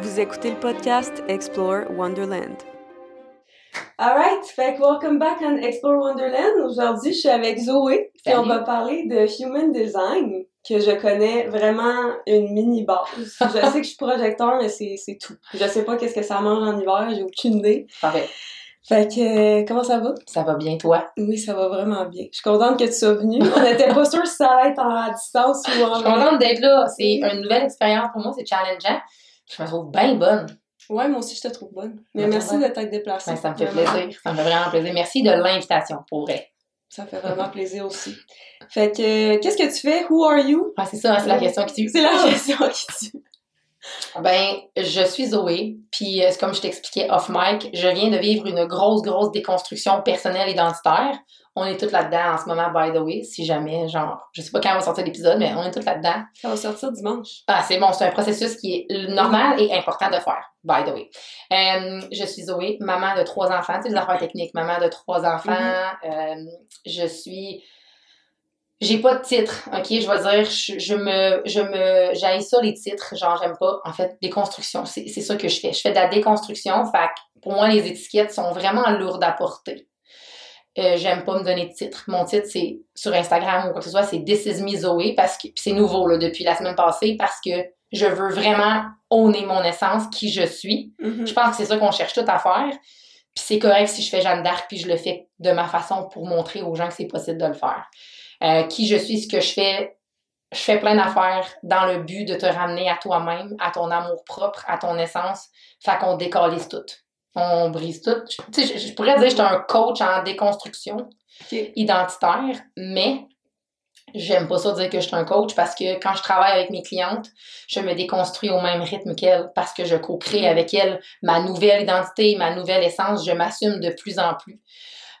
Vous écoutez le podcast Explore Wonderland. Alright, fait que welcome back on Explore Wonderland. Aujourd'hui, je suis avec Zoé, et on va parler de Human Design, que je connais vraiment une mini base. je sais que je suis projecteur, mais c'est c'est tout. Je sais pas qu'est-ce que ça mange en hiver, j'ai aucune idée. Parfait. Fait que, euh, comment ça va? Ça va bien, toi? Oui, ça va vraiment bien. Je suis contente que tu sois venue. On était pas sûr si ça allait être en à distance ou en Je suis contente d'être là. C'est une nouvelle expérience pour moi, c'est challengeant. Je me trouve bien bonne. Ouais, moi aussi, je te trouve bonne. Mais merci de t'être déplacée. Ben, ça me fait Vraiment. plaisir. Ça me fait vraiment plaisir. Merci de l'invitation, pour vrai. Ça fait vraiment plaisir aussi. Fait que, qu'est-ce que tu fais? Who are you? Ah, c'est ça, c'est la question qui tue. C'est la question qui tue. Ben, je suis Zoé, puis euh, c'est comme je t'expliquais off mic, je viens de vivre une grosse, grosse déconstruction personnelle identitaire. On est toutes là-dedans en ce moment, by the way, si jamais, genre, je sais pas quand va sortir l'épisode, mais on est toutes là-dedans. Ça va sortir dimanche. Ah, c'est bon, c'est un processus qui est normal et important de faire, by the way. Euh, je suis Zoé, maman de trois enfants, tu sais, les affaires techniques, maman de trois enfants. Euh, je suis. J'ai pas de titre, ok? Je vais dire, je, je me. Je me. J'haïs ça, les titres, genre, j'aime pas. En fait, déconstruction, c'est c'est ça que je fais. Je fais de la déconstruction, fait que pour moi, les étiquettes sont vraiment lourdes à porter. Euh, j'aime pas me donner de titre. Mon titre, c'est sur Instagram ou quoi que ce soit, c'est This is me Zoé, parce que puis c'est nouveau là, depuis la semaine passée, parce que je veux vraiment owner mon essence, qui je suis. Mhm. Je pense que c'est ça qu'on cherche tout à faire. Puis c'est correct si je fais Jeanne d'Arc, puis je le fais de ma façon pour montrer aux gens que c'est possible de le faire. Euh, qui je suis, ce que je fais, je fais plein d'affaires dans le but de te ramener à toi-même, à ton amour propre, à ton essence. Fait qu'on décalise tout. On brise tout. Je- Tu sais, je, je pourrais dire que je suis un coach en déconstruction identitaire, mais j'aime pas ça dire que je suis un coach parce que quand je travaille avec mes clientes, je me déconstruis au même rythme qu'elles parce que je co-crée avec elles ma nouvelle identité, ma nouvelle essence, je m'assume de plus en plus.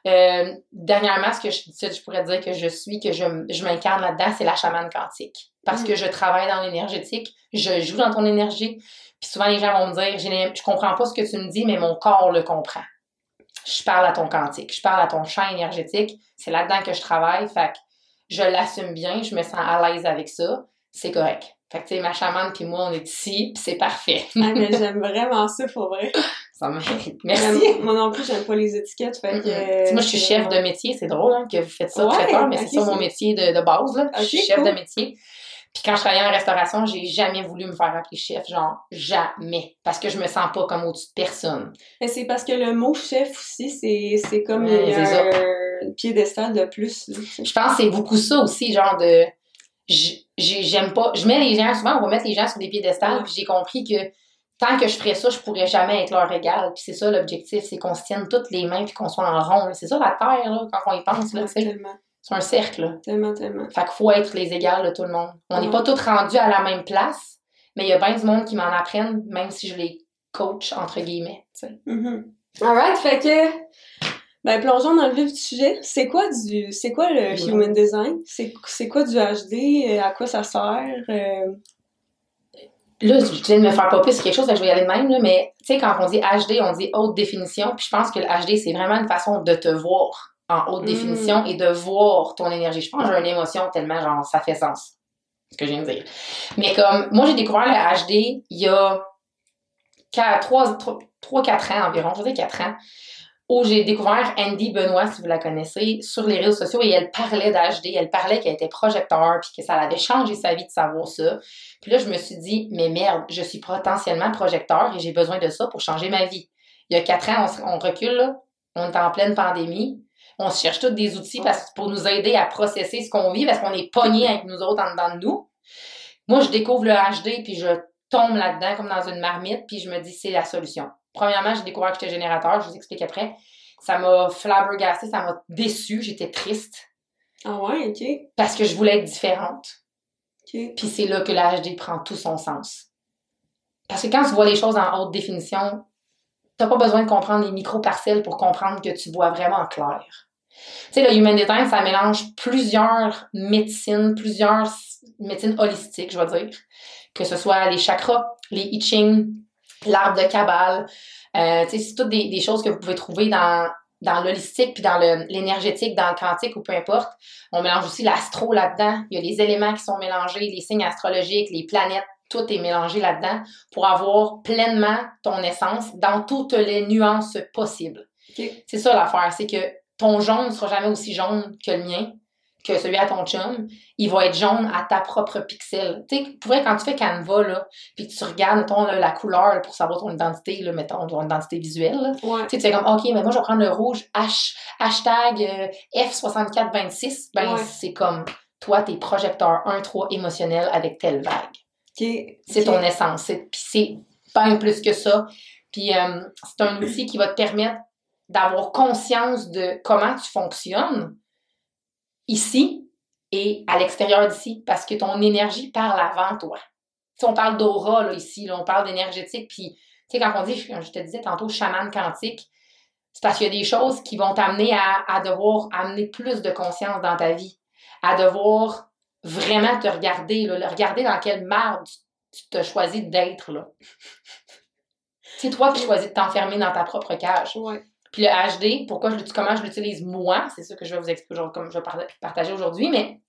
Euh, dernièrement, ce que je, je pourrais dire que je suis, que je, je m'incarne là-dedans, c'est la chamane quantique. Parce Mm. que je travaille dans l'énergétique, je joue dans ton énergie. Puis souvent, les gens vont me dire, je comprends pas ce que tu me dis, mais mon corps le comprend. Je parle à ton quantique, je parle à ton champ énergétique. C'est là-dedans que je travaille. Fait que je l'assume bien, je me sens à l'aise avec ça. C'est correct. Fait que, tu sais, ma chamane puis moi, on est ici, puis c'est parfait. Ah, mais j'aime vraiment ça, pour vrai. Ça mérite. Merci. Moi non plus, j'aime pas les étiquettes. Fait que, moi, je suis chef de métier. C'est drôle hein, que vous faites ça Ouais, traiteur, mais c'est ça mon métier de, de base. Là. je suis chef cool. de métier. Puis quand je travaillais en restauration, j'ai jamais voulu me faire appeler chef. Genre, jamais. Parce que je me sens pas comme au-dessus de personne. Mais c'est parce que le mot chef aussi, c'est comme un piédestal de plus. là. Je pense que c'est beaucoup ça aussi, genre de. J'aime pas. Je mets les gens, souvent, on va mettre les gens sur des piédestals, Ouais. puis j'ai compris que tant que je ferais ça, je pourrais jamais être leur égal. Puis c'est ça l'objectif, c'est qu'on se tienne toutes les mains, puis qu'on soit en rond. C'est ça la terre, là, quand on y pense, là, Ouais, C'est un cercle, là. tellement, tellement. Fait qu'il faut être les égales de tout le monde. On n'est pas tous rendus à la même place, mais il y a bien du monde qui m'en apprennent, même si je les coach, entre guillemets. sais. Mhm. Alright, fait que. Ben, plongeons dans le vif du sujet. C'est quoi du. C'est quoi le Oui. Human Design? C'est quoi du HD? Euh, À quoi ça sert? Euh, Là, je viens de me faire popper sur quelque chose, que je vais y aller de même, là, mais tu sais, quand on dit HD, on dit haute définition, puis je pense que le HD, c'est vraiment une façon de te voir en haute Mm. définition et de voir ton énergie. Je pense que j'ai une émotion tellement, genre, ça fait sens, ce que je viens de dire. Mais comme, moi, j'ai découvert le HD il y a 3-4 ans environ, je veux dire 4 ans, où j'ai découvert Andy Benoît, si vous la connaissez, sur les réseaux sociaux, et elle parlait d'HD, elle parlait qu'elle était projecteur, puis que ça l'avait changé sa vie de savoir ça. Puis là, je me suis dit, mais merde, je suis potentiellement projecteur et j'ai besoin de ça pour changer ma vie. Il y a quatre ans, on, on recule, là, on est en pleine pandémie, on se cherche tous des outils parce, pour nous aider à processer ce qu'on vit parce qu'on est pogné avec nous autres en dedans de nous. Moi, je découvre le HD puis je tombe là-dedans comme dans une marmite puis je me dis, c'est la solution. Premièrement, j'ai découvert que j'étais générateur, je vous explique après. Ça m'a flabbergasté, ça m'a déçu, j'étais triste Ah ouais, ok. parce que je voulais être différente. ok. Puis c'est là que la HD prend tout son sens. Parce que quand tu vois les choses en haute définition, t'as pas besoin de comprendre les micro-parcelles pour comprendre que tu vois vraiment clair. Tu sais, le Human Design, ça mélange plusieurs médecines, plusieurs s- médecine holistique, je vais dire. Que ce soit les chakras, les I Ching, l'arbre de Kabbale. Euh, tu sais, c'est toutes des, des choses que vous pouvez trouver dans, dans l'holistique puis dans l'énergétique, dans le quantique ou peu importe. On mélange aussi l'astro là-dedans. Il y a les éléments qui sont mélangés, les signes astrologiques, les planètes, tout est mélangé là-dedans pour avoir pleinement ton essence dans toutes les nuances possibles. C'est ça l'affaire, c'est que ton jaune ne sera jamais aussi jaune que le mien, que celui à ton chum. Il va être jaune à ta propre pixel. Tu sais, pour vrai, quand tu fais Canva, là, puis tu regardes, mettons, là, la couleur là, pour savoir ton identité, là, mettons, ton identité visuelle, Ouais. tu fais comme, OK, mais moi, je vais prendre le rouge, H, hashtag euh, F6426. Ben, Ouais. c'est comme, toi, t'es projecteur 1-3 émotionnel avec telle vague. C'est ton essence. Puis c'est bien plus que ça. Puis euh, c'est un outil qui va te permettre d'avoir conscience de comment tu fonctionnes ici et à l'extérieur d'ici, parce que ton énergie parle avant toi. Tu sais, on parle d'aura, là, ici, là, on parle d'énergétique, puis, tu sais, quand on dit, comme je te disais tantôt, chaman quantique, c'est parce qu'il y a des choses qui vont t'amener à, à devoir amener plus de conscience dans ta vie, à devoir vraiment te regarder, là, le regarder dans quelle merde tu, tu t'as choisi d'être, là. C'est toi qui choisis de t'enfermer dans ta propre cage. Ouais. Puis le HD, pourquoi je l'utilise, comment je l'utilise moi, c'est ça que je vais vous expliquer aujourd'hui, comme je vais par- partager aujourd'hui, mais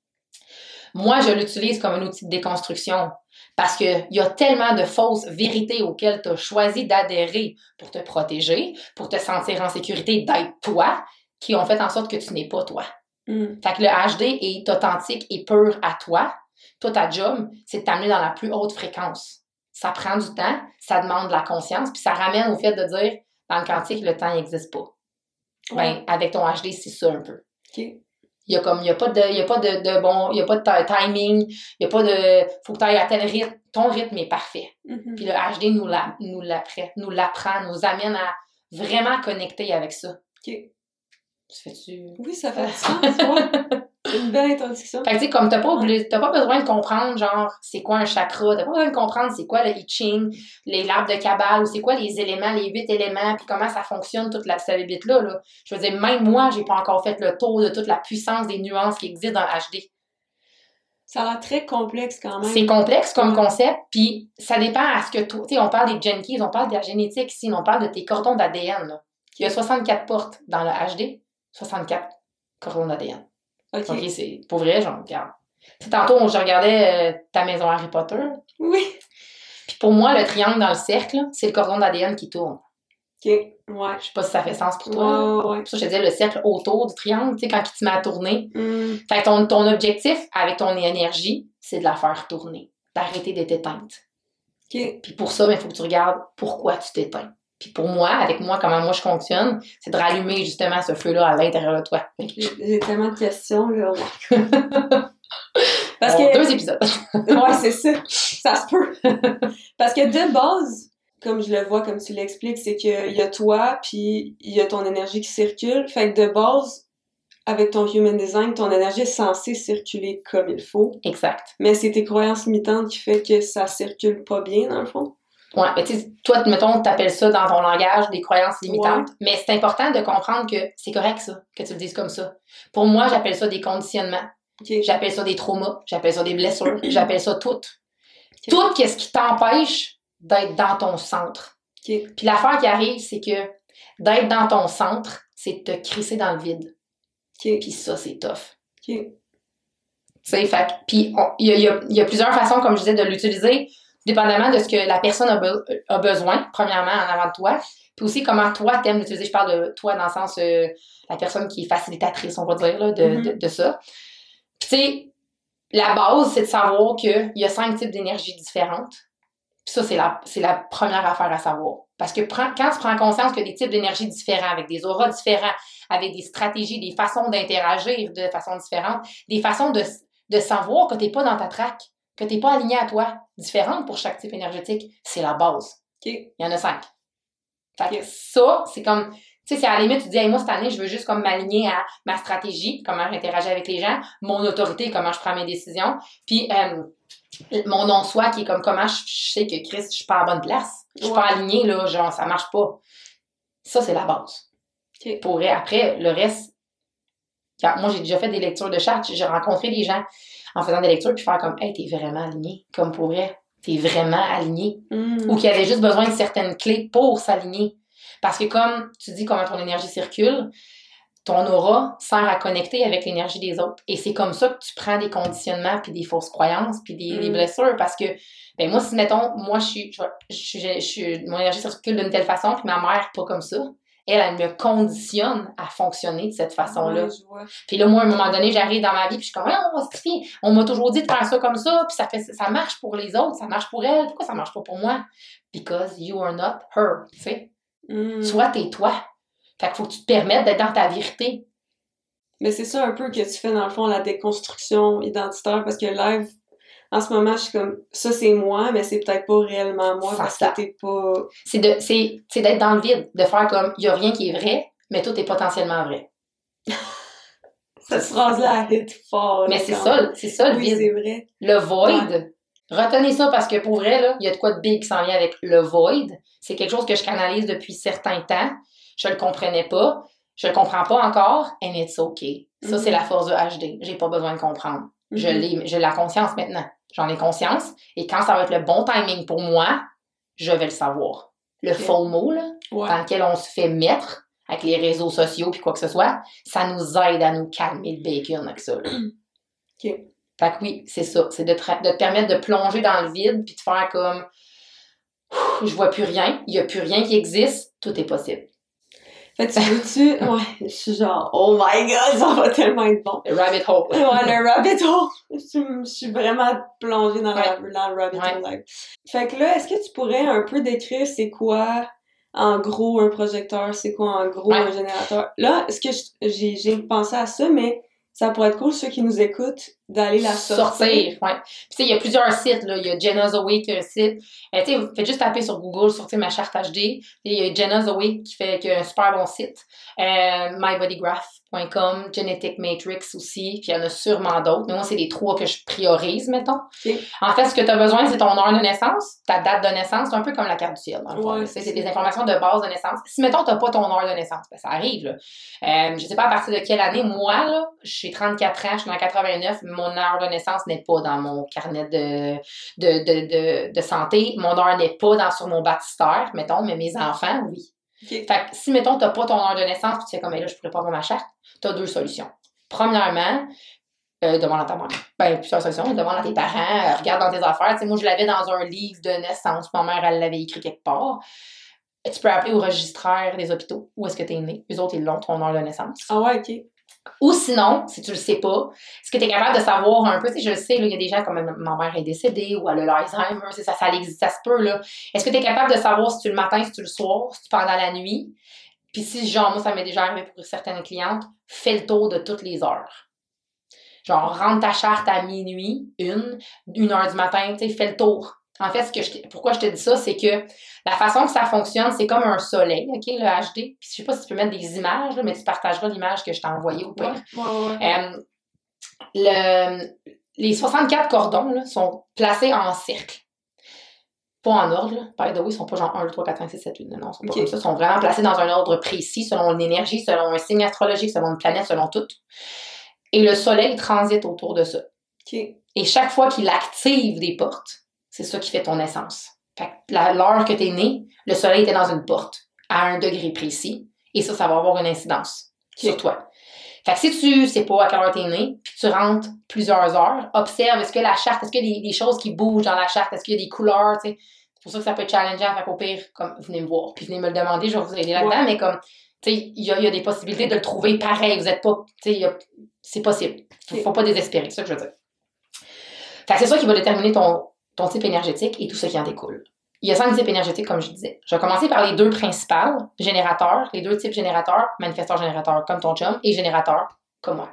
moi, je l'utilise comme un outil de déconstruction parce qu'il y a tellement de fausses vérités auxquelles tu as choisi d'adhérer pour te protéger, pour te sentir en sécurité d'être toi, qui ont fait en sorte que tu n'es pas toi. Hmm. Fait que le HD est authentique et pur à toi. Toi, ta job, c'est de t'amener dans la plus haute fréquence. Ça prend du temps, ça demande de la conscience, puis ça ramène au fait de dire, dans le quantique, le temps n'existe pas. Ben, avec ton HD, c'est ça un peu. Il y a comme, il y a pas de, il y a pas de, de bon, il y a pas de ti- timing, il y a pas de, faut que tu ailles à tel rythme. Ton rythme est parfait. Mhm. Puis le HD nous l'a- nous l'apprend, nous l'apprend, nous amène à vraiment connecter avec ça. Ok. Tu fais-tu... Oui, ça fait du sens, ouais. Une belle introduction. Fait que tu sais, comme t'as pas, t'as pas besoin de comprendre, genre, c'est quoi un chakra, t'as pas besoin de comprendre c'est quoi le I Ching, les arbres de Kabbale, ou c'est quoi les éléments, les huit éléments, puis comment ça fonctionne, toute la, cette bébite-là, là. Je veux dire, même moi, j'ai pas encore fait le tour de toute la puissance des nuances qui existent dans HD. Ça a l'air très complexe quand même. C'est complexe comme concept, puis ça dépend à ce que toi. Tu sais, on parle des Genkeys, on parle de la génétique ici, on parle de tes cordons d'ADN. là. Il y a 64 portes dans le HD, 64 cordons d'ADN. Ok. Ok, c'est pour vrai, j'en regarde. Tantôt, je regardais euh, ta maison Harry Potter, Oui. puis pour moi, le triangle dans le cercle, c'est le cordon d'ADN qui tourne. Ok. Ouais. Je sais pas si ça fait sens pour toi. Ouais. Pour ça, je te disais le cercle autour du triangle, tu sais, quand il te met à tourner. Hmm. Fait que ton, ton objectif avec ton énergie, c'est de la faire tourner, d'arrêter d'être éteinte. Ok. Puis pour ça, il faut que tu regardes pourquoi tu t'éteins. Puis pour moi, avec moi, comment moi je fonctionne, c'est de rallumer justement ce feu-là à l'intérieur de toi. J'ai tellement de questions, là. Parce Bon, que. Deux épisodes. Ouais, c'est ça. Ça se peut. Parce que de base, comme je le vois, comme tu l'expliques, c'est qu'il y a toi, puis il y a ton énergie qui circule. Fait que de base, avec ton human design, ton énergie est censée circuler comme il faut. exact. Mais c'est tes croyances limitantes qui fait que ça circule pas bien, dans le fond. Ouais, mais tu sais, toi, mettons, tu appelles ça dans ton langage des croyances limitantes, mais c'est important de comprendre que c'est correct ça, que tu le dises comme ça. Pour moi, j'appelle ça des conditionnements, j'appelle ça des traumas, j'appelle ça des blessures, j'appelle ça tout. Tout qu'est-ce qui t'empêche d'être dans ton centre. Ok. Puis l'affaire qui arrive, c'est que d'être dans ton centre, c'est de te crisser dans le vide. Puis ça, c'est tough. Tu sais, fait puis il y a, il y a- il y a plusieurs façons, comme je disais, de l'utiliser, dépendamment de ce que la personne a, be- a besoin, premièrement, en avant de toi, puis aussi comment toi t'aimes l'utiliser. Je parle de toi dans le sens, euh, la personne qui est facilitatrice, on va dire, là, de, Mhm. de, de ça. Puis tu sais, la base, c'est de savoir qu'il y a cinq types d'énergie différentes. Puis ça, c'est la, c'est la première affaire à savoir. Parce que prends- quand tu prends conscience qu'il y a des types d'énergie différents, avec des auras différents, avec des stratégies, des façons d'interagir de façon différente, des façons de, de savoir que tu n'es pas dans ta traque, que tu n'es pas aligné à toi, différente pour chaque type énergétique, c'est la base. Il y en a cinq. Fait que ça, c'est comme, tu sais, c'est à la limite, tu dis, hey, moi, cette année, je veux juste comme m'aligner à ma stratégie, comment j'interagis avec les gens, mon autorité, comment je prends mes décisions, puis euh, mon non-soi qui est comme comment je, je sais que Chris, je suis pas à la bonne place. Je suis pas alignée, là, genre, ça marche pas. Ça, c'est la base. Ok. Pour après, le reste, Quand- moi, j'ai déjà fait des lectures de chartes, j'ai rencontré des gens en faisant des lectures, puis faire comme, hey, t'es vraiment aligné, comme pour vrai. T'es vraiment aligné. Mm. Ou qui avaient juste besoin de certaines clés pour s'aligner. Parce que comme tu dis comment ton énergie circule, ton aura sert à connecter avec l'énergie des autres. Et c'est comme ça que tu prends des conditionnements, puis des fausses croyances, puis des, des Mm. blessures. Parce que, ben moi, si, mettons, moi, je suis, je, je, suis- je suis- mon énergie circule d'une telle façon, puis ma mère, pas comme ça, elle, elle me conditionne à fonctionner de cette façon-là. Puis là, moi, à un moment donné, j'arrive dans ma vie, puis je suis comme, Ah, on, on m'a toujours dit de faire ça comme ça, puis ça, fait, ça marche pour les autres, ça marche pour elle, pourquoi ça marche pas pour moi? Because you are not her, tu sais. Mm. Soit t'es toi. Fait qu'il faut que tu te permettes d'être dans ta vérité. Mais c'est ça un peu que tu fais dans le fond, la déconstruction identitaire, parce que live, en ce moment, je suis comme, ça c'est moi, mais c'est peut-être pas réellement moi, C'est parce ça. que t'es pas... C'est de, c'est, c'est d'être dans le vide, de faire comme, il y a rien qui est vrai, mais tout est potentiellement vrai. Cette phrase-là, elle hit fort. Mais c'est ça, c'est ça le Oui, vide. c'est vrai. Le void. Retenez ça parce que pour vrai, là, il y a de quoi de big qui s'en vient avec le void. C'est quelque chose que je canalise depuis certains temps. Je le comprenais pas. Je le comprends pas encore. And it's okay. Ça, c'est Mhm. la force de HD. J'ai pas besoin de comprendre. Je Mhm. l'ai, j'ai la conscience maintenant. J'en ai conscience. Et quand ça va être le bon timing pour moi, je vais le savoir. Le faux mot, là, Ouais. dans lequel on se fait mettre avec les réseaux sociaux puis quoi que ce soit, ça nous aide à nous calmer le bacon avec ça. là. Ok. Fait que oui, c'est ça. C'est de, te- de te permettre de plonger dans le vide puis de faire comme je vois plus rien, il y a plus rien qui existe, tout est possible. Fait que tu veux-tu... Ouais, je suis genre, oh my god, ça va tellement être bon. Le rabbit hole. Ouais, le rabbit hole. Je, suis- je suis vraiment plongée dans, la- dans le rabbit Ouais. hole live. Fait que là, est-ce que tu pourrais un peu décrire c'est quoi, en gros, un projecteur, c'est quoi, en gros, Ouais. un générateur? Là, est-ce que j'ai pensé à ça, mais ça pourrait être cool, ceux qui nous écoutent, d'aller la sortir. sortir. Ouais. Puis, tu sais, il y a plusieurs sites, là. Il y a Jenna Zoe qui a un site. Euh, tu sais, faites juste taper sur Google, sortir ma charte HD. Il y a Jenna Zoe qui fait qui a un super bon site. Euh, mybodygraph.com, Genetic Matrix aussi. Puis, il y en a sûrement d'autres. Mais moi, c'est les trois que je priorise, mettons. En fait, ce que tu as besoin, c'est ton heure de naissance, ta date de naissance. C'est un peu comme la carte du ciel, dans le fond. Ouais, là. Tu sais, c'est des informations de base de naissance. Si, mettons, tu pas ton heure de naissance, ben, ça arrive, là. Euh, je sais pas à partir de quelle année. Moi, là, j'ai 34 ans, je suis en 89, mon heure de naissance n'est pas dans mon carnet de, de, de, de, de santé. Mon heure n'est pas dans, sur mon baptistère, mettons, mais mes enfants, oui. Fait que si, mettons, t'as pas ton heure de naissance, puis tu fais comme, Eh là, je pourrais pas avoir ma charte, t'as deux solutions. Premièrement, euh, demande à ta mère. Ben, plusieurs solutions. Demande à tes parents, euh, regarde dans tes affaires. Moi, je l'avais dans un livre de naissance. Ma mère, elle l'avait écrit quelque part. Tu peux appeler au registraire des hôpitaux. Où est-ce que tu es né? Eux autres, ils l'ont, ton heure de naissance. Ah ouais, ok. Ou sinon, si tu le sais pas, est-ce que tu es capable de savoir un peu, sais, je le sais, il y a des gens comme ma mère est décédée ou elle a l'Alzheimer, ça, ça, existe, ça se peut, là. Est-ce que tu es capable de savoir si tu le matin, si tu le soir, si tu pendant la nuit? Puis si, genre, moi, ça m'est déjà arrivé pour certaines clientes, fais le tour de toutes les heures. Genre, rentre ta charte à minuit, une, une heure du matin, tu sais, fais le tour. En fait, ce que je pourquoi je te dis ça, c'est que la façon que ça fonctionne, c'est comme un soleil, OK, le HD. Puis je sais pas si tu peux mettre des images, là, mais tu partageras l'image que je t'ai envoyée au pire. Ouais, ouais, ouais. Euh, le- les 64 cordons là, sont placés en cercle. Pas en ordre, là. by the way, ils sont pas genre 1, 2, 3, 4, 5, 6, 7, 8, 9, non, ils sont pas comme ça. Ils sont vraiment placés dans un ordre précis, selon une énergie, selon un signe astrologique, selon une planète, selon tout. Et le soleil transite autour de ça. Et chaque fois qu'il active des portes, c'est ça qui fait ton essence. Fait que l'heure que tu es né, le soleil était dans une porte à un degré précis. Et ça, ça va avoir une incidence sur toi. Fait que si tu sais pas à quelle heure tu es né, puis tu rentres plusieurs heures, observe, est-ce que la charte, est-ce qu'il y a des, des choses qui bougent dans la charte, est-ce qu'il y a des couleurs, tu sais? C'est pour ça que ça peut être challengeant. Fait qu'au pire, comme, venez me voir, puis venez me le demander, je vais vous aider là-dedans, Ouais. mais comme, tu sais, il y a, il y a des possibilités de le trouver pareil. Vous êtes pas, tu sais, c'est possible. Faut, faut pas désespérer, c'est ça que je veux dire. Fait que c'est ça qui va déterminer ton, ton type énergétique et tout ce qui en découle. Il y a cinq types énergétiques, comme je disais. Je vais commencer par les deux principales, générateurs, les deux types générateurs, manifesteur-générateur comme ton chum, et générateur comme moi.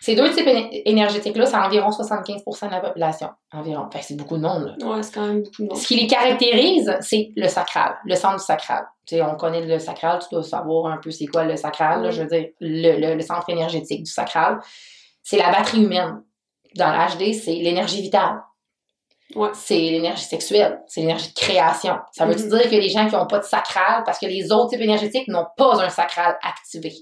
Ces deux types éner- énergétiques-là, c'est environ 75% de la population. Environ. Fait c'est beaucoup de monde, là. Ouais, c'est quand même beaucoup de monde. Ce qui les caractérise, c'est le sacral, le centre du sacral. Tu sais, on connaît le sacral, tu dois savoir un peu c'est quoi le sacral, là, je veux dire, le, le- le centre énergétique du sacral. C'est la batterie humaine. Dans l'HD, c'est l'énergie vitale. Ouais. C'est l'énergie sexuelle, c'est l'énergie de création. Ça veut Mhm. dire que les gens qui n'ont pas de sacral, parce que les autres types énergétiques n'ont pas un sacral activé,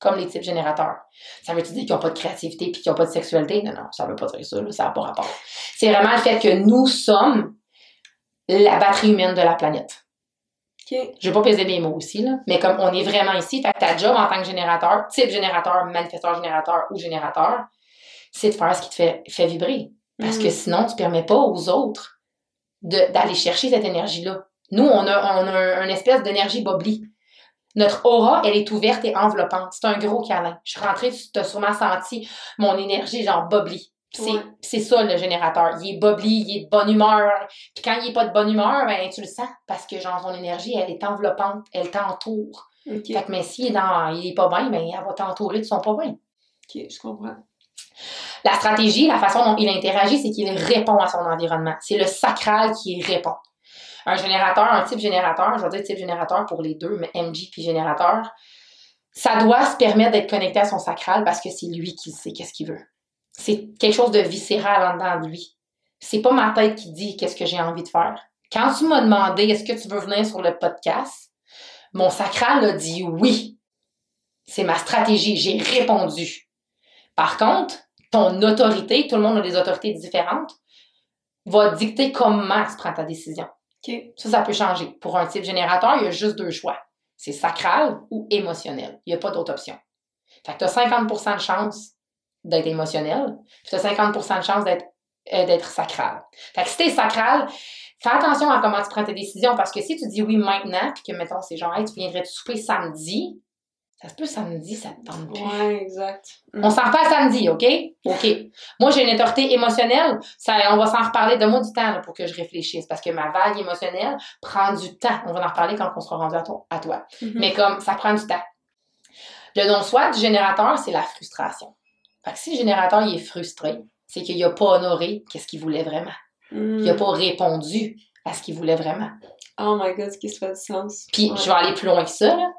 comme les types générateurs. Ça veut-tu dire qu'ils n'ont pas de créativité puis qu'ils n'ont pas de sexualité? Non, non, ça veut pas dire ça, là, ça n'a pas rapport. C'est vraiment le fait que nous sommes la batterie humaine de la planète. Je vais pas peser mes mots aussi, là, mais comme on est vraiment ici, fait que ta job en tant que générateur, type générateur, manifesteur générateur ou générateur, c'est de faire ce qui te fait, fait vibrer. Parce que Mm. sinon, tu permets pas aux autres d'aller chercher cette énergie-là. Nous, on a, on a un, une espèce d'énergie bubbly. Notre aura, elle est ouverte et enveloppante. C'est un gros câlin. Je suis rentrée, tu as sûrement senti mon énergie, genre bubbly. C'est Ouais. ça le générateur. Il est bubbly, il est de bonne humeur. Puis quand il est pas de bonne humeur, ben tu le sens parce que genre son énergie, elle est enveloppante, elle t'entoure. OK. Fait que mais s'il est dans il est pas bien, ben elle va t'entourer de son pas bien. OK, je comprends. La stratégie, la façon dont il interagit, c'est qu'il répond à son environnement. C'est le sacral qui répond. Un générateur, un type générateur, je vais dire type générateur pour les deux, mais MG puis générateur, ça doit se permettre d'être connecté à son sacral parce que c'est lui qui sait qu'est-ce qu'il veut. C'est quelque chose de viscéral en dedans de lui. C'est pas ma tête qui dit qu'est-ce que j'ai envie de faire. Quand tu m'as demandé est-ce que tu veux venir sur le podcast, mon sacral a dit oui. C'est ma stratégie, j'ai répondu. Par contre, ton autorité, tout le monde a des autorités différentes, va dicter comment tu prends ta décision. Ça, ça peut changer. Pour un type générateur, il y a juste deux choix. C'est sacral ou émotionnel. Il n'y a pas d'autre option. Fait que tu as 50% de chance d'être émotionnel, puis tu as 50% de chance d'être euh, d'être sacral. Fait que si t'es sacral, fais attention à comment tu prends tes décisions, parce que si tu dis oui maintenant, puis que, mettons, c'est genre, hey, tu viendrais te souper samedi, ça se peut samedi, ça te tente plus. Ouais, exact. On s'en reparle samedi, OK? OK. Moi, j'ai une autorité émotionnelle. Ça, on va s'en reparler. Donne-moi du temps là, pour que je réfléchisse parce que ma vague émotionnelle prend du temps. On va en reparler quand on sera rendu à toi. À toi. Mhm. Mais comme ça prend du temps. Le non-soi du générateur, c'est la frustration. Fait que si le générateur il est frustré, c'est qu'il n'a pas honoré qu'est-ce qu'il voulait vraiment. Mm. Il n'a pas répondu à ce qu'il voulait vraiment. Oh my god, ce qui se fait du sens. Puis Ouais. je vais aller plus loin que ça. là.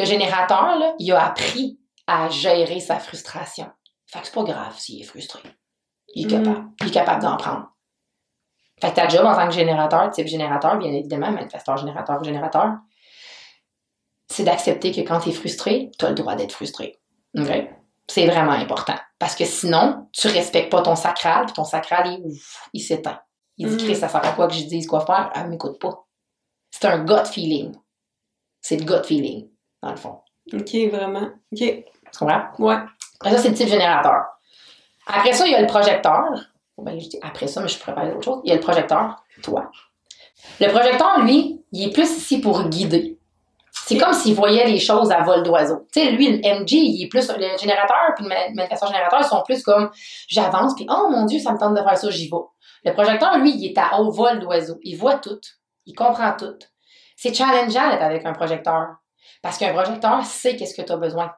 Le générateur, là, il a appris à gérer sa frustration. Fait que c'est pas grave s'il est frustré. Il est Mm. capable. Il est capable d'en prendre. Fait que ta job en tant que générateur, type générateur, bien évidemment, manifesteur, générateur ou générateur, c'est d'accepter que quand tu es frustré, tu as le droit d'être frustré. C'est vraiment important. Parce que sinon, tu respectes pas ton sacral, puis ton sacral, il, ouf, il s'éteint. Il dit, Mm. Chris, ça sert à quoi que je dise quoi faire? Elle m'écoute pas. C'est un gut feeling. C'est le gut feeling, dans le fond. Ok, vraiment. Ok. Tu comprends? Ouais. Après ça, c'est le type générateur. Après ça, il y a le projecteur. Ben, je dis après ça, mais je pourrais parler d'autre chose. Il y a le projecteur, toi. Le projecteur, lui, il est plus ici pour guider. C'est comme s'il voyait les choses à vol d'oiseau. Tu sais, lui, le MG, il est plus. Le générateur puis le ma- manifesteur générateur sont plus comme j'avance, puis oh mon Dieu, ça me tente de faire ça, j'y vais. Le projecteur, lui, il est à haut vol d'oiseau. Il voit tout. Il comprend tout. C'est challengeant d'être avec un projecteur. Parce qu'un projecteur sait qu'est-ce que tu as besoin.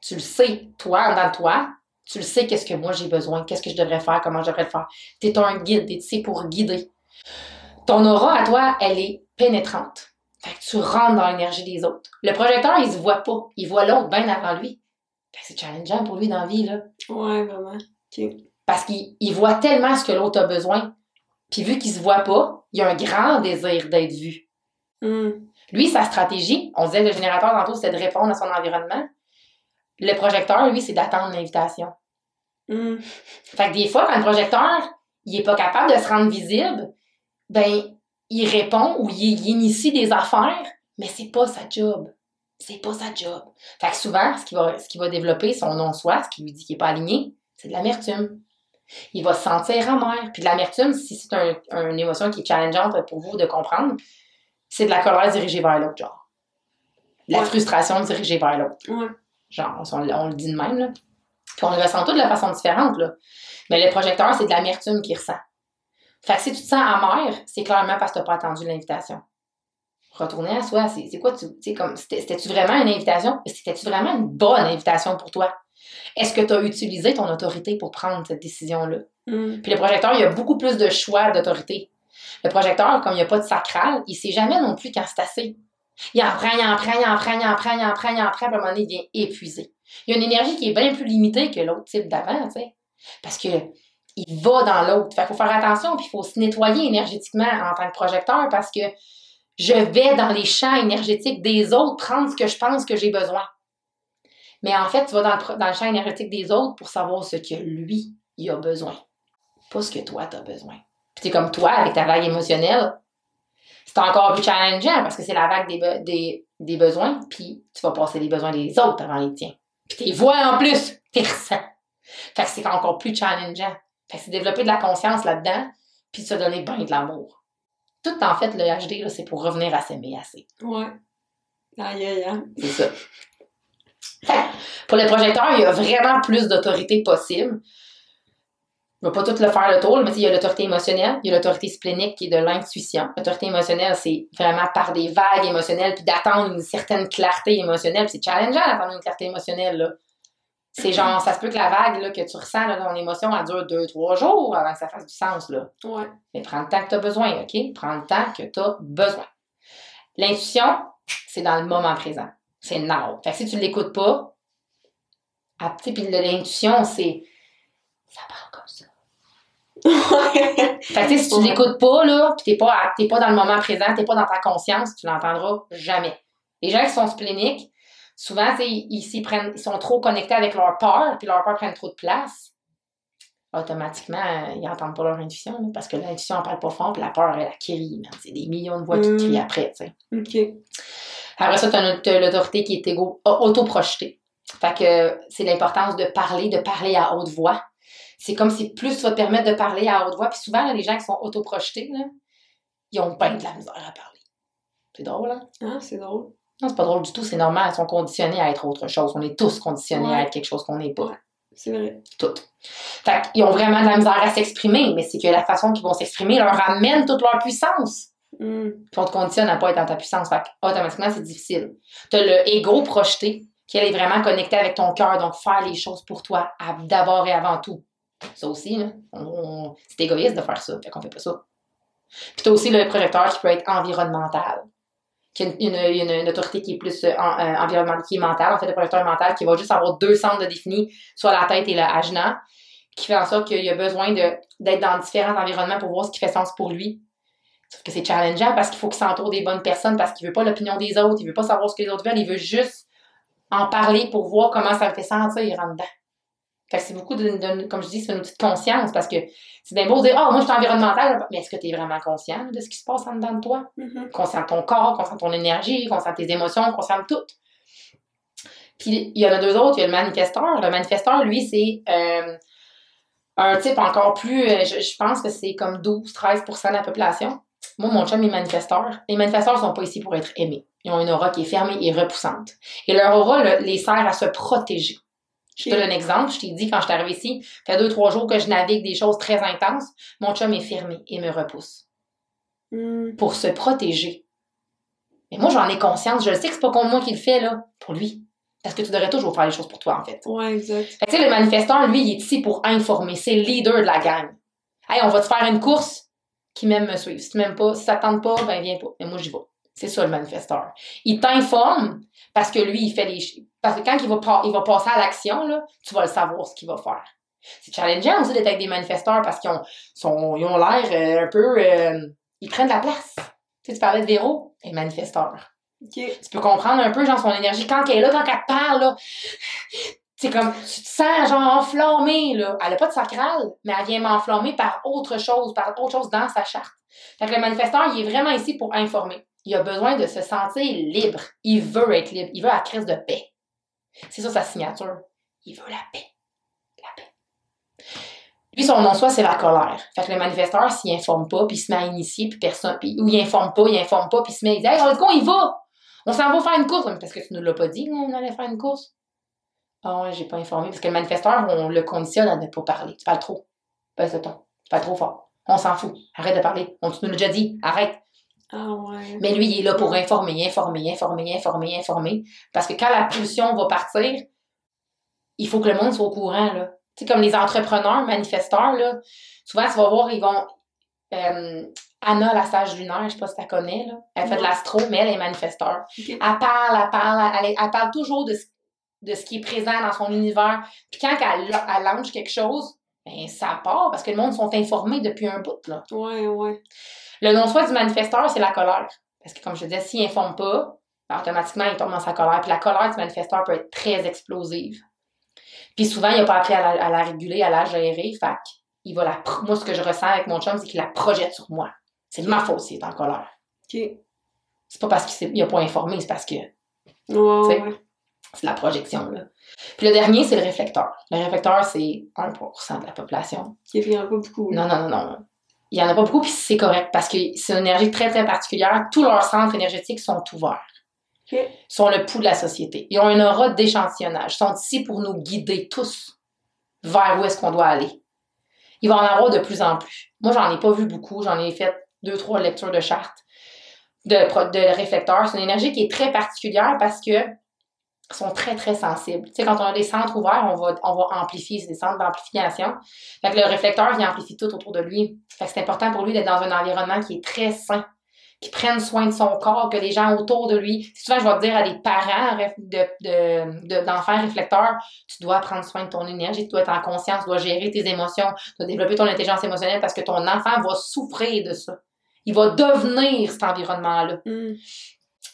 Tu le sais, toi, dans toi, tu le sais qu'est-ce que moi j'ai besoin, qu'est-ce que je devrais faire, comment je devrais le faire. Tu es un guide, tu sais pour guider. Ton aura à toi, elle est pénétrante. Fait que tu rentres dans l'énergie des autres. Le projecteur, il se voit pas. Il voit l'autre bien avant lui. Fait que c'est challengeant pour lui dans la vie, là. Ouais, vraiment. Parce qu'il il voit tellement ce que l'autre a besoin. Puis vu qu'il se voit pas, il a un grand désir d'être vu. Hmm. Lui, sa stratégie, on disait que le générateur tantôt, c'était de répondre à son environnement. Le projecteur, lui, c'est d'attendre l'invitation. Hmm. Fait que des fois, quand le projecteur, il est pas capable de se rendre visible, ben, il répond ou il, il initie des affaires, mais c'est pas sa job. C'est pas sa job. Fait que souvent, ce qu'il va, ce va développer, son non-soi, ce qui lui dit qu'il est pas aligné, c'est de l'amertume. Il va se sentir amer. Puis de l'amertume, si c'est un, une émotion qui est challengeante pour vous de comprendre, c'est de la colère dirigée vers l'autre, genre. La Ouais. frustration dirigée vers l'autre. Ouais. Genre, on, on le dit de même, là. Puis on le ressent tout de la façon différente, là. Mais le projecteur, c'est de l'amertume qu'il ressent. Fait que si tu te sens amer, c'est clairement parce que tu n'as pas attendu l'invitation. Retourner à soi, c'est quoi, tu sais, comme, c'était- c'était-tu vraiment une invitation? C'était-tu vraiment une bonne invitation pour toi? Est-ce que tu as utilisé ton autorité pour prendre cette décision-là? Hmm. Puis le projecteur, il y a beaucoup plus de choix d'autorité. Le projecteur, comme il n'y a pas de sacral, il sait jamais non plus quand c'est assez. Il en prend, il en prend, il en prend, il en prend, il en prend, il en prend, puis à un moment donné, il devient épuisé. Il y a une énergie qui est bien plus limitée que l'autre type d'avant, tu sais. Parce que il va dans l'autre. Fait qu'il faut faire attention, puis il faut se nettoyer énergétiquement en tant que projecteur parce que je vais dans les champs énergétiques des autres prendre ce que je pense que j'ai besoin. Mais en fait, tu vas dans le, dans le champ énergétique des autres pour savoir ce que lui, il a besoin. Pas ce que toi, tu as besoin. T'es comme toi, avec ta vague émotionnelle, c'est encore plus challengeant parce que c'est la vague des, be- des, des besoins, puis tu vas passer les besoins des autres avant les tiens. Puis t'es vois en plus, t'es ressens. Fait que c'est encore plus challengeant. Fait que c'est développer de la conscience là-dedans, puis se donner bien de l'amour. Tout en fait, le HD, c'est pour revenir à s'aimer assez. Ouais. Aïe, aïe, aïe. C'est ça. Fait que, Pour le projecteur, il y a vraiment plus d'autorité possible. Je ne vais pas tout le faire le tour, mais il y a l'autorité émotionnelle, il y a l'autorité splénique qui est de l'intuition. L'autorité émotionnelle, c'est vraiment par des vagues émotionnelles, puis d'attendre une certaine clarté émotionnelle. C'est challengeant d'attendre une clarté émotionnelle. Là. C'est genre, ça se peut que la vague là, que tu ressens là, dans ton émotion, elle dure deux, trois jours avant que ça fasse du sens. Là. Ouais. Mais prends le temps que tu as besoin, OK? Prends le temps que tu as besoin. L'intuition, c'est dans le moment présent. C'est now. Fait que si tu ne l'écoutes pas, ah, puis l'intuition, c'est. Ça. Fait que si tu l'écoutes pas, là, pis t'es pas, à- t'es pas dans le moment présent, t'es pas dans ta conscience, tu l'entendras jamais. Les gens qui sont spléniques, souvent, ils, ils s'y prennent, ils sont trop connectés avec leur peur, puis leur peur prend trop de place. Automatiquement, euh, ils n'entendent pas leur intuition, là, parce que l'intuition, elle parle pas fort, puis la peur, elle, elle crie. C'est des millions de voix qui Mm. crient après, tu sais. Ok. Après ça, tu as l'autorité qui est égo- auto-projetée. Fait que c'est l'importance de parler, de parler à haute voix. C'est comme si plus tu vas te permettre de parler à haute voix. Puis souvent, là, les gens qui sont auto-projetés, là, ils ont bien de la misère à parler. C'est drôle, hein? Ah, c'est drôle. Non, c'est pas drôle du tout, c'est normal. Ils sont conditionnés à être autre chose. On est tous conditionnés Ouais. à être quelque chose qu'on n'est pas. Ouais. C'est vrai. Toutes. Fait qu'ils ont vraiment de la misère à s'exprimer, mais c'est que la façon qu'ils vont s'exprimer leur amène toute leur puissance. Hmm. puis on te conditionne à pas être dans ta puissance. Fait que, automatiquement, c'est difficile. Tu as le ego projeté, qui est vraiment connecté avec ton cœur, donc faire les choses pour toi, d'abord et avant tout. Ça aussi, là, c'est égoïste de faire ça, fait qu'on fait pas ça. Puis tu as aussi le projecteur qui peut être environnemental, qui a une, autorité qui est plus euh, euh, environnementale, qui est mentale. En fait, le projecteur mental qui va juste avoir deux centres de définis, soit la tête et le ajna, qui fait en sorte qu'il a besoin d'être dans différents environnements pour voir ce qui fait sens pour lui. Sauf que c'est challengeant parce qu'il faut qu'il s'entoure des bonnes personnes parce qu'il veut pas l'opinion des autres, il veut pas savoir ce que les autres veulent, il veut juste en parler pour voir comment ça le fait sentir, il rentre dedans. Fait que c'est beaucoup de, de- comme je dis, c'est une petite conscience parce que c'est bien beau de dire, ah, moi je suis environnemental, mais est-ce que tu es vraiment conscient de ce qui se passe en dedans de toi? Mhm. Conscient de ton corps, conscient de ton énergie, conscient de tes émotions, conscient de tout. Puis il y en a deux autres, il y a le manifesteur. Le manifesteur, lui, c'est euh, un type encore plus, euh, je, je pense que c'est comme 12-13% de la population. Moi, mon chum est manifesteur. Les manifesteurs sont pas ici pour être aimés. Ils ont une aura qui est fermée et repoussante. Et leur aura le- les sert à se protéger. Je te donne un exemple. Je t'ai dit, quand je suis arrivée ici, fait deux, trois jours que je navigue des choses très intenses. Mon chum est fermé et me repousse Hmm. pour se protéger. Mais moi, j'en ai conscience. Je le sais que c'est pas contre moi qui le fait, là. Pour lui. Parce que tu devrais toujours faire les choses pour toi, en fait. Ouais, exact. Fait que, tu sais, le manifesteur, lui, il est ici pour informer. C'est le leader de la gang. Hey, on va te faire une course qui m'aime me suivre. Si tu m'aimes pas, si ça te tente pas, ben viens pas. Mais moi, j'y vais. C'est ça, le manifesteur. Il t'informe parce que lui, il fait les... Parce que quand il va, il va passer à l'action, tu vas le savoir ce qu'il va faire. C'est challengeant aussi d'être avec des manifesteurs parce qu'ils ont, sont- ils ont l'air euh, un peu... euh, ils prennent de la place. Tu sais, tu parlais de Véro, elle est manifesteur tu peux comprendre un peu genre son énergie quand elle est là, quand elle te parle là. C'est comme tu te sens genre enflammée là. Elle a pas de sacral, mais elle vient m'enflammer par autre chose, par autre chose dans sa charte. Fait que le manifesteur, il est vraiment ici pour informer. Il a besoin de se sentir libre. Il veut être libre. Il veut la crise de paix. C'est ça sa signature. Il veut la paix. La paix. Lui, son nom soit, c'est la colère. Fait que le manifesteur, s'il informe pas, puis il se met à initier, puis personne, puis, ou il informe pas, il informe pas, puis il se met, il dit, hey, let's go, il va! On s'en va faire une course. Parce que tu nous l'as pas dit, on allait faire une course. Ah ouais, j'ai pas informé. Parce que le manifesteur, on le conditionne à ne pas parler. Tu parles trop. Baisse le ton. Tu parles trop fort. On s'en fout. Arrête de parler. On nous l'a déjà dit. Arrête. Ah ouais. Mais lui, il est là pour informer, informer, informer, informer, informer. Parce que quand la pulsion va partir, il faut que le monde soit au courant, là. Tu sais, comme les entrepreneurs, manifesteurs, là, souvent, tu vas voir, ils vont... euh, Anna, la sage lunaire, je sais pas si tu la connais, là. Elle fait de l'astro, mais elle est manifesteur. Elle parle, elle parle, elle, elle parle toujours de ce, de ce qui est présent dans son univers. Puis quand elle, elle lance quelque chose, ben, ça part parce que le monde sont informés depuis un bout, là. Ouais, ouais. Le non-soi du manifesteur, c'est la colère. Parce que, comme je disais, s'il informe pas, automatiquement, il tombe dans sa colère. Puis la colère du manifesteur peut être très explosive. Puis souvent, il n'a pas appris à la, à la réguler, à la gérer. Fait il va la. Moi, ce que je ressens avec mon chum, c'est qu'il la projette sur moi. C'est de ma faute s'il est en colère. Ok. C'est pas parce qu'il n'a pas informé, c'est parce que ouais. c'est la projection. Là. Puis le dernier, c'est le réflecteur. Le réflecteur, c'est 1% de la population. Qui revient pas beaucoup. Non, non, non, non. Il n'y en a pas beaucoup, puis c'est correct parce que c'est une énergie très, très particulière. Tous leurs centres énergétiques sont ouverts. Ok. sont le pouls de la société. Ils ont une aura d'échantillonnage. Ils sont ici pour nous guider tous vers où est-ce qu'on doit aller. Il va en avoir de plus en plus. Moi, j'en ai pas vu beaucoup. J'en ai fait deux, trois lectures de chartes de, de réflecteurs. C'est une énergie qui est très particulière parce que sont très, très sensibles. Tu sais, quand on a des centres ouverts, on va, on va amplifier. Des centres d'amplification. Fait que le réflecteur, il amplifie tout autour de lui. Fait que c'est important pour lui d'être dans un environnement qui est très sain qui prennent soin de son corps, que les gens autour de lui. Souvent, je vais te dire à des parents ref- de, de, d'enfants réflecteurs, tu dois prendre soin de ton énergie, tu dois être en conscience, tu dois gérer tes émotions, tu dois développer ton intelligence émotionnelle parce que ton enfant va souffrir de ça. Il va devenir cet environnement-là. Hmm.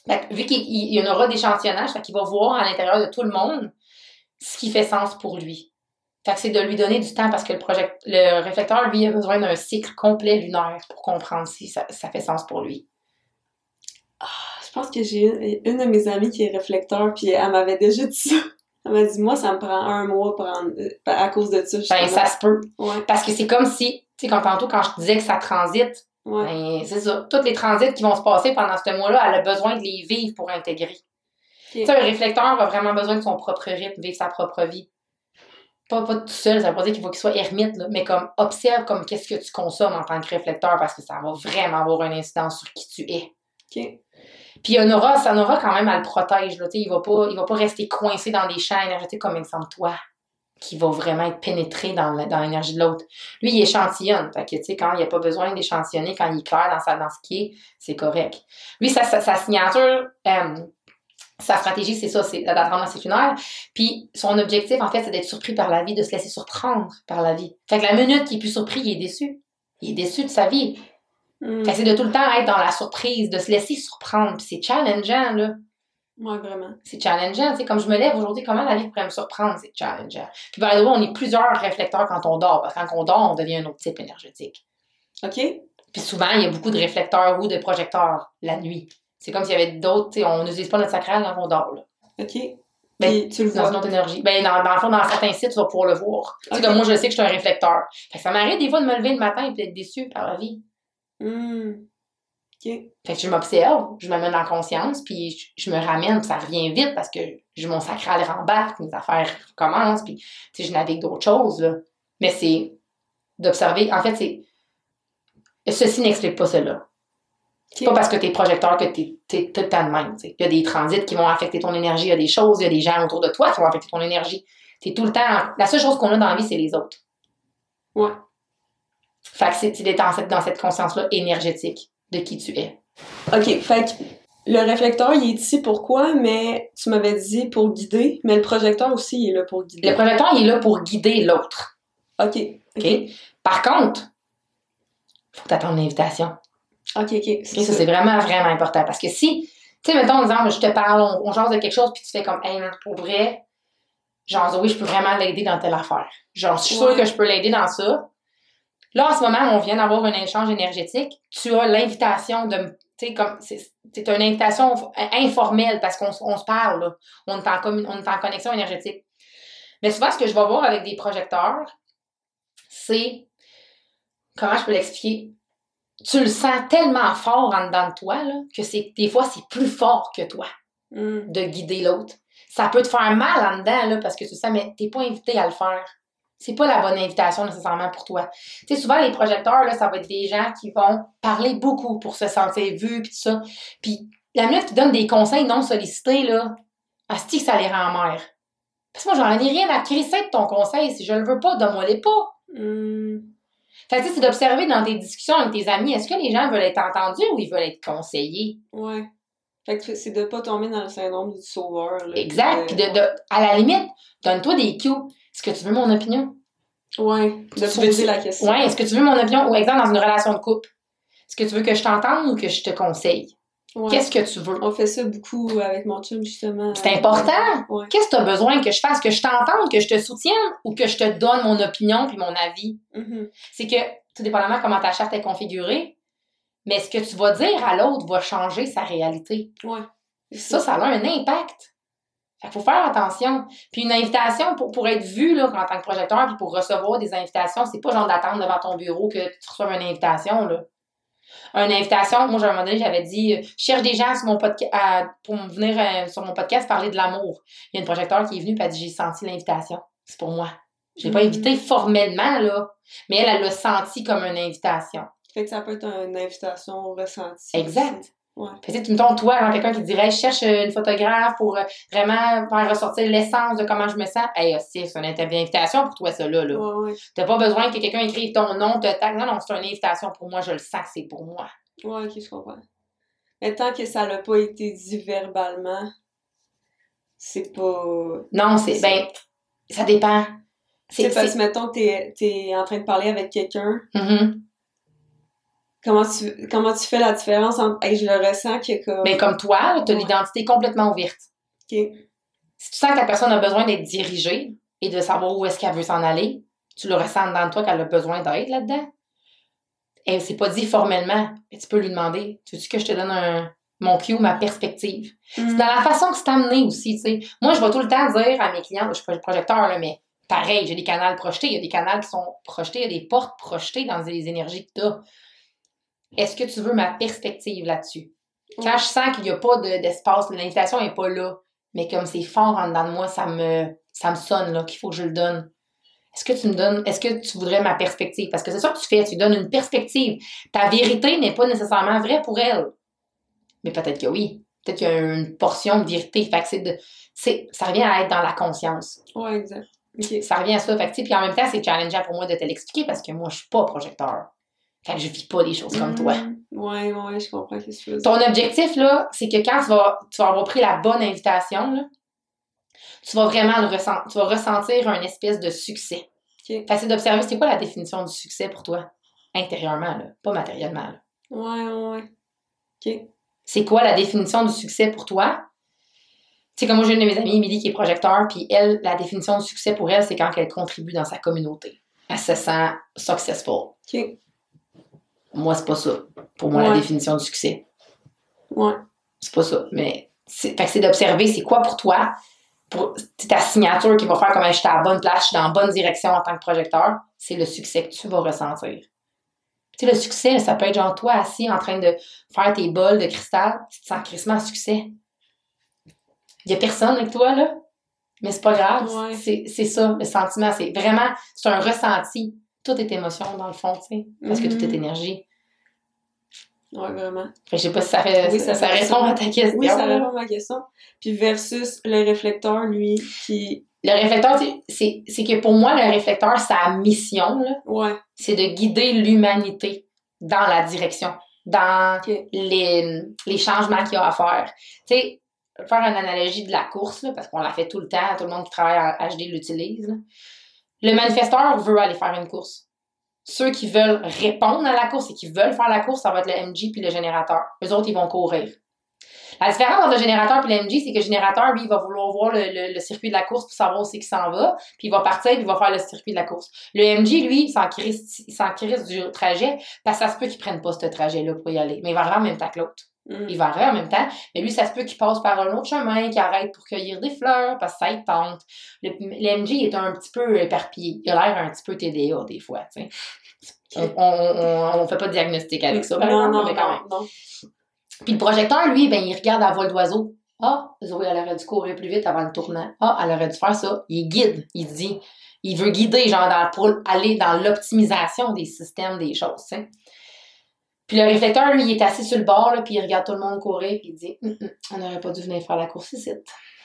Fait que vu qu'il il y en aura d'échantillonnage, fait qu'il va voir à l'intérieur de tout le monde ce qui fait sens pour lui. Fait que c'est de lui donner du temps parce que le, project, le réflecteur, lui, a besoin d'un cycle complet lunaire pour comprendre si ça, ça fait sens pour lui. Je pense que j'ai une, une de mes amies qui est réflecteur, puis elle m'avait déjà dit ça. Elle m'a dit, moi, ça me prend un mois euh, à cause de ça. Ben, ça se peut. Ouais, Parce que c'est comme si, tu sais, quand tantôt, quand je te disais que ça transite, ouais. ben, c'est ça. Tous les transits qui vont se passer pendant ce mois-là, elle a besoin de les vivre pour intégrer. Tu sais, un réflecteur a vraiment besoin de son propre rythme, vivre sa propre vie. Pas, pas tout seul, ça veut pas dire qu'il faut qu'il soit ermite, là, mais comme observe comme qu'est-ce que tu consommes en tant que réflecteur parce que ça va vraiment avoir une incidence sur qui tu es. Puis un aura, ça aura quand même, elle le protège. Là, il va pas, il va pas rester coincé dans des champs énergétiques comme exemple toi, qui va vraiment être pénétré dans l'énergie de l'autre. Lui, il échantillonne. Fait que, tu sais, quand il n'y a pas besoin d'échantillonner, quand il est clair dans, sa, dans ce qui est, c'est correct. Lui, sa, sa, sa signature, euh, sa stratégie, c'est ça, c'est d'apprendre à ses lunaire. Puis son objectif, en fait, c'est d'être surpris par la vie, de se laisser surprendre par la vie. Fait que la minute qu'il est plus surpris, il est déçu. Il est déçu de sa vie. Hmm. Fait que c'est de tout le temps être dans la surprise, de se laisser surprendre. Puis c'est challengeant, là. Ouais, vraiment. C'est challengeant. Tu sais, comme je me lève aujourd'hui, comment la vie pourrait me surprendre? C'est challengeant. Puis, the way, on est plusieurs réflecteurs quand on dort. Parce que quand on dort, on devient un autre type énergétique. Ok. Puis souvent, il y a beaucoup de réflecteurs ou de projecteurs la nuit. C'est comme s'il y avait d'autres, tu sais, on n'utilise pas notre sacral quand on dort, là. Ok. Ben, tu le Dans vois. une autre énergie. Ben, dans, dans le fond, dans certains sites, tu vas pouvoir le voir. Tu sais, comme moi, je sais que je suis un réflecteur. Fait que ça m'arrive des fois de me lever le matin et d'être déçu par la vie. Hmm. Fait que je m'observe, je me mets dans la conscience, puis je, je me ramène, puis ça revient vite parce que j'ai mon sacral rembarque, mes affaires commencent, puis je navigue d'autres choses, là. Mais c'est d'observer. En fait, c'est. Ceci n'explique pas cela. C'est pas parce que t'es projecteur que t'es t'es tout le temps de même. Il y a des transits qui vont affecter ton énergie, il y a des choses, il y a des gens autour de toi qui vont affecter ton énergie. T'es tout le temps. La seule chose qu'on a dans la vie, c'est les autres. Ouais. Fait que c'est c'est d'être dans cette, dans cette conscience-là énergétique de qui tu es. Ok. Fait que le réflecteur, il est ici pourquoi, mais tu m'avais dit pour guider, mais le projecteur aussi, il est là pour guider. Le projecteur, il est là pour guider l'autre. Ok. OK? Par contre, faut que t'attendes l'invitation. Ok, ok. Ça, c'est vraiment, vraiment important. Parce que si, tu sais, mettons, exemple, je te parle, on, on jase de quelque chose, puis tu fais comme, hey, pour vrai, genre, Zoé, je peux vraiment l'aider dans telle affaire. Genre, je suis sûre que je peux l'aider dans ça. Là, en ce moment, on vient d'avoir un échange énergétique. Tu as l'invitation de. Tu sais, comme. C'est une invitation informelle parce qu'on on se parle, là. On est, en on est en connexion énergétique. Mais souvent, ce que je vais voir avec des projecteurs, c'est. Comment je peux l'expliquer? Tu le sens tellement fort en dedans de toi, là, que c'est des fois, c'est plus fort que toi Hmm. de guider l'autre. Ça peut te faire mal en dedans, là, parce que tu sais, mais t'es pas invité à le faire. C'est pas la bonne invitation nécessairement pour toi. Tu sais, souvent, les projecteurs, là, ça va être des gens qui vont parler beaucoup pour se sentir vus, puis tout ça. Puis la minute qu'ils donnent des conseils non sollicités, là, asti que ça les rend mères. Parce que moi, j'en ai rien à crisser de ton conseil. Si je le veux pas, donne-moi les pas. Hmm. Fait que, c'est d'observer dans tes discussions avec tes amis, est-ce que les gens veulent être entendus ou ils veulent être conseillés? Ouais. Fait que c'est de pas tomber dans le syndrome du sauveur. Là, Exact. Puis de, de, à la limite, donne-toi des cues. Est-ce que tu veux mon opinion? Ouais. De Tu poser la question. Ouais, est-ce que tu veux mon opinion? Ou exemple, dans une relation de couple. Est-ce que tu veux que je t'entende ou que je te conseille? Ouais. Qu'est-ce que tu veux? On fait ça beaucoup avec mon chum, justement. C'est important. Ouais. Qu'est-ce que tu as besoin que je fasse? Que je t'entende, que je te soutienne ou que je te donne mon opinion puis mon avis? Mhm. C'est que, tout dépendamment comment ta charte est configurée, mais ce que tu vas dire à l'autre va changer sa réalité. Ouais. Ça, ça a un impact. Fait qu'il faut faire attention. Puis une invitation, pour, pour être vu là, en tant que projecteur, puis pour recevoir des invitations, c'est pas genre d'attendre devant ton bureau que tu reçoives une invitation. Là. Une invitation, moi, à un moment donné, j'avais dit euh, Je cherche des gens sur mon podca- à- pour venir euh, sur mon podcast parler de l'amour. Il y a une projecteur qui est venue et a dit J'ai senti l'invitation. C'est pour moi. Je l'ai pas Mhm. invité formellement, là, mais elle, elle l'a senti comme une invitation. Fait que ça peut être une invitation ressentie. Exact. aussi. Ouais. Que, tu toi, genre, quelqu'un qui dirait, je cherche euh, une photographe pour euh, vraiment faire ressortir l'essence de comment je me sens. Hey, c'est une invitation pour toi, ça, là. là. Ouais, ouais. T'as pas besoin que quelqu'un écrive ton nom, te tag. Non, non, c'est une invitation pour moi, je le sens que c'est pour moi. Ouais, ok, je comprends. Mais tant que ça n'a pas été dit verbalement, c'est pas. Non, c'est, ben, ça dépend. C'est parce que, mettons, t'es es en train de parler avec quelqu'un, Mhm. Comment tu, comment tu fais la différence entre. Hey, je le ressens que comme. Mais comme toi, là, t'as Ouais. l'identité complètement ouverte. Si tu sens que la personne a besoin d'être dirigée et de savoir où est-ce qu'elle veut s'en aller, tu le ressens dans toi qu'elle a besoin d'aide là-dedans. Et c'est pas dit formellement, mais tu peux lui demander Tu veux que je te donne un, mon cue, ma perspective C'est Mhm. dans la façon que c'est amené aussi, tu sais. Moi, je vais tout le temps dire à mes clients, je suis pas projecteur, là, mais pareil, j'ai des canaux projetés, il y a des canaux qui sont projetés, il y a des portes projetées dans les énergies que tu as. Est-ce que tu veux ma perspective là-dessus? Quand je sens qu'il n'y a pas de- d'espace, l'invitation n'est pas là, mais comme c'est fort en dedans de moi, ça me, ça me sonne là, qu'il faut que je le donne. Est-ce que tu me donnes, est-ce que tu voudrais ma perspective? Parce que c'est ça que tu fais, tu donnes une perspective. Ta vérité n'est pas nécessairement vraie pour elle. Mais peut-être que oui. Peut-être qu'il y a une portion de vérité. Fait que de, ça revient à être dans la conscience. Ouais, exact. Ça revient à ça. Fait que, puis en même temps, c'est challengeant pour moi de te l'expliquer parce que moi, je suis pas projecteur. Fait que je vis pas des choses comme toi. Mhm. Ouais, ouais, je comprends ce que tu veux. Ton objectif, là, c'est que quand tu vas, tu vas avoir pris la bonne invitation, là, tu vas vraiment le ressentir. Tu vas ressentir un espèce de succès. Ok. Fait c'est d'observer, c'est quoi la définition du succès pour toi? Intérieurement, là, pas matériellement. là? Ouais, ouais, ouais. Ok. C'est quoi la définition du succès pour toi? Tu sais, comme moi, j'ai une de mes amies, Émilie, qui est projecteur, puis elle, la définition du succès pour elle, c'est quand elle contribue dans sa communauté. Elle se sent successful. Ok. Moi, c'est pas ça. Pour moi, la définition du succès. Ouais. C'est pas ça. Mais c'est, d'observer c'est quoi pour toi, pour c'est ta signature qui va faire comme je suis à la bonne place, je suis dans la bonne direction en tant que projecteur. C'est le succès que tu vas ressentir. Tu sais, le succès, ça peut être genre toi assis en train de faire tes bols de cristal, tu te sens crissement succès. Il y a personne avec toi, là. Mais c'est pas grave. Ouais. C'est, c'est ça, le sentiment. C'est vraiment, c'est un ressenti. Tout est émotion, dans le fond, tu sais. Parce que tout est Mhm. énergie. Ouais, vraiment. Je sais pas si ça, Oui, répond à ta question. Oui, ça répond à ma question. Puis versus le réflecteur, lui, qui. Le réflecteur, c'est- que pour moi, le réflecteur, sa mission, là, Ouais. c'est de guider l'humanité dans la direction, dans les, les changements qu'il y a à faire. Tu sais, faire une analogie de la course, là, parce qu'on la fait tout le temps, tout le monde qui travaille en HD l'utilise. Le manifesteur veut aller faire une course. Ceux qui veulent répondre à la course et qui veulent faire la course, ça va être le MG puis le générateur. Eux autres, ils vont courir. La différence entre le générateur et le MG, c'est que le générateur, lui, il va vouloir voir le, circuit de la course pour savoir où c'est qu'il s'en va, puis il va partir, puis il va faire le circuit de la course. Le MG, lui, il s'en crisse, du trajet, parce que ça se peut qu'il prenne pas ce trajet-là pour y aller. Mais il va arriver même temps que l'autre. Mhm. Il va arriver en même temps, mais lui, ça se peut qu'il passe par un autre chemin, qu'il arrête pour cueillir des fleurs, parce que ça il tente. MG est un petit peu éparpillé. Il a l'air un petit peu TDA, des fois, tu sais. On, on, on, on fait pas de diagnostic avec ça, par non, exemple, non, mais quand même. non, non. Puis le projecteur, lui, ben, il regarde à vol d'oiseau. Ah, Zoé, elle aurait dû courir plus vite avant le tournant. Ah, elle aurait dû faire ça. Il guide, il dit. Il veut guider, genre, dans- pour aller dans l'optimisation des systèmes, des choses, tu sais. Puis le réflecteur, lui, il est assis sur le bord, là, puis il regarde tout le monde courir, puis il dit Hum, hum, On n'aurait pas dû venir faire la course ici.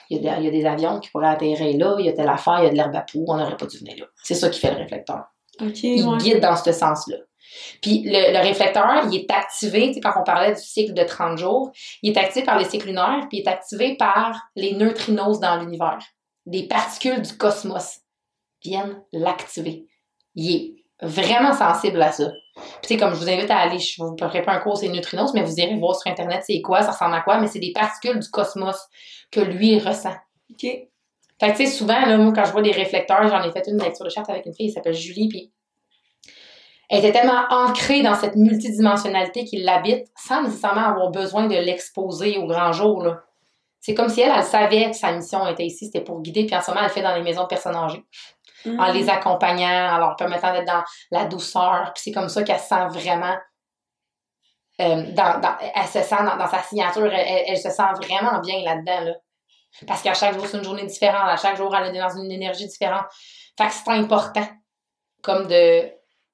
Il y, a des, il y a des avions qui pourraient atterrir là, il y a telle affaire, il y a de l'herbe à poux, on n'aurait pas dû venir là. C'est ça qui fait le réflecteur Ok, il ouais. guide dans ce sens-là. Puis le, le réflecteur, il est activé, tu sais, quand on parlait du cycle de 30 jours, il est activé par les cycles lunaires, puis il est activé par les neutrinos dans l'univers. Des particules du cosmos viennent l'activer. Il est vraiment sensibles à ça. Puis, tu sais, comme je vous invite à aller, je vous ferai pas un cours, c'est neutrinos, mais vous irez voir sur Internet c'est quoi, ça ressemble à quoi, mais c'est des particules du cosmos que lui ressent. OK. Fait que, tu sais, souvent, là, moi, quand je vois des réflecteurs, j'en ai fait une lecture de charte avec une fille, elle s'appelle Julie, puis elle était tellement ancrée dans cette multidimensionnalité qui l'habite, sans nécessairement avoir besoin de l'exposer au grand jour, là. C'est comme si elle, elle savait que sa mission était ici, c'était pour guider, puis en ce moment, elle le fait dans les maisons de personnes âgées en Mm. les accompagnant, en leur permettant d'être dans la douceur. Puis c'est comme ça qu'elle se sent vraiment. euh, dans, dans- elle se sent dans, dans sa signature, elle, se sent vraiment bien là-dedans. Là. Parce qu'à chaque jour, c'est une journée différente. À chaque jour, elle est dans une énergie différente. Fait que c'est important, comme de,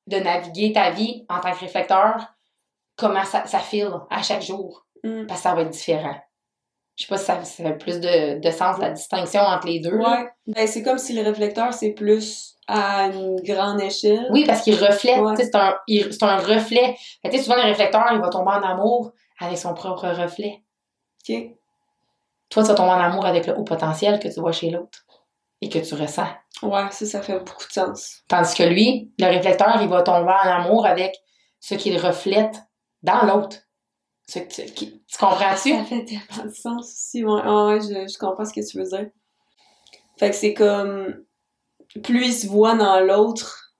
de naviguer ta vie en tant que réflecteur, comment ça, ça file à chaque jour. Mm. Parce que ça va être différent. Je sais pas si ça, ça fait plus de, de sens, la distinction entre les deux. Ouais. Ben, c'est comme si le réflecteur, c'est plus à une grande échelle. Oui, parce qu'il reflète, Ouais. c'est un, il- c'est un reflet. Fait souvent, le réflecteur, il va tomber en amour avec son propre reflet. OK. Toi, tu vas tomber en amour avec le haut potentiel que tu vois chez l'autre et que tu ressens. Ouais, ça, ça fait beaucoup de sens. Tandis que lui, le réflecteur, il va tomber en amour avec ce qu'il reflète dans l'autre. Tu, qui- tu comprends-tu? Ça fait tellement de sens aussi. Ouais, Ah ouais je, je comprends ce que tu veux dire. Fait que c'est comme. Plus il se voit dans l'autre.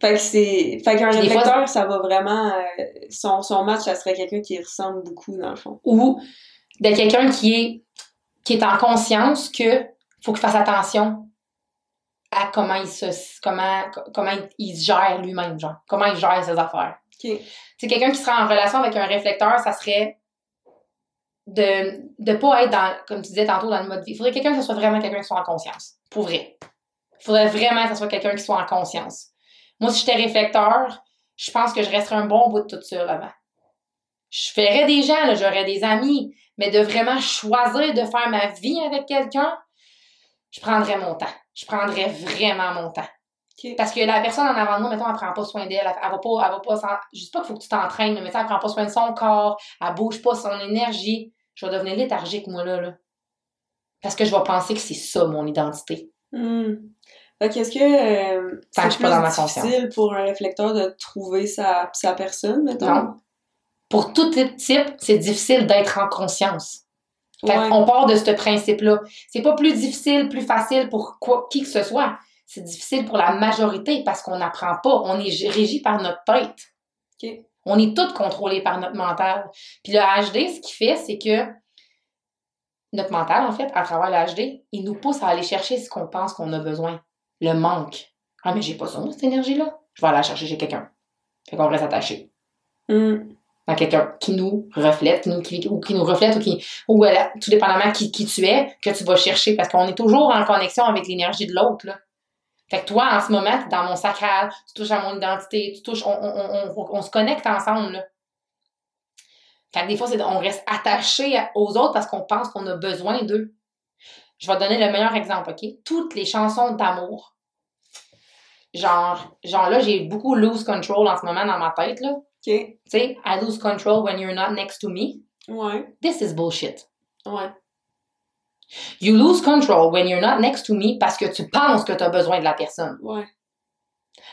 Fait que c'est. Fait qu'un fois, réflecteur, ça va vraiment. euh, son, son match, ça serait quelqu'un qui ressemble beaucoup, dans le fond. Ou de quelqu'un qui est, qui est en conscience que faut qu'il fasse attention à comment il se, comment, comment il, il se gère lui-même, genre. Comment il gère ses affaires. C'est quelqu'un qui sera en relation avec un réflecteur, ça serait de ne pas être dans, comme tu disais tantôt, dans le mode vie. Il faudrait quelqu'un que ce soit vraiment quelqu'un qui soit en conscience. Pour vrai. Il faudrait vraiment que ce soit quelqu'un qui soit en conscience. Moi, si j'étais réflecteur, je pense que je resterais un bon bout de toute seule avant. Je ferais des gens, j'aurais des amis, mais de vraiment choisir de faire ma vie avec quelqu'un, je prendrais mon temps. Je prendrais vraiment mon temps. Parce que la personne en avant de moi, mettons, elle prend pas soin d'elle, elle, elle va pas, elle va pas, je dis pas qu'il faut que tu t'entraînes, mais mettons, elle prend pas soin de son corps, elle bouge pas son énergie. Je vais devenir léthargique, moi, là, là. Parce que je vais penser que c'est ça, mon identité. Hmm. Fait qu'est-ce que. euh, Tant que je c'est suis pas dans ma difficile pour un réflecteur de trouver sa, sa personne, mettons? Non. Pour tout type, c'est difficile d'être en conscience. Fait Ouais. On part de ce principe-là. C'est pas plus difficile, plus facile pour quoi, qui que ce soit. C'est difficile pour la majorité parce qu'on n'apprend pas. On est régi par notre tête. On est tous contrôlés par notre mental. Puis le HD, ce qu'il fait, c'est que notre mental, en fait, à travers le HD, il nous pousse à aller chercher ce qu'on pense qu'on a besoin. Le manque. Ah, mais j'ai pas besoin de cette énergie-là. Je vais aller la chercher chez quelqu'un. Fait qu'on reste attaché Hmm. dans quelqu'un qui nous reflète, qui nous, qui, ou qui nous reflète, ou qui, ou euh, tout dépendamment qui, qui tu es, que tu vas chercher, parce qu'on est toujours en connexion avec l'énergie de l'autre, là. Fait que toi, en ce moment, t'es dans mon sacral, tu touches à mon identité, tu touches, on, on, on, on, se connecte ensemble, là. Fait que des fois, c'est, on reste attaché aux autres parce qu'on pense qu'on a besoin d'eux. Je vais te donner le meilleur exemple, OK? Toutes les chansons d'amour. Genre, genre là, j'ai beaucoup lose control en ce moment dans ma tête, là. OK. Tu sais, I lose control when you're not next to me. Ouais. This is bullshit. Ouais. You lose control when you're not next to me parce que tu penses que tu as besoin de la personne. Ouais.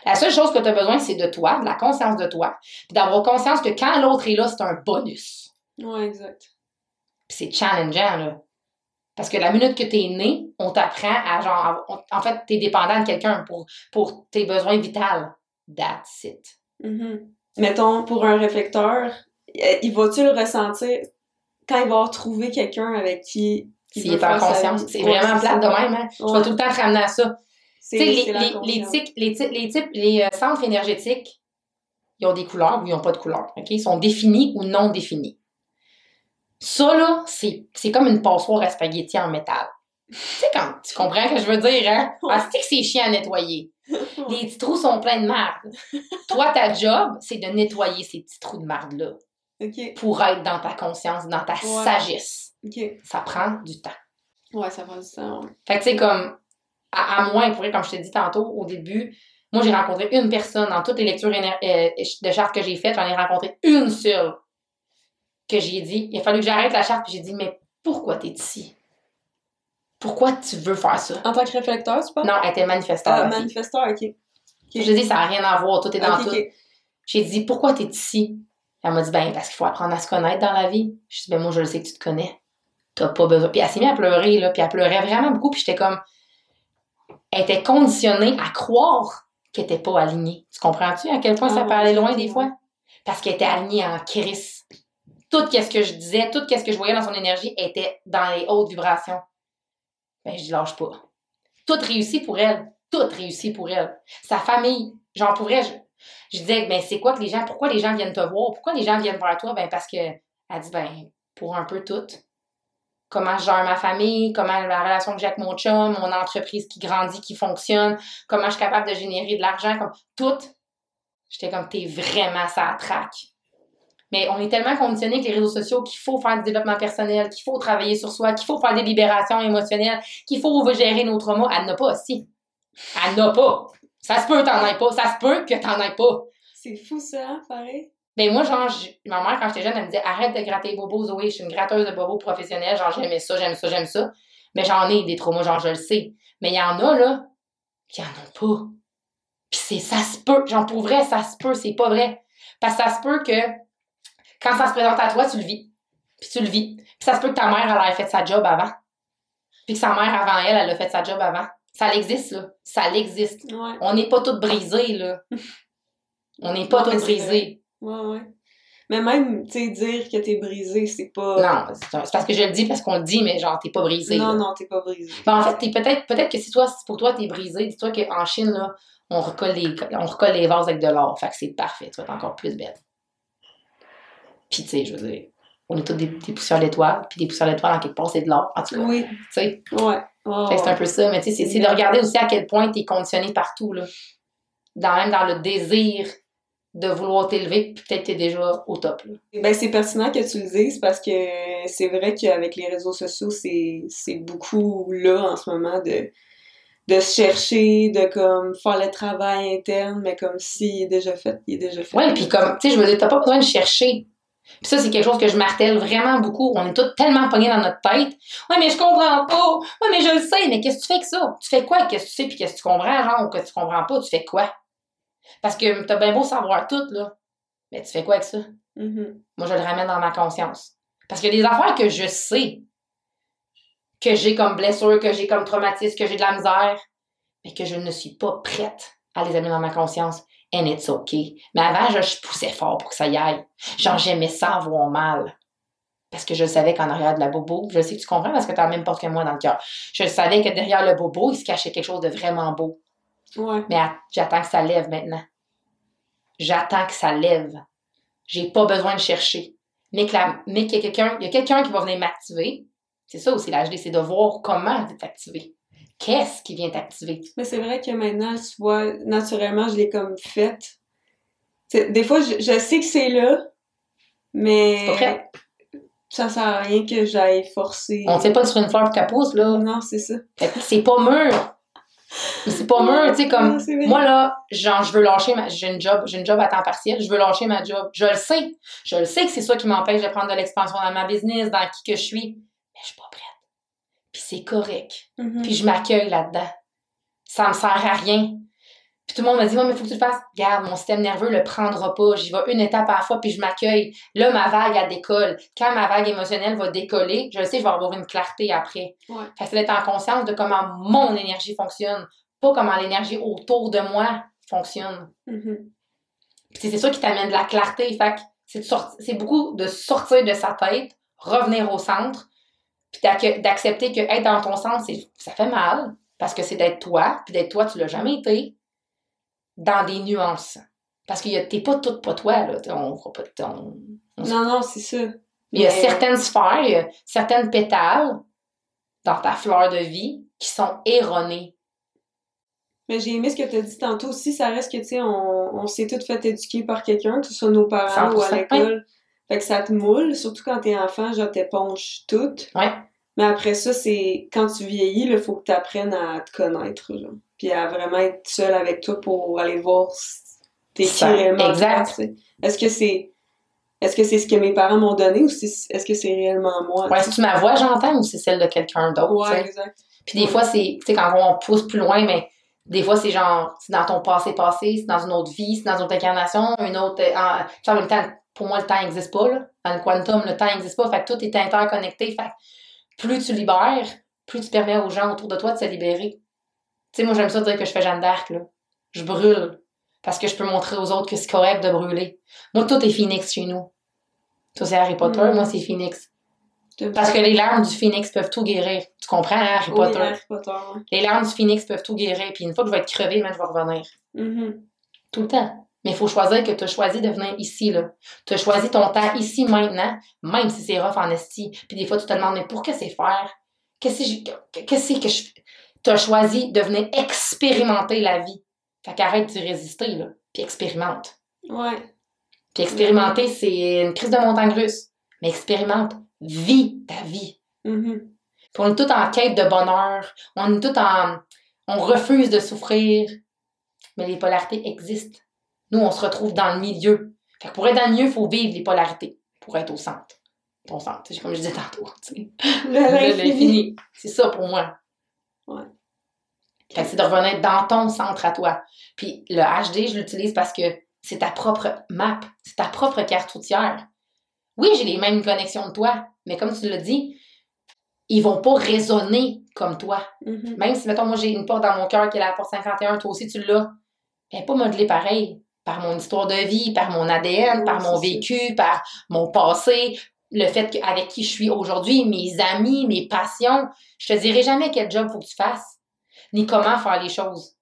La seule chose que tu as besoin, c'est de toi, de la conscience de toi, puis d'avoir conscience que quand l'autre est là, c'est un bonus. Ouais, exact. Puis c'est challengeant, là. Parce que la minute que tu es né, on t'apprend à genre. on- en fait, tu es dépendant de quelqu'un pour, pour tes besoins vitaux. That's it. Mhm. Mettons, pour un réflecteur, il va-tu le ressentir? Quand il va trouver quelqu'un avec qui S'il est en conscience. C'est Ouais, vraiment plate de même, hein? Je Ouais. vais tout le temps te ramener à ça. Tu sais, les, tics- les, tics- les types, les euh, centres énergétiques, ils ont des couleurs ou ils n'ont pas de couleurs. OK? Ils sont définis ou non définis. Ça, là, c'est comme une passoire à spaghetti en métal. Tu sais, quand tu comprends ce que je veux dire, hein? Ah, c'est que c'est chiant à nettoyer. Les petits trous sont pleins de marde. Toi, ta job, c'est de nettoyer ces petits trous de marde-là pour être dans ta conscience, dans ta Ouais. sagesse. Ça prend du temps. Ouais, ça passe du temps. ouais. Fait que, tu sais, comme, à, à moins, pour vrai, comme je t'ai dit tantôt au début, moi, j'ai rencontré une personne dans toutes les lectures euh, de charte que j'ai faites, j'en ai rencontré une seule que j'ai dit. Il a fallu que j'arrête la charte, puis j'ai dit, mais pourquoi t'es ici? Pourquoi tu veux faire ça? En tant que réflecteur, tu penses? Non, elle était manifesteur. Ah, manifesteur, ok. Je dis, ça n'a rien à voir, tout est dans tout. J'ai dit, pourquoi t'es ici? Elle m'a dit, ben, parce qu'il faut apprendre à se connaître dans la vie. Je dis, ben, moi, je le sais que tu te connais. T'as pas besoin. Puis elle s'est mise à pleurer, là, puis elle pleurait vraiment beaucoup, puis j'étais comme. Elle était conditionnée à croire qu'elle était pas alignée. Tu comprends-tu à quel point Ah, ça mon peut aller loin des fois? Parce qu'elle était alignée en crise. Tout ce que je disais, tout ce que je voyais dans son énergie était dans les hautes vibrations. Ben, je dis, lâche pas. Tout réussit pour elle. Tout réussit pour elle. Sa famille, j'en pourrais, je, je disais, ben, c'est quoi que les gens, pourquoi les gens viennent te voir? Pourquoi les gens viennent vers toi? Ben, parce que, elle dit, ben, pour un peu tout. Comment je gère ma famille, comment la relation que j'ai avec mon chum, mon entreprise qui grandit, qui fonctionne, comment je suis capable de générer de l'argent, comme tout. J'étais comme, t'es vraiment ça traque. Mais on est tellement conditionné avec les réseaux sociaux qu'il faut faire du développement personnel, qu'il faut travailler sur soi, qu'il faut faire des libérations émotionnelles, qu'il faut gérer nos traumas. Elle n'a pas aussi. Elle n'a pas. Ça se peut, t'en aies pas. Ça se peut que t'en aies pas. C'est fou ça, hein, pareil. Mais moi, genre, ma mère, quand j'étais jeune, elle me disait arrête de gratter les bobos, Zoé. Je suis une gratteuse de bobos professionnelle. Genre, j'aimais ça, j'aime ça, j'aime ça. Mais j'en ai des traumas, genre, je le sais. Mais il y en a, là, qui en ont pas. Puis c'est, ça se peut. Genre, pour vrai, ça se peut. C'est pas vrai. Parce que ça se peut que quand ça se présente à toi, tu le vis. Puis tu le vis. Puis ça se peut que ta mère, elle ait fait sa job avant. Puis que sa mère, avant elle, elle a fait sa job avant. Ça l'existe, là. Ça l'existe. Ouais. On n'est pas toutes brisées, là. On n'est pas toutes brisées. Ouais, ouais. Mais même, tu sais, dire que t'es brisé, c'est pas. Non, c'est parce que je le dis, parce qu'on le dit, mais genre, t'es pas brisé. Non, là. non, t'es pas brisé. Ben, en fait, t'es peut-être peut-être que si toi, si pour toi, t'es brisé, dis-toi qu'en Chine, là, on recolle, les, on recolle les vases avec de l'or. Fait que c'est parfait. Tu vas être encore plus belle. Puis, tu sais, je veux dire, on est tous des, des poussières d'étoiles, puis des poussières d'étoiles, en quelque part, c'est de l'or. En tout cas, Oui, tu sais. ouais. que c'est un peu ça. Mais tu sais, c'est- c'est de regarder aussi à quel point t'es conditionné partout, là. Dans, même dans le désir de vouloir t'élever, puis peut-être t'es déjà au top, là. Ben, c'est pertinent que tu le dises parce que c'est vrai qu'avec les réseaux sociaux, c'est c'est beaucoup là en ce moment de, de se chercher, de comme faire le travail interne, mais comme s'il est déjà fait, il est déjà fait. Ouais, puis comme, tu sais, je veux dire, t'as pas besoin de chercher. Puis ça, c'est quelque chose que je martèle vraiment beaucoup. On est tous tellement pognés dans notre tête. Ouais, mais je comprends pas. Ouais, mais je le sais. Mais qu'est-ce que tu fais avec ça? Tu fais quoi? Qu'est-ce que tu sais? Puis qu'est-ce que tu comprends, genre, ou que tu comprends pas? Tu fais quoi? Parce que t'as bien beau savoir tout, là. Mais tu fais quoi avec ça? Mhm. Moi, je le ramène dans ma conscience. Parce a des affaires que je sais que j'ai comme blessure, que j'ai comme traumatisme, que j'ai de la misère, mais que je ne suis pas prête à les amener dans ma conscience. And it's okay. Mais avant, je, je poussais fort pour que ça y aille. Genre, j'aimais ça avoir mal. Parce que je savais qu'en arrière de la bobo, je sais que tu comprends parce que tu as la même porte que moi dans le cœur. Je savais que derrière le bobo, il se cachait quelque chose de vraiment beau. Ouais. Mais att- j'attends que ça lève maintenant. J'attends que ça lève. J'ai pas besoin de chercher. Mais la- qu'il y a quelqu'un, il y a quelqu'un qui va venir m'activer. C'est ça aussi l'HD, c'est de voir comment t'activer. Qu'est-ce qui vient t'activer? Mais c'est vrai que maintenant, tu vois, naturellement, je l'ai comme faite. Des fois, je, je sais que c'est là, mais ça sert à rien que j'aille forcer. On ne sait pas sur une fleur que pousse, là. Non, c'est ça. C'est pas mûr. Mais c'est pas mûr, tu sais, comme. Non. Moi, là, genre, je veux lâcher ma. J'ai une job, j'ai une job à temps partiel, je veux lâcher ma job. Je le sais. Je le sais que c'est ça qui m'empêche de prendre de l'expansion dans ma business, dans qui que je suis. Mais je suis pas prête. Puis c'est correct. Mhm. Puis je m'accueille là-dedans. Ça me sert à rien. Puis tout le monde me dit, ouais, mais faut que tu le fasses. Regarde, mon système nerveux le prendra pas. J'y vais une étape à la fois, puis je m'accueille. Là, ma vague, elle décolle. Quand ma vague émotionnelle va décoller, je le sais, je vais avoir une clarté après. Ouais. Fait que c'est d'être en conscience de comment mon énergie fonctionne, pas comment l'énergie autour de moi fonctionne. Mhm. Puis c'est ça qui t'amène de la clarté. Fait que c'est de sorti- c'est beaucoup de sortir de sa tête, revenir au centre, puis d'acc- d'accepter que être dans ton centre, c'est- ça fait mal, parce que c'est d'être toi, puis d'être toi, tu l'as jamais été, dans des nuances. Parce que t'es pas toute pas toi, là. On fera pas de- on- Non, non, c'est ça. Mais il y a certaines sphères, il y a certaines pétales dans ta fleur de vie qui sont erronées. Mais j'ai aimé ce que tu as dit tantôt aussi, ça reste que, tu sais, on, on s'est toutes fait éduquer par quelqu'un, que ce soit nos parents ou à 100%, l'école. Fait que ça te moule, surtout quand t'es enfant, genre t'éponges tout. Ouais. Mais après ça, c'est quand tu vieillis, il faut que tu apprennes à te connaître, genre. Puis à vraiment être seul avec toi pour aller voir t'es qui réellement. exact. Est-ce que c'est est-ce que c'est ce que mes parents m'ont donné ou est-ce que c'est réellement moi? Ouais, sais? c'est-tu ma voix, j'entends, ou c'est celle de quelqu'un d'autre? Ouais, t'sais? exact. Puis des fois, c'est, tu sais, quand on pousse plus loin, mais Des fois, c'est genre, c'est dans ton passé-passé, c'est dans une autre vie, c'est dans une autre incarnation, une autre. En, tu sais, en même temps, pour moi, le temps n'existe pas, là. Dans le quantum, le temps n'existe pas. Fait que tout est interconnecté. Fait que plus tu libères, plus tu permets aux gens autour de toi de se libérer. Tu sais, moi, j'aime ça dire que je fais Jeanne d'Arc, là. Je brûle. Parce que je peux montrer aux autres que c'est correct de brûler. Moi, tout est phoenix chez nous. Toi, c'est Harry Potter, Mm. moi, c'est phoenix. Parce que les larmes du phoenix peuvent tout guérir. Tu comprends, hein, Harry Oui, Potter? Harry Potter. Les larmes du phoenix peuvent tout guérir. Puis une fois que je vais être crevée, man, je vais revenir. Mhm. Tout le temps. Mais il faut choisir que tu as choisi de venir ici, là. Tu as choisi ton temps ici, maintenant, même si c'est rough en esti. Puis des fois, tu te demandes, mais pour que c'est faire? Qu'est-ce que, je- qu'est-ce que je fais? Tu as choisi de venir expérimenter la vie. Fait qu'arrête d'y résister, là. Puis expérimente. Ouais. Puis expérimenter, c'est une crise de montagne russe. Mais expérimente. Vis ta vie. Mhm. Puis on est tous en quête de bonheur. On est tous en. On refuse de souffrir. Mais les polarités existent. Nous, on se retrouve dans le milieu. Fait que pour être dans le milieu, il faut vivre les polarités. Pour être au centre. Ton centre, comme je disais tantôt. L'infini. C'est ça pour moi. Ouais. C'est de revenir dans ton centre à toi. Puis le HD, je l'utilise parce que c'est ta propre map. C'est ta propre carte routière. Oui, j'ai les mêmes connexions que toi, mais comme tu l'as dit, ils vont pas résonner comme toi. Mhm. Même si, mettons, moi, j'ai une porte dans mon cœur qui est la porte 51, toi aussi, tu l'as. Elle n'est pas modelée pareil. Par mon histoire de vie, par mon ADN, par mon vécu, par mon passé, le fait que, avec qui je suis aujourd'hui, mes amis, mes passions. Je te dirai jamais quel job faut que tu fasses, ni comment faire les choses,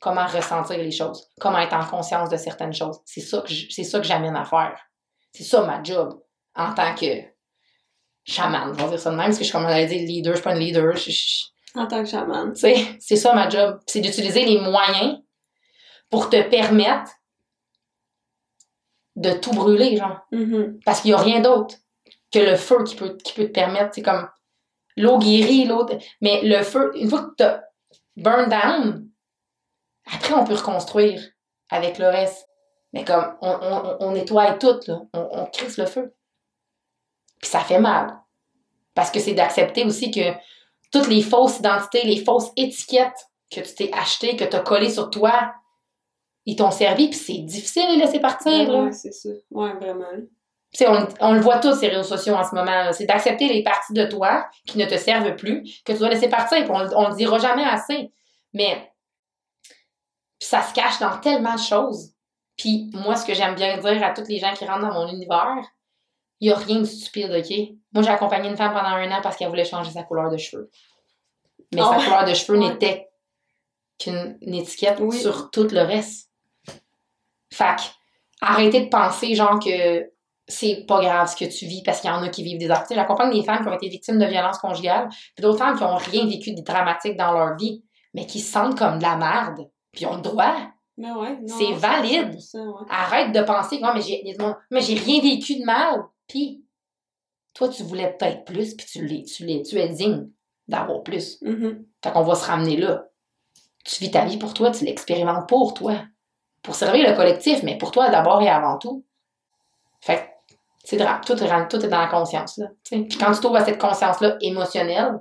comment ressentir les choses, comment être en conscience de certaines choses. C'est ça que je- c'est ça que j'amène à faire. C'est ça ma job en tant que chaman, on va dire ça de même, parce que je suis comme on avait dit leader, je suis pas une leader, je- je- En tant que chaman. tu sais, c'est ça ma job. C'est d'utiliser les moyens pour te permettre de tout brûler, genre. Mhm. Parce qu'il n'y a rien d'autre que le feu qui peut, qui peut te permettre. C'est comme l'eau guérit, l'autre. Mais le feu, une fois que tu as burn down, après on peut reconstruire avec le reste. Mais comme on, on, on nettoie tout, là. On, on crisse le feu. Puis ça fait mal. Parce que c'est d'accepter aussi que toutes les fausses identités, les fausses étiquettes que tu t'es achetées, que tu as collées sur toi, ils t'ont servi, puis c'est difficile de les laisser partir. Ouais, c'est ça. Ouais, vraiment. On, on le voit tous, ces réseaux sociaux en ce moment. C'est d'accepter les parties de toi qui ne te servent plus, que tu dois laisser partir. Puis on, on le dira jamais assez. Mais ça se cache dans tellement de choses. Puis moi, ce que j'aime bien dire à toutes les gens qui rentrent dans mon univers, il n'y a rien de stupide, OK? Moi, j'ai accompagné une femme pendant un an parce qu'elle voulait changer sa couleur de cheveux. Mais sa ouais? couleur de cheveux Ouais. n'était qu'une une étiquette Oui. sur tout le reste. Fait que, arrêtez de penser, genre, que c'est pas grave ce que tu vis parce qu'il y en a qui vivent des sais, J'accompagne des femmes qui ont été victimes de violences conjugales, puis d'autres femmes qui ont rien vécu de dramatique dans leur vie, mais qui se sentent comme de la merde, puis ont le droit. Mais ouais, non, C'est valide. 100%, ouais. Arrête de penser que mais j'ai mais j'ai rien vécu de mal. Puis toi, tu voulais peut-être plus, puis tu l'es, tu l'es, tu es digne d'avoir plus. Mhm. Fait qu'on va se ramener là. Tu vis ta vie pour toi, tu l'expérimentes pour toi. Pour servir le collectif, mais pour toi d'abord et avant tout. Fait que, c'est tout, tout est dans la conscience, là. Puis quand tu trouves à cette conscience-là émotionnelle,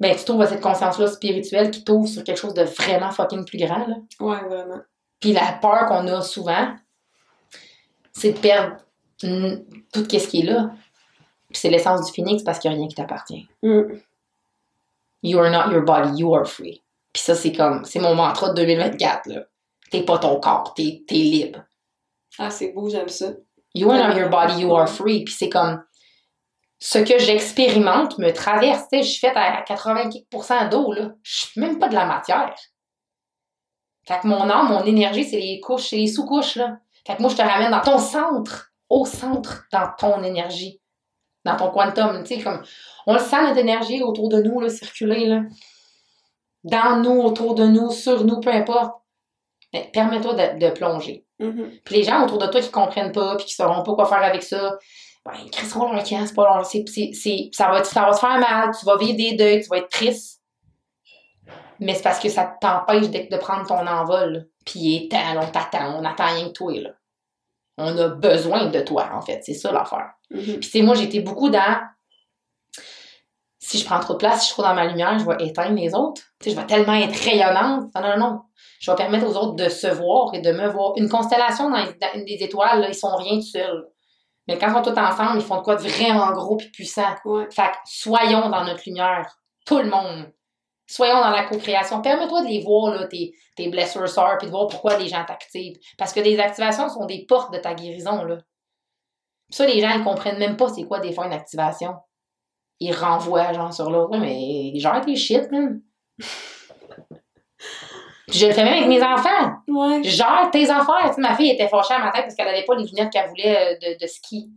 ben tu trouves à cette conscience-là spirituelle qui t'ouvre sur quelque chose de vraiment fucking plus grand, là. Ouais, vraiment. Puis la peur qu'on a souvent, c'est de perdre tout ce qui est là. Puis c'est l'essence du phoenix parce qu'il n'y a rien qui t'appartient. Mm. You are not your body, you are free. Puis ça, c'est comme, c'est mon mantra de 2024, là. T'es pas ton corps, t'es, t'es libre. Ah, c'est beau, j'aime ça. You are your body, you are free. Puis c'est comme, ce que j'expérimente me traverse. Je suis faite à 80% d'eau, là. Je suis même pas de la matière. Fait que mon âme, mon énergie, c'est les couches, c'est les sous-couches, là. Fait que moi, je te ramène dans ton centre, au centre, dans ton énergie, dans ton quantum. Tu sais, comme, on le sent, notre énergie autour de nous, là, circuler, là. Dans nous, autour de nous, sur nous, peu importe. Permets-toi de, de plonger. Mhm. Puis les gens autour de toi qui comprennent pas, puis qui sauront pas quoi faire avec ça, ben, ils crisseront leur camp, c'est pas c'est- c'est- ça, va, ça va te faire mal, tu vas vivre des deuils, tu vas être triste. Mais c'est parce que ça t'empêche de, de prendre ton envol. Puis il est temps, on t'attend, on attend rien que toi, là. On a besoin de toi, en fait, c'est ça l'affaire. Mhm. Puis, tu sais, moi, j'étais beaucoup dans. Si je prends trop de place, si je suis trop dans ma lumière, je vais éteindre les autres. Tu sais, je vais tellement être rayonnante. Non, non, non. Je vais permettre aux autres de se voir et de me voir. Une constellation dans, les- dans des étoiles, là, ils sont rien tout seuls. Mais quand ils sont tous ensemble, ils font de quoi de vraiment gros puis puissant. Ouais. Fait que soyons dans notre lumière, tout le monde. Soyons dans la co-création. Permets-toi de les voir, là, tes, tes blessures sœurs, puis de voir pourquoi les gens t'activent. Parce que les activations sont des portes de ta guérison, là. Puis ça, les gens, ils comprennent même pas c'est quoi des fois une activation. Ils renvoient, genre, sur l'autre. Mais genre tes shit, man. Puis je le fais même avec mes enfants. Ouais. Genre tes affaires. Tu sais, ma fille était fâchée à ma tête parce qu'elle avait pas les lunettes qu'elle voulait euh, de, de ski.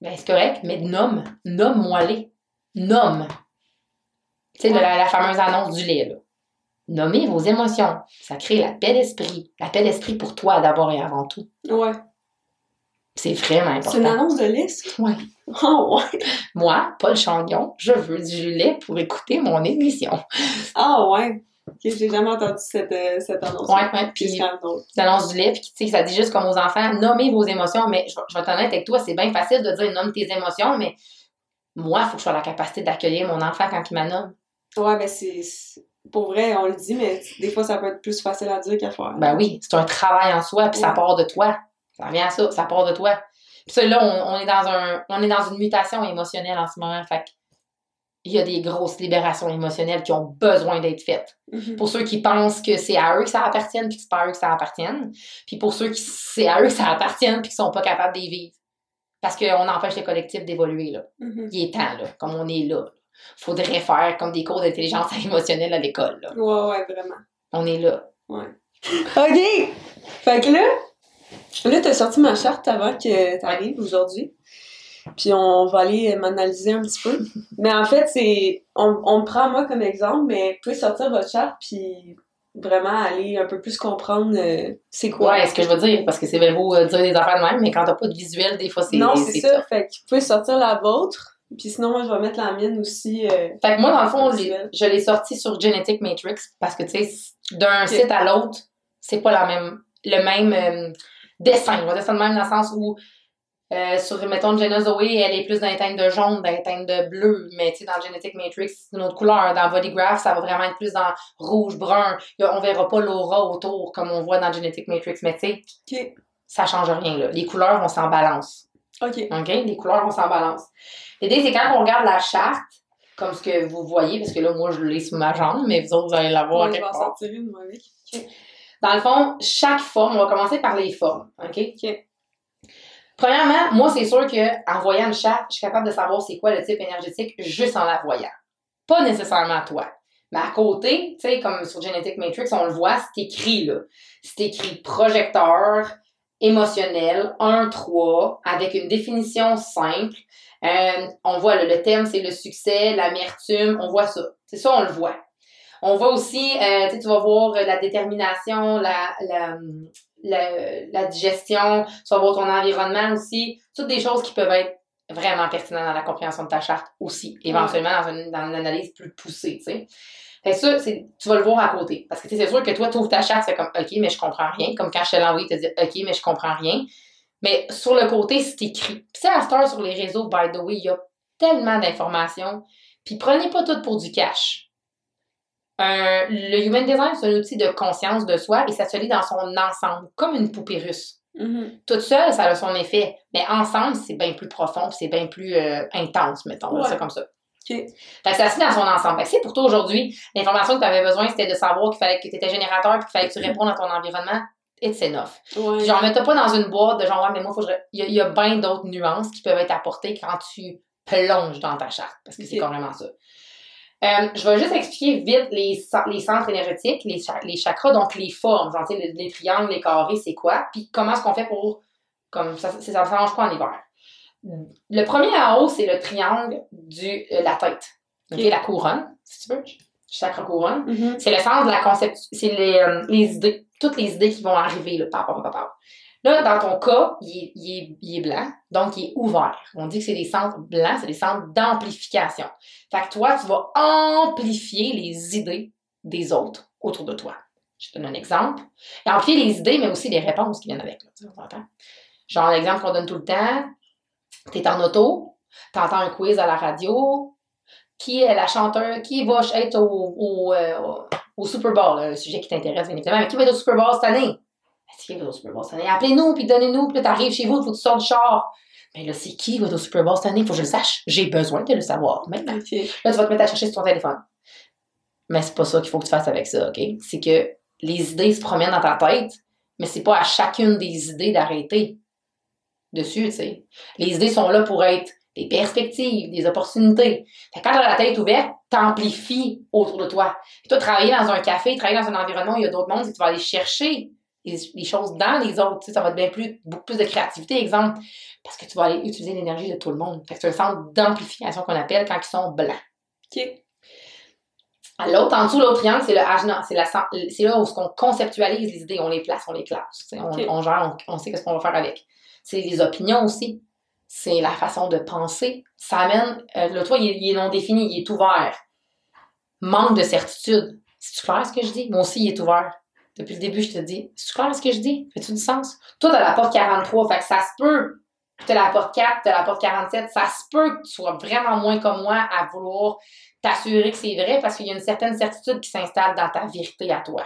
Ben, c'est correct, mais nomme. Nomme-moi-les. Nomme. Tu sais, Ouais. la, la fameuse annonce du lait, là. Nommez vos émotions. Ça crée la paix d'esprit. La paix d'esprit pour toi d'abord et avant tout. Ouais. C'est vraiment C'est une important. annonce de liste? Ouais. Oh, ouais. Moi, Paul Chandion, je veux du lait pour écouter mon émission. Ah, ouais. Ok, j'ai jamais entendu cette, euh, cette annonce. Ouais, ouais. Puis l'annonce du lait, puis tu sais, ça dit juste comme aux enfants, nommez vos émotions, mais je, vais- je vais être honnête avec toi, c'est bien facile de dire nomme tes émotions, mais moi, il faut que je sois la capacité d'accueillir mon enfant quand il m'a nomme. Ouais, ben c'est. Pour vrai, on le dit, mais des fois, ça peut être plus facile à dire qu'à faire. Ben oui, c'est un travail en soi, puis ça part de toi. Ça revient à ça, ça part de toi. Puis ça, là, on, on est dans un, on est dans une mutation émotionnelle en ce moment, fait que il y a des grosses libérations émotionnelles qui ont besoin d'être faites. Mhm. Pour ceux qui pensent que c'est à eux que ça appartient, puis que c'est pas à eux que ça appartienne. Puis pour ceux qui c'est à eux que ça appartient, puis qui sont pas capables d'y vivre. Parce qu'on empêche le collectif d'évoluer, là. Mhm. Il est temps, là, comme on est là. Faudrait faire comme des cours d'intelligence émotionnelle à l'école, là. Ouais, ouais, vraiment. On est là. Ouais. OK! Fait que là, là, t'as sorti ma charte avant que t'arrives aujourd'hui. Puis on va aller m'analyser un petit peu. Mais en fait, c'est. On, on me prend moi comme exemple, mais vous pouvez sortir votre charte puis vraiment aller un peu plus comprendre euh, c'est quoi. Ouais, ce que je veux dire, parce que c'est bien beau euh, dire des affaires de même, mais quand t'as pas de visuel, des fois, c'est. Non, c'est ça. Fait que vous pouvez sortir la vôtre. Puis sinon, moi, je vais mettre la mienne aussi. euh, Fait que moi, dans le fond, je l'ai sorti sur Genetic Matrix parce que, tu sais, d'un site à l'autre, c'est pas la même, le même dessin. On va dire ça de même dans le sens où, euh, sur, mettons, Jenna Zoe, elle est plus dans les teintes de jaune, dans les teintes de bleu, mais tu sais, dans Genetic Matrix, c'est une autre couleur. Dans Bodygraph, ça va vraiment être plus dans rouge, brun. On verra pas l'aura autour comme on voit dans Genetic Matrix, mais tu sais, OK. ça change rien, là. Les couleurs vont s'en balance. OK. OK? Les couleurs vont s'en balance. L'idée, c'est quand on regarde la charte, comme ce que vous voyez, parce que là, moi, je l'ai sous ma jambe, mais vous autres, vous allez la voir Ouais, je vais en sortir une, moi, avec. Dans le fond, chaque forme, on va commencer par les formes. OK? Premièrement, moi, c'est sûr qu'en voyant une charte, je suis capable de savoir c'est quoi le type énergétique juste en la voyant. Pas nécessairement toi. Mais à côté, tu sais, comme sur Genetic Matrix, on le voit, c'est écrit là. C'est écrit projecteur, émotionnel, 1-3, avec une définition simple. Euh, on voit le, le thème, c'est le succès, l'amertume, on voit ça. C'est ça, on le voit. On voit aussi, euh, tu vas voir la détermination, la, la, la, la digestion, tu vas voir ton environnement aussi. Toutes des choses qui peuvent être vraiment pertinentes dans la compréhension de ta charte aussi, éventuellement dans une, dans une analyse plus poussée, tu sais. Fait ça, tu vas le voir à côté. Parce que c'est sûr que toi, tu ouvres ta charte, c'est comme OK, mais je comprends rien. Comme quand je te l'ai envoyé, tu te dis OK, mais je comprends rien. Mais sur le côté, c'est écrit. Puis à cette sur les réseaux, by the way, il y a tellement d'informations. Puis prenez pas tout pour du cash. Euh, le Human Design, c'est un outil de conscience de soi et ça se lit dans son ensemble, comme une poupée russe. Mhm. Toute seule, ça a son effet. Mais ensemble, c'est bien plus profond, c'est bien plus euh, intense, mettons, Ouais. ça comme ça. OK. Fait que ça se lit dans son ensemble. Si pour toi aujourd'hui, l'information que tu avais besoin, c'était de savoir qu'il fallait que tu étais générateur puis qu'il fallait que tu répondes à ton environnement, it's enough. Ouais. Genre, mets-toi pas dans une boîte de genre, ouais, mais moi, faut que je... il, y a, il y a bien d'autres nuances qui peuvent être apportées quand tu plonges dans ta charte, parce que c'est Ok. carrément ça. Euh, je vais juste expliquer vite les, cen- les centres énergétiques, les, cha- les chakras, donc les formes, genre, les, les triangles, les carrés, c'est quoi, puis comment est-ce qu'on fait pour, comme ça, ça, change quoi en hiver. Le premier en haut, c'est le triangle de la tête, ok, Ok. la couronne, si tu veux, chakra couronne. Mhm. C'est le centre de la conception, c'est les, euh, les idées, toutes les idées qui vont arriver, là, pa, pa, pa, pa. Là, dans ton cas, il est, blanc, donc il est ouvert. On dit que c'est des centres blancs, c'est des centres d'amplification. Fait que toi, tu vas amplifier les idées des autres autour de toi. Je te donne un exemple. Et amplifier les idées, mais aussi les réponses qui viennent avec. Là, tu? Genre, l'exemple qu'on donne tout le temps, t'es en auto, t'entends un quiz à la radio, qui est la chanteuse, qui va être au, euh, Super Bowl, là, le sujet qui t'intéresse, bien évidemment, mais qui va être au Super Bowl cette année? Ben, c'est qui va au Super Bowl cette année? Appelez-nous, puis donnez-nous, puis là, t'arrives chez vous, il faut que tu sortes du char. Mais là, c'est qui va être au Super Bowl cette année? Faut que je le sache. J'ai besoin de le savoir maintenant. Là, tu vas te mettre à chercher sur ton téléphone. Mais c'est pas ça qu'il faut que tu fasses avec ça, OK? C'est que les idées se promènent dans ta tête, mais c'est pas à chacune des idées d'arrêter dessus, tu sais. Les idées sont là pour être des perspectives, des opportunités. Fait quand tu as la tête ouverte, t'amplifies autour de toi. Et toi, travailler dans un café, travailler dans un environnement où il y a d'autres mondes, c'est que tu vas aller chercher les, les choses dans les autres. Tu sais, ça va te bien plus, beaucoup plus de créativité, exemple, parce que tu vas aller utiliser l'énergie de tout le monde. Fait que c'est un centre d'amplification qu'on appelle quand ils sont blancs. Ok. L'autre, en dessous, l'autre triangle, c'est le ajna. C'est, la, c'est là où on conceptualise les idées, on les place, on les classe. On, on gère, on, on sait ce qu'on va faire avec. C'est les opinions aussi. C'est la façon de penser. Ça amène. euh, le toit, il, est- il est non défini, il est ouvert. Manque de certitude. C'est-tu clair ce que je dis? Moi aussi, il est ouvert. Depuis le début, je te dis. C'est-tu clair ce que je dis? Fais-tu du sens? Toi, t'as la porte 43, fait que ça se peut. T'as la porte 4, t'as la porte 47. Ça se peut que tu sois vraiment moins comme moi à vouloir t'assurer que c'est vrai parce qu'il y a une certaine certitude qui s'installe dans ta vérité à toi.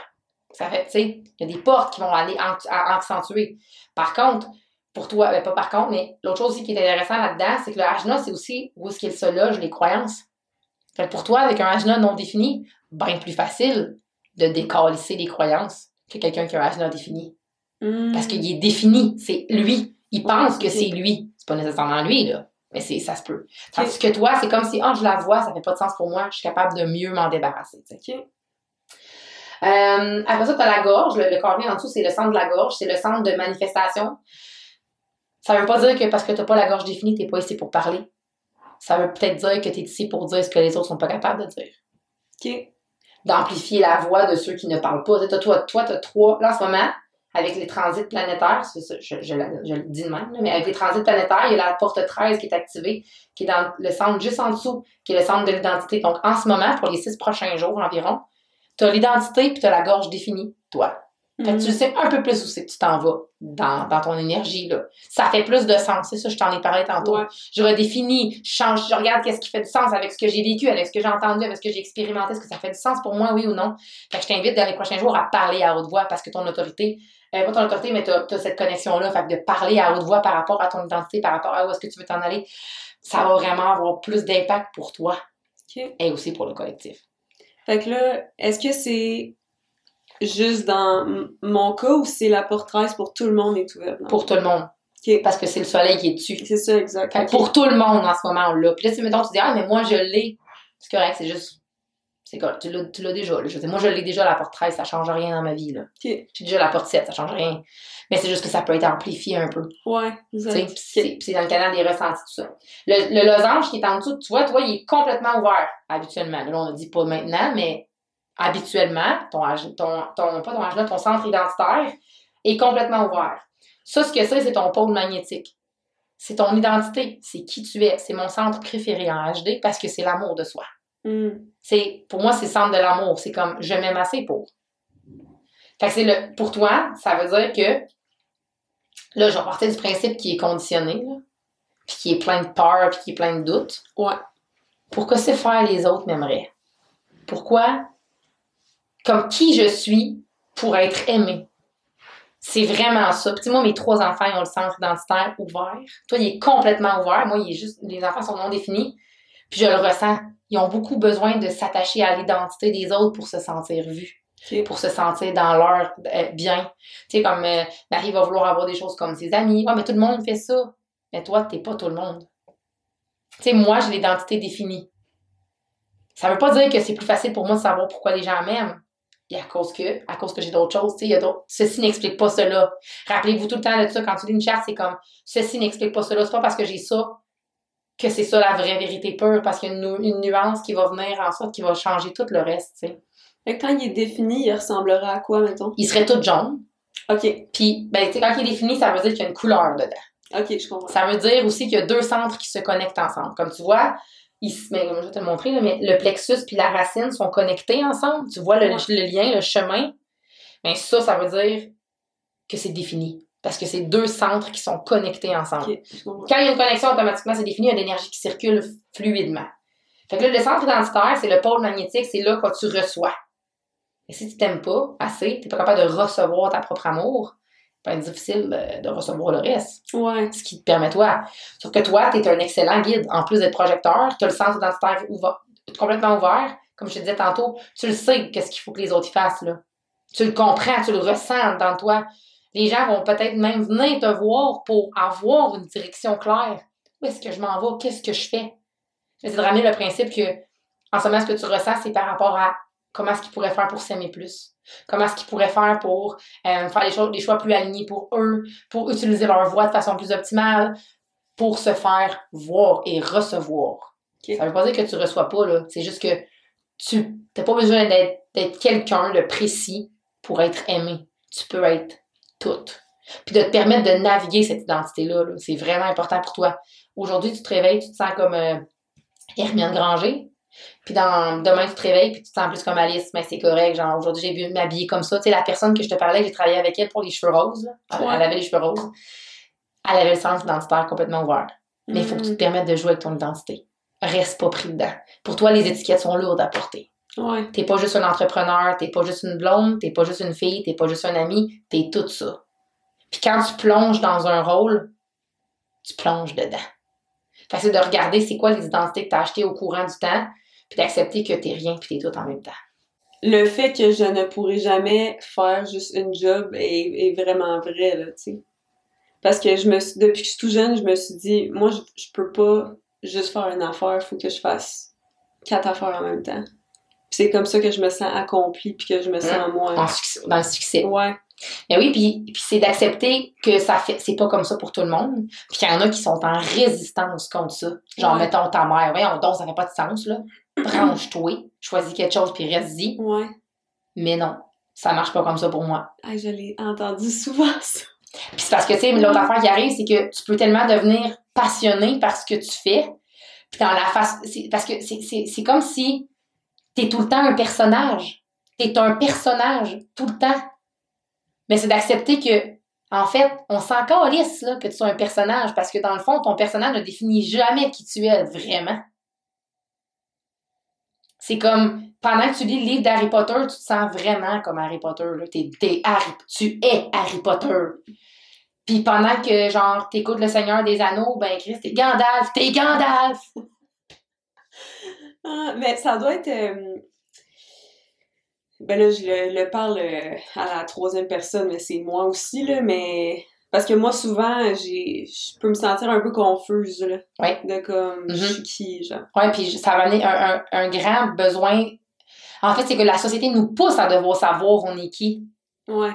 Ça fait, tu sais, il y a des portes qui vont aller accentuer. Par contre, pour toi, ben pas par contre, mais l'autre chose aussi qui est intéressant là-dedans, c'est que le ajna, c'est aussi où est-ce qu'il se loge les croyances. Fait que pour toi, avec un ajna non défini, bien plus facile de décalisser les croyances que quelqu'un qui a un ajna défini. Hmm. Parce qu'il est défini, c'est lui. Il pense que c'est lui. C'est pas nécessairement lui, là. Mais c'est, ça se peut. Tandis que toi, c'est comme si, ah, je la vois, ça fait pas de sens pour moi, je suis capable de mieux m'en débarrasser. Euh, après ça, tu as la gorge. Le, le carré en dessous, c'est le centre de la gorge. C'est le centre de manifestation. Ça veut pas dire que parce que tu pas la gorge définie, tu pas ici pour parler. Ça veut peut-être dire que tu es ici pour dire ce que les autres sont pas capables de dire. Ok. D'amplifier la voix de ceux qui ne parlent pas. Tu sais, toi, toi, tu as trois. Là, en ce moment, avec les transits planétaires, je, le dis de même, mais avec les transits planétaires, il y a la porte 13 qui est activée, qui est dans le centre juste en dessous, qui est le centre de l'identité. Donc, en ce moment, pour les six prochains jours environ, tu as l'identité puis tu as la gorge définie, toi. Fait que tu sais un peu plus où c'est que tu t'en vas dans, dans ton énergie. Là. Ça fait plus de sens. C'est ça, je t'en ai parlé tantôt. Ouais. Je redéfinis, je change, je regarde qu'est-ce qui fait du sens avec ce que j'ai vécu, avec ce que j'ai entendu, avec ce que j'ai expérimenté. Est-ce que ça fait du sens pour moi, oui ou non? Fait que je t'invite dans les prochains jours à parler à haute voix parce que ton autorité, euh, pas ton autorité, mais tu as, cette connexion-là. Fait que de parler à haute voix par rapport à ton identité, par rapport à où est-ce que tu veux t'en aller, ça va vraiment avoir plus d'impact pour toi et aussi pour le collectif. Fait que là, est-ce que c'est juste dans mon cas ou c'est la porte 13 pour tout le monde est ouverte? Pour tout le monde. Parce que c'est le soleil qui est dessus. C'est ça, exact. Pour tout le monde en ce moment, l'a. Puis là, tu sais, mettons, tu dis, ah, mais moi, je l'ai. C'est correct, c'est juste. C'est correct, tu l'as, tu l'as déjà. là. Je moi, je l'ai déjà la porte 13, ça change rien dans ma vie. Là. Ok. J'ai déjà la porte 7, ça change rien. Mais c'est juste que ça peut être amplifié un peu. Ouais, exact. c'est, c'est dans le canal des ressentis, tout ça. Le, le losange qui est en dessous, tu vois, toi, il est complètement ouvert, habituellement. Là, on a dit pas maintenant, mais habituellement, ton, ton, ton, pas ton ton centre identitaire est complètement ouvert. Ça, ce que c'est, c'est ton pôle magnétique. C'est ton identité, c'est qui tu es. C'est mon centre préféré en HD parce que c'est l'amour de soi. C'est, pour moi, c'est le centre de l'amour. C'est comme je m'aime assez pour. Fait que c'est le, pour toi, ça veut dire que là, je vais partir du principe qui est conditionné, là, puis qui est plein de peur, puis qui est plein de doutes. Ouais. Pourquoi c'est faire les autres m'aimeraient? Pourquoi? Comme qui je suis pour être aimé. C'est vraiment ça. Puis, moi, mes trois enfants, ils ont le centre identitaire ouvert. Toi, il est complètement ouvert. Moi, il est juste, les enfants sont non définis. Puis, je le ressens. Ils ont beaucoup besoin de s'attacher à l'identité des autres pour se sentir vus, pour se sentir dans leur euh, bien. Tu sais, comme euh, Marie va vouloir avoir des choses comme ses amis. Ouais, mais tout le monde fait ça. Mais toi, t'es pas tout le monde. Tu sais, moi, j'ai l'identité définie. Ça veut pas dire que c'est plus facile pour moi de savoir pourquoi les gens m'aiment. Et à cause que, à cause que j'ai d'autres choses, tu sais, il y a d'autres. Ceci n'explique pas cela. Rappelez-vous tout le temps de ça, quand tu lis une charte, c'est comme ceci n'explique pas cela. C'est pas parce que j'ai ça que c'est ça la vraie vérité pure, parce qu'il y a une, nu- une nuance qui va venir en sorte qui va changer tout le reste, tu sais. Fait que quand il est défini, il ressemblera à quoi, mettons? Il serait tout jaune. Ok. Puis, ben, tu sais, quand il est défini, ça veut dire qu'il y a une couleur dedans. Ok, je comprends. Ça veut dire aussi qu'il y a deux centres qui se connectent ensemble. Comme tu vois, ici, mais je vais te le montrer, là, mais le plexus puis la racine sont connectés ensemble. Tu vois le, Ouais. le lien, le chemin. Mais ça, ça veut dire que c'est défini. Parce que c'est deux centres qui sont connectés ensemble. Quand il y a une connexion, automatiquement, c'est défini, il y a de l'énergie qui circule fluidement. Fait que là, le centre identitaire, c'est le pôle magnétique, c'est là que tu reçois. Et si tu t'aimes pas assez, tu n'es pas capable de recevoir ta propre amour, va être difficile de recevoir le reste. Ouais. Ce qui te permet toi. Sauf que toi, tu es un excellent guide. En plus d'être projecteur, tu as le centre identitaire ouvert, complètement ouvert. Comme je te disais tantôt, tu le sais qu'est-ce qu'il faut que les autres y fassent. Là. Tu le comprends, tu le ressens dans toi. Les gens vont peut-être même venir te voir pour avoir une direction claire. Où est-ce que je m'en vais? Qu'est-ce que je fais? C'est de ramener le principe que, en ce moment, ce que tu ressens, c'est par rapport à comment est-ce qu'ils pourraient faire pour s'aimer plus? Comment est-ce qu'ils pourraient faire pour euh, faire choses, des choix plus alignés pour eux, pour utiliser leur voix de façon plus optimale, pour se faire voir et recevoir. Ok. Ça veut pas dire que tu reçois pas, là. C'est juste que tu n'as pas besoin d'être, quelqu'un de précis pour être aimé. Tu peux être tout. Puis de te permettre de naviguer cette identité-là, là, c'est vraiment important pour toi. Aujourd'hui, tu te réveilles, tu te sens comme euh, Hermione Granger. Puis dans, demain, tu te réveilles, puis tu te sens plus comme Alice, mais c'est correct. Genre, aujourd'hui, j'ai vu m'habiller comme ça. Tu sais, la personne que je te parlais, j'ai travaillé avec elle pour les cheveux roses. Elle, Ouais. elle avait les cheveux roses. Elle avait le sens identitaire complètement ouvert. Mais il faut que tu te permettes de jouer avec ton identité. Reste pas pris dedans. Pour toi, les étiquettes sont lourdes à porter. Ouais. T'es pas juste un entrepreneur, t'es pas juste une blonde, t'es pas juste une fille, t'es pas juste un ami, t'es tout ça. Puis quand tu plonges dans un rôle, tu plonges dedans. Fait que c'est de regarder c'est quoi les identités que t'as achetées au courant du temps, puis d'accepter que t'es rien puis t'es tout en même temps. Le fait que je ne pourrai jamais faire juste une job est, est vraiment vrai, là, tu sais. Parce que je me suis, depuis que je suis tout jeune, je me suis dit, moi, je, je peux pas juste faire une affaire, faut que je fasse quatre affaires en même temps. Puis c'est comme ça que je me sens accomplie, puis que je me sens En moins. succès- dans le succès. Ouais. Mais oui, puis, puis c'est d'accepter que ça fait c'est pas comme ça pour tout le monde, puis qu'il y en a qui sont en résistance contre ça. Genre, Ouais. mettons ta mère, voyons donc, ça fait pas de sens, là. Branche-toi, choisis quelque chose, puis reste-y. Ouais. Mais non, ça marche pas comme ça pour moi. Ah, je l'ai entendu souvent, ça. Puis c'est parce que, tu sais, l'autre affaire qui arrive, c'est que tu peux tellement devenir passionné par ce que tu fais, puis dans la face... Parce que c'est comme si t'es tout le temps un personnage. T'es un personnage, tout le temps. Mais c'est d'accepter que, en fait, on s'en calisse, là, que tu sois un personnage, parce que dans le fond, ton personnage ne définit jamais qui tu es vraiment. C'est comme, pendant que tu lis le livre d'Harry Potter, tu te sens vraiment comme Harry Potter. Là. Harry, tu es Harry Potter. Puis pendant que, genre, t'écoutes Le Seigneur des Anneaux, ben, Chris, t'es Gandalf, t'es Gandalf! Ah, mais ça doit être. euh, Ben là, je le, le parle euh, à la troisième personne, mais c'est moi aussi, là, mais. Parce que moi, souvent, j'ai. Je peux me sentir un peu confuse, là. Ouais. De comme. Je Mhm. suis qui, genre. Ouais, puis ça va amener un, un, un grand besoin. En fait, c'est que la société nous pousse à devoir savoir on est qui. Ouais.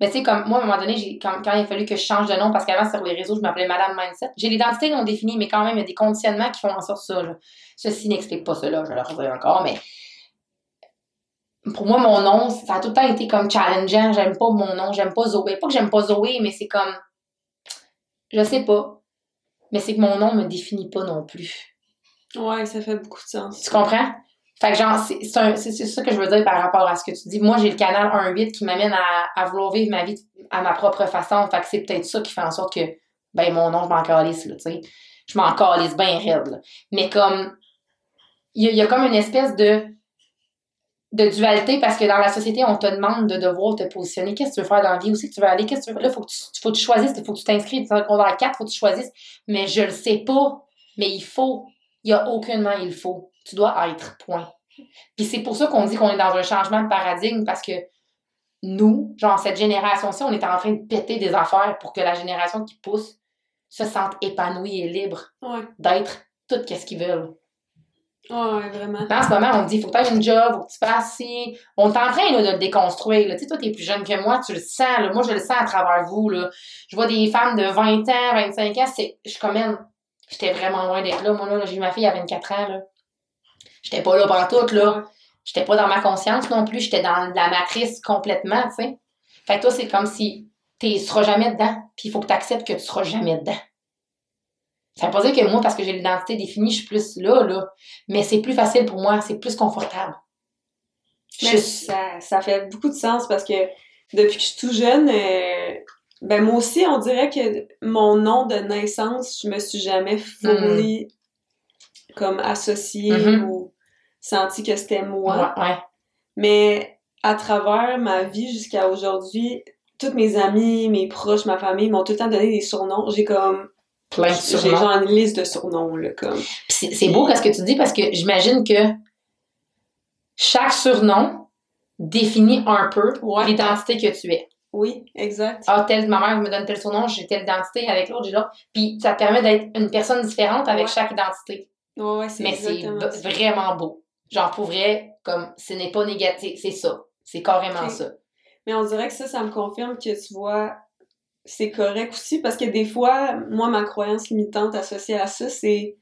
Mais tu sais, comme moi, à un moment donné, quand, quand il a fallu que je change de nom, parce qu'avant, sur les réseaux, je m'appelais Madame Mindset, j'ai l'identité non définie, mais quand même, il y a des conditionnements qui font en sorte ça. Là. Ceci n'explique pas cela, je le redire encore, mais pour moi, mon nom, ça a tout le temps été comme challengeant. J'aime pas mon nom, j'aime pas Zoé. Pas que j'aime pas Zoé, mais c'est comme. Je sais pas. Mais c'est que mon nom me définit pas non plus. Ouais, ça fait beaucoup de sens. Tu comprends? Fait que genre, c'est ça que je veux dire par rapport à ce que tu dis. Moi, j'ai le canal 1-8 qui m'amène à, à vouloir vivre ma vie à ma propre façon. Fait que c'est peut-être ça qui fait en sorte que, ben, mon nom, je m'en calisse, là, tu sais. Je m'en calisse bien raide, là. Mais comme, il y, a- il y a comme une espèce de, de dualité parce que dans la société, on te demande de devoir te positionner. Qu'est-ce que tu veux faire dans la vie? Où c'est que tu veux aller? Qu'est-ce que tu veux? Là, faut que tu, faut que tu choisisses. Faut que tu t'inscrives dans le secondaire 4. Faut que tu choisisses. Mais je le sais pas. Mais il faut. Il y a aucunement il faut. Tu dois être, point. Puis c'est pour ça qu'on dit qu'on est dans un changement de paradigme parce que nous, genre cette génération-ci, on est en train de péter des affaires pour que la génération qui pousse se sente épanouie et libre Ouais. d'être tout ce qu'ils veulent. Ouais, vraiment. En ce moment, on te dit, faut que tu aies une job, faut que tu fasses ci. On est en train là, de le déconstruire. là. Tu sais, toi, t'es plus jeune que moi, tu le sens. Là. Moi, je le sens à travers vous. Là. Je vois des femmes de 20 ans, 25 ans. C'est... Je suis comme. J'étais vraiment loin d'être là. Moi, là, j'ai eu ma fille à 24 ans. Là. J'étais pas là pendant tout, là. J'étais pas dans ma conscience non plus. J'étais dans la matrice complètement, tu sais. Fait que toi, c'est comme si tu seras jamais dedans. Puis il faut que tu acceptes que tu seras jamais dedans. Ça veut pas dire que moi, parce que j'ai l'identité définie, je suis plus là, là. Mais c'est plus facile pour moi, c'est plus confortable. Mais Je- ça, ça fait beaucoup de sens parce que depuis que je suis tout jeune, euh, ben moi aussi, on dirait que mon nom de naissance, je me suis jamais fully comme associé Mhm. ou senti que c'était moi. Ouais, ouais. Mais à travers ma vie jusqu'à aujourd'hui, toutes mes amis, mes proches, ma famille m'ont tout le temps donné des surnoms. J'ai comme. Plein de J'ai genre une liste de surnoms, là, comme. C'est beau ce que tu dis parce que j'imagine que chaque surnom définit un peu Ouais. l'identité que tu es. Oui, exact. Ah, telle, ma mère me donne tel surnom, j'ai telle identité avec l'autre, j'ai l'autre. Puis ça te permet d'être une personne différente avec Ouais. chaque identité. Ouais, ouais, c'est Mais c'est vraiment beau. Genre, pour vrai, comme, ce n'est pas négatif, c'est ça. C'est carrément ça. Mais on dirait que ça, ça me confirme que tu vois, c'est correct aussi parce que des fois, moi, ma croyance limitante associée à ça, c'est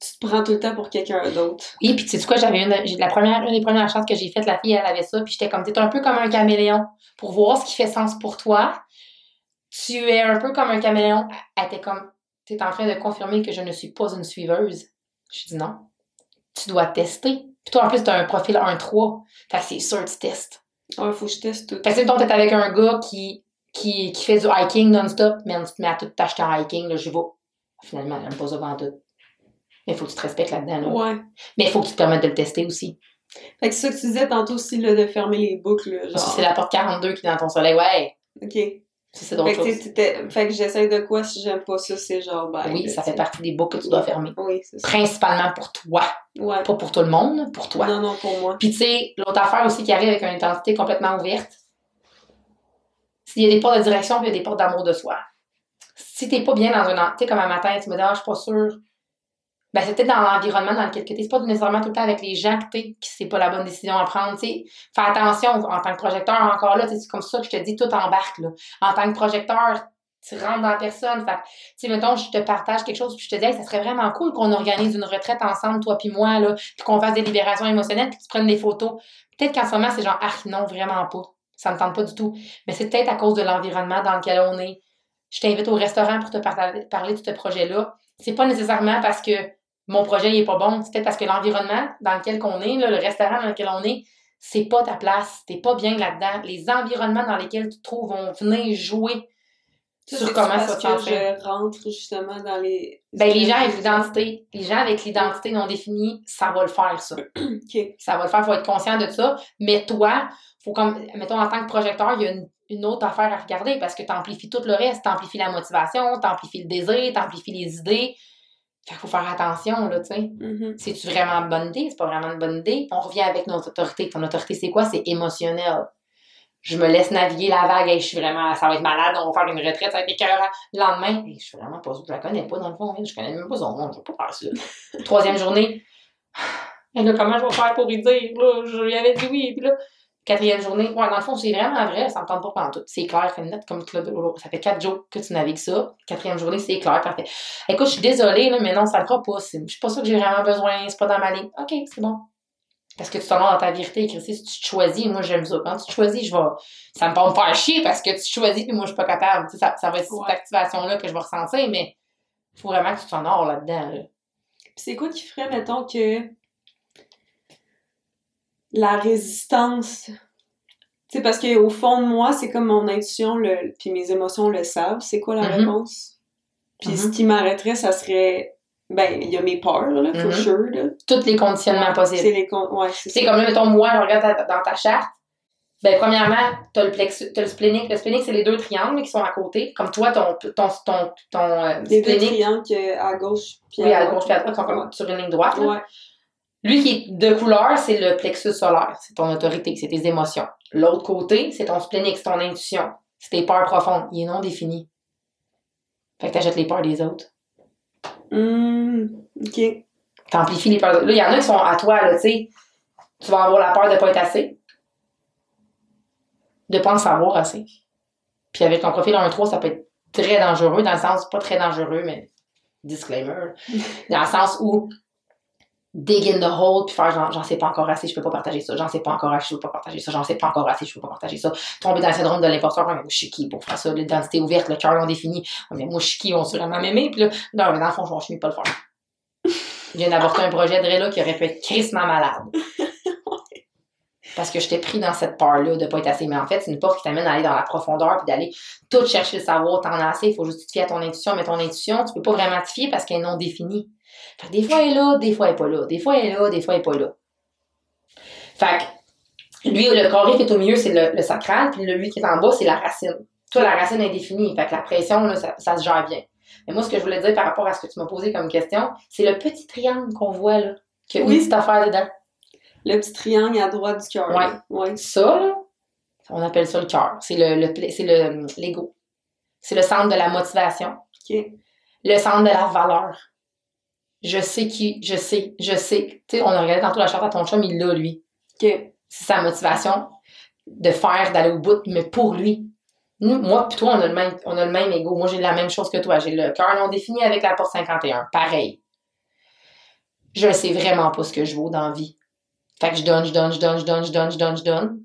tu te prends tout le temps pour quelqu'un d'autre. Oui, puis tu sais quoi, j'avais une, la première, une des premières chances que j'ai faites, la fille, elle avait ça, puis j'étais comme, t'es un peu comme un caméléon. Pour voir ce qui fait sens pour toi, tu es un peu comme un caméléon. Elle était comme, t'es en train de confirmer que je ne suis pas une suiveuse. Je dis non. Tu dois tester. Puis toi, en plus, t'as un profil 1-3. Fait que c'est sûr, tu testes. Ouais, faut que je teste tout. Fait que si t'es avec un gars qui, qui, qui fait du hiking non-stop, man, tu te mets à tout t'acheter en hiking, là, je vais. Finalement, elle aime pas ça tout. Mais faut que tu te respectes là-dedans, là. Ouais. Mais il faut que tu te permettes de le tester aussi. Fait que c'est ça que tu disais tantôt aussi, là, de fermer les boucles, genre. c'est la porte 42 qui est dans ton soleil. Ouais, OK. ça, c'est d'autres Fait que, tu choses. fait que j'essaie de quoi si j'aime pas ça, c'est genre, ben. Oui, ça fait partie des boucles que tu dois fermer. Oui, c'est ça. Principalement pour toi. Ouais. Pas pour tout le monde, pour toi. Non, non, pour moi. Puis tu sais, l'autre affaire aussi qui arrive avec une identité complètement ouverte, s'il y a des portes de direction puis il y a des portes d'amour de soi. Si t'es pas bien dans un... Tu sais, comme un matin, tu me dis « Ah, je suis pas sûre. » Ben, c'est peut-être dans l'environnement dans lequel tu es. C'est pas nécessairement tout le temps avec les gens que t'es, que c'est pas la bonne décision à prendre, tu. Fais attention en tant que projecteur, encore là, c'est comme ça que je te dis, tout embarque, là. En tant que projecteur, tu rentres dans la personne. Fait tu sais, mettons, je te partage quelque chose, puis je te dis, hey, ça serait vraiment cool qu'on organise une retraite ensemble, toi puis moi, là, puis qu'on fasse des libérations émotionnelles, puis que tu prennes des photos. Peut-être qu'en ce moment, c'est genre, ah non, vraiment pas. Ça me tente pas du tout. Mais c'est peut-être à cause de l'environnement dans lequel on est. Je t'invite au restaurant pour te parler de ce projet-là. C'est pas nécessairement parce que mon projet il est pas bon. C'est peut-être parce que l'environnement dans lequel on est, là, le restaurant dans lequel on est, c'est pas ta place. T'es pas bien là-dedans. Les environnements dans lesquels tu te trouves vont venir jouer sur comment ça te je rentre justement dans les. Ben, les gens avec l'identité, les gens avec l'identité non définie, ça va le faire, ça. OK. Ça va le faire, faut être conscient de ça. Mais toi, faut comme, mettons, en tant que projecteur, il y a une, une autre affaire à regarder parce que tu amplifies tout le reste. Tu amplifies la motivation, tu amplifies le désir, tu amplifies les idées. Fait qu'il faut faire attention, là, tu sais. Mhm. C'est-tu vraiment une bonne idée? C'est pas vraiment une bonne idée? On revient avec notre autorité. Ton autorité, c'est quoi? C'est émotionnel. Je me laisse naviguer la vague et je suis vraiment, ça va être malade, on va faire une retraite, ça va être écœurant. Le lendemain, hey, je suis vraiment pas je la connais pas dans le fond, hein, je connais même pas son nom, je pas faire ça. Troisième journée, et là, comment je vais faire pour lui dire, là, je lui avais dit oui, puis là, quatrième journée, ouais, dans le fond, c'est vraiment vrai, ça me tente pas pendant tout. C'est clair, fait net, comme Hulot. Ça fait quatre jours que tu navigues ça. Quatrième journée, c'est clair, parfait. Écoute, je suis désolée, là, mais non, ça le fera pas. C'est c'est pas ça que j'ai vraiment besoin, c'est pas dans ma ligne. OK, c'est bon. Parce que tu t'en vas dans ta vérité, Christy, si tu te choisis, moi j'aime ça. Quand tu te choisis, je vais. Ça me va me faire chier parce que tu te choisis puis moi je suis pas capable. Tu sais, ça, ça va être Ouais. cette activation-là que je vais ressentir, mais il faut vraiment que tu t'honores là-dedans. Là. Puis c'est quoi qui ferait, mettons, que la résistance. Sais, parce qu'au fond de moi, c'est comme mon intuition, le... puis mes émotions le savent. C'est quoi la Mhm. réponse? Puis ce Mhm. qui m'arrêterait, ça serait. Ben, il y a mes peurs, là, for Mhm. sure, là. Tous les conditionnements possibles. C'est les con... Ouais, c'est C'est comme là, mettons, moi, je regarde ta- dans ta charte. Ben, premièrement, t'as le plexus, t'as le splénique. Le splénique, c'est les deux triangles qui sont à côté. Comme toi, ton, ton, ton, ton euh, Les deux triangles à gauche, puis oui, à droite. gauche et à droite, sont comme sur une ligne droite. là. Ouais. Lui qui est de couleur, c'est le plexus solaire. C'est ton autorité, c'est tes émotions. L'autre côté, c'est ton splénique, c'est ton intuition. C'est tes peurs profondes. Il est non défini. Fait que t'achètes les peurs des autres. Hum, ok. T'amplifies les peurs. des autres. Là, il y en a qui sont à toi, là, tu sais. Tu vas avoir la peur de pas être assez. De pas en savoir assez. Puis avec ton profil 1-3, ça peut être très dangereux, dans le sens, pas très dangereux, mais disclaimer. Dans le sens où dig in the hole puis faire genre, j'en sais pas encore assez, je peux pas partager ça, j'en sais pas encore assez, je peux pas partager ça, j'en sais pas encore assez, je peux pas partager ça. Tomber dans le syndrome de l'imposteur, moi je suis qui pour faire ça, l'identité ouverte, le cœur non défini, mais moi je suis qui, on se vraiment m'aimer, puis là, non, mais dans le fond, je vais pas le faire. Je viens d'avorter un projet de là qui aurait pu être crissement malade. parce que je t'ai pris dans cette peur-là de pas être assez. Mais en fait, c'est une porte qui t'amène à aller dans la profondeur puis d'aller tout chercher le savoir. T'en as assez, il faut juste te fier à ton intuition. Mais ton intuition, tu peux pas vraiment te fier parce qu'elle est non définie. Fait que des fois, elle est là, des fois, elle est pas là. Des fois, elle est là, des fois, elle est pas là. Fait que lui, le carré qui est au milieu, c'est le, le sacral, puis lui qui est en bas, c'est la racine. Toi, la racine est définie. Fait que la pression, là, ça, ça se gère bien. Mais moi, ce que je voulais dire par rapport à ce que tu m'as posé comme question, c'est le petit triangle qu'on voit là, qui a Oui. une petite affaire dedans. Le petit triangle à droite du cœur. Ouais. Ouais. Ça, là, on appelle ça le cœur. C'est le, le c'est le l'ego. C'est le centre de la motivation, OK. le centre de la valeur. Je sais qui, je sais, je sais. Tu sais, on a regardé tantôt la charte à ton chum, il l'a, lui. OK. C'est sa motivation de faire, d'aller au bout, mais pour lui. Nous, moi puis toi, on a le même, on a le même ego. Moi, j'ai la même chose que toi. J'ai le cœur non défini avec la porte 51. Pareil. Je sais vraiment pas ce que je vaux dans la vie. Fait que je donne, je donne, je donne, je donne, je donne, je donne, je donne.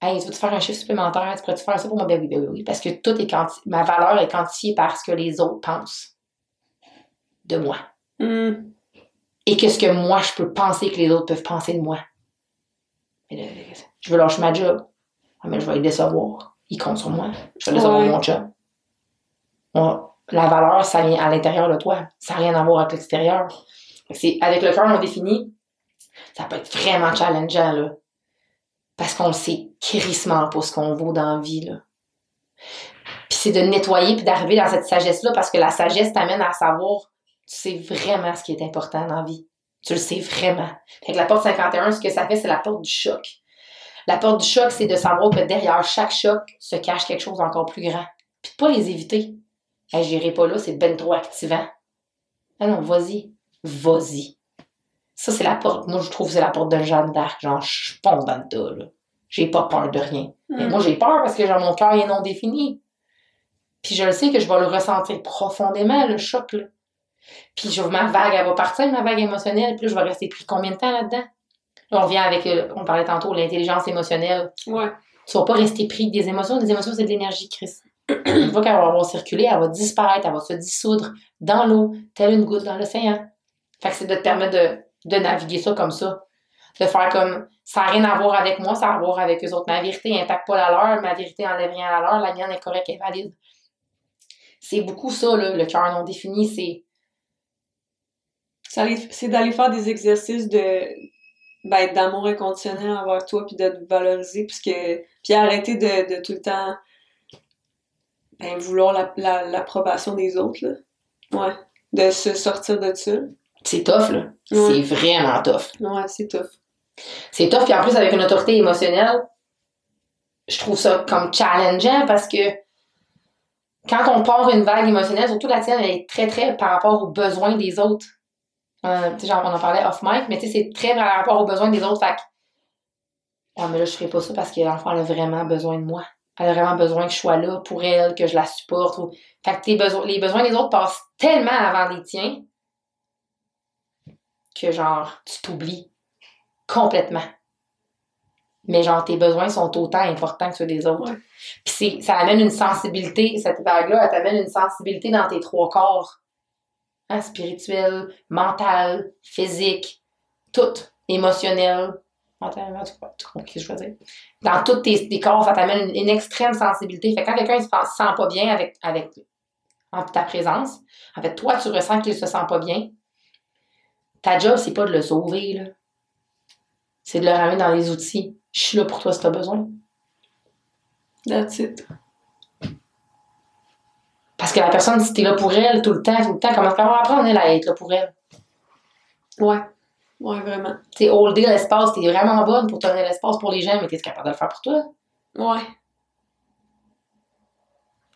Hey, tu veux-tu faire un chiffre supplémentaire? Tu pourrais-tu faire ça pour moi? Ben oui, ben oui, oui. Parce que tout est quanti... ma valeur est quantifiée par ce que les autres pensent de moi. Hmm. Et qu'est-ce que moi, je peux penser que les autres peuvent penser de moi? Là, je veux lâcher ma job. Ah, mais je vais les décevoir. Ils comptent sur moi. Je vais décevoir Ouais. mon job. la valeur, ça vient à l'intérieur de toi. Ça n'a rien à voir avec l'extérieur. Avec le cœur non défini, ça peut être vraiment challengeant, là. Parce qu'on sait crissement pas ce qu'on vaut dans la vie, là. Puis c'est de nettoyer puis d'arriver dans cette sagesse-là parce que la sagesse t'amène à savoir, tu sais vraiment ce qui est important dans la vie. Tu le sais vraiment. Fait que la porte 51, ce que ça fait, c'est la porte du choc. La porte du choc, c'est de savoir que derrière chaque choc se cache quelque chose d'encore plus grand. Puis de pas les éviter. Hey, j'irai pas là, c'est ben trop activant. Ah non, vas-y. Vas-y. Ça, c'est la porte. Moi, je trouve que c'est la porte de Jeanne d'Arc. Genre, je fonce dans le tas, là. J'ai pas peur de rien. Mais Hmm. moi, j'ai peur parce que genre, mon cœur est non défini. Puis je le sais que je vais le ressentir profondément, le choc, là. Puis je, ma vague, elle va partir, ma vague émotionnelle. Puis là, je vais rester pris combien de temps là-dedans? Là, on revient avec, euh, on parlait tantôt, l'intelligence émotionnelle. Ouais. Tu vas pas rester pris des émotions. Des émotions, c'est de l'énergie, Chris. Une fois qu'elle va avoir circulé, elle va disparaître, elle va se dissoudre dans l'eau, telle une goutte dans l'océan. Fait que c'est de te permettre de, de naviguer ça comme ça. De faire comme, ça n'a rien à voir avec moi, ça a à voir avec eux autres. Ma vérité n'impacte pas la leur, ma vérité enlève rien à la leur, la mienne est correcte et valide. C'est beaucoup ça, là, le cœur non défini, c'est C'est d'aller faire des exercices de ben, d'amour inconditionnel envers toi puis de te valoriser puis que puis arrêter de, de tout le temps ben, vouloir la- la- l'approbation des autres là. Ouais. De se sortir de ça. c'est tough, là. Ouais. C'est vraiment tough. Ouais, c'est tough. C'est tough, puis en plus, avec une autorité émotionnelle, je trouve ça comme challengeant parce que quand on part une vague émotionnelle, surtout la tienne, elle est très, très par rapport aux besoins des autres. Euh, tu sais, genre, on en parlait off mic, mais tu sais, c'est très par rapport aux besoins des autres. Fait ah, mais là, je ferai pas ça parce que l'enfant a vraiment besoin de moi. Elle a vraiment besoin que je sois là pour elle, que je la supporte. ou- Fait que tes besoins, les besoins des autres passent tellement avant les tiens que, genre, tu t'oublies complètement. Mais genre, tes besoins sont autant importants que ceux des autres. Puis ça amène une sensibilité, cette vague-là, elle t'amène une sensibilité dans tes trois corps. Hein, spirituel, mental, physique, tout. Émotionnel. Mental, tu comprends tu ce que je veux dire? Dans tous tes, corps, ça t'amène une, extrême sensibilité. Fait que quand quelqu'un ne se sent- se sent pas bien avec, avec en ta présence, en fait, toi, tu ressens qu'il se sent pas bien, ta job, c'est pas de le sauver, là. C'est de le ramener dans les outils. Je suis là pour toi si t'as besoin. That's it. Parce que la personne, si t'es là pour elle tout le temps, tout le temps, comment elle va apprendre, elle, à être là pour elle? Ouais. Ouais, vraiment. Tu sais, holder l'espace, t'es vraiment bonne pour donner l'espace pour les gens, mais t'es capable de le faire pour toi? Ouais.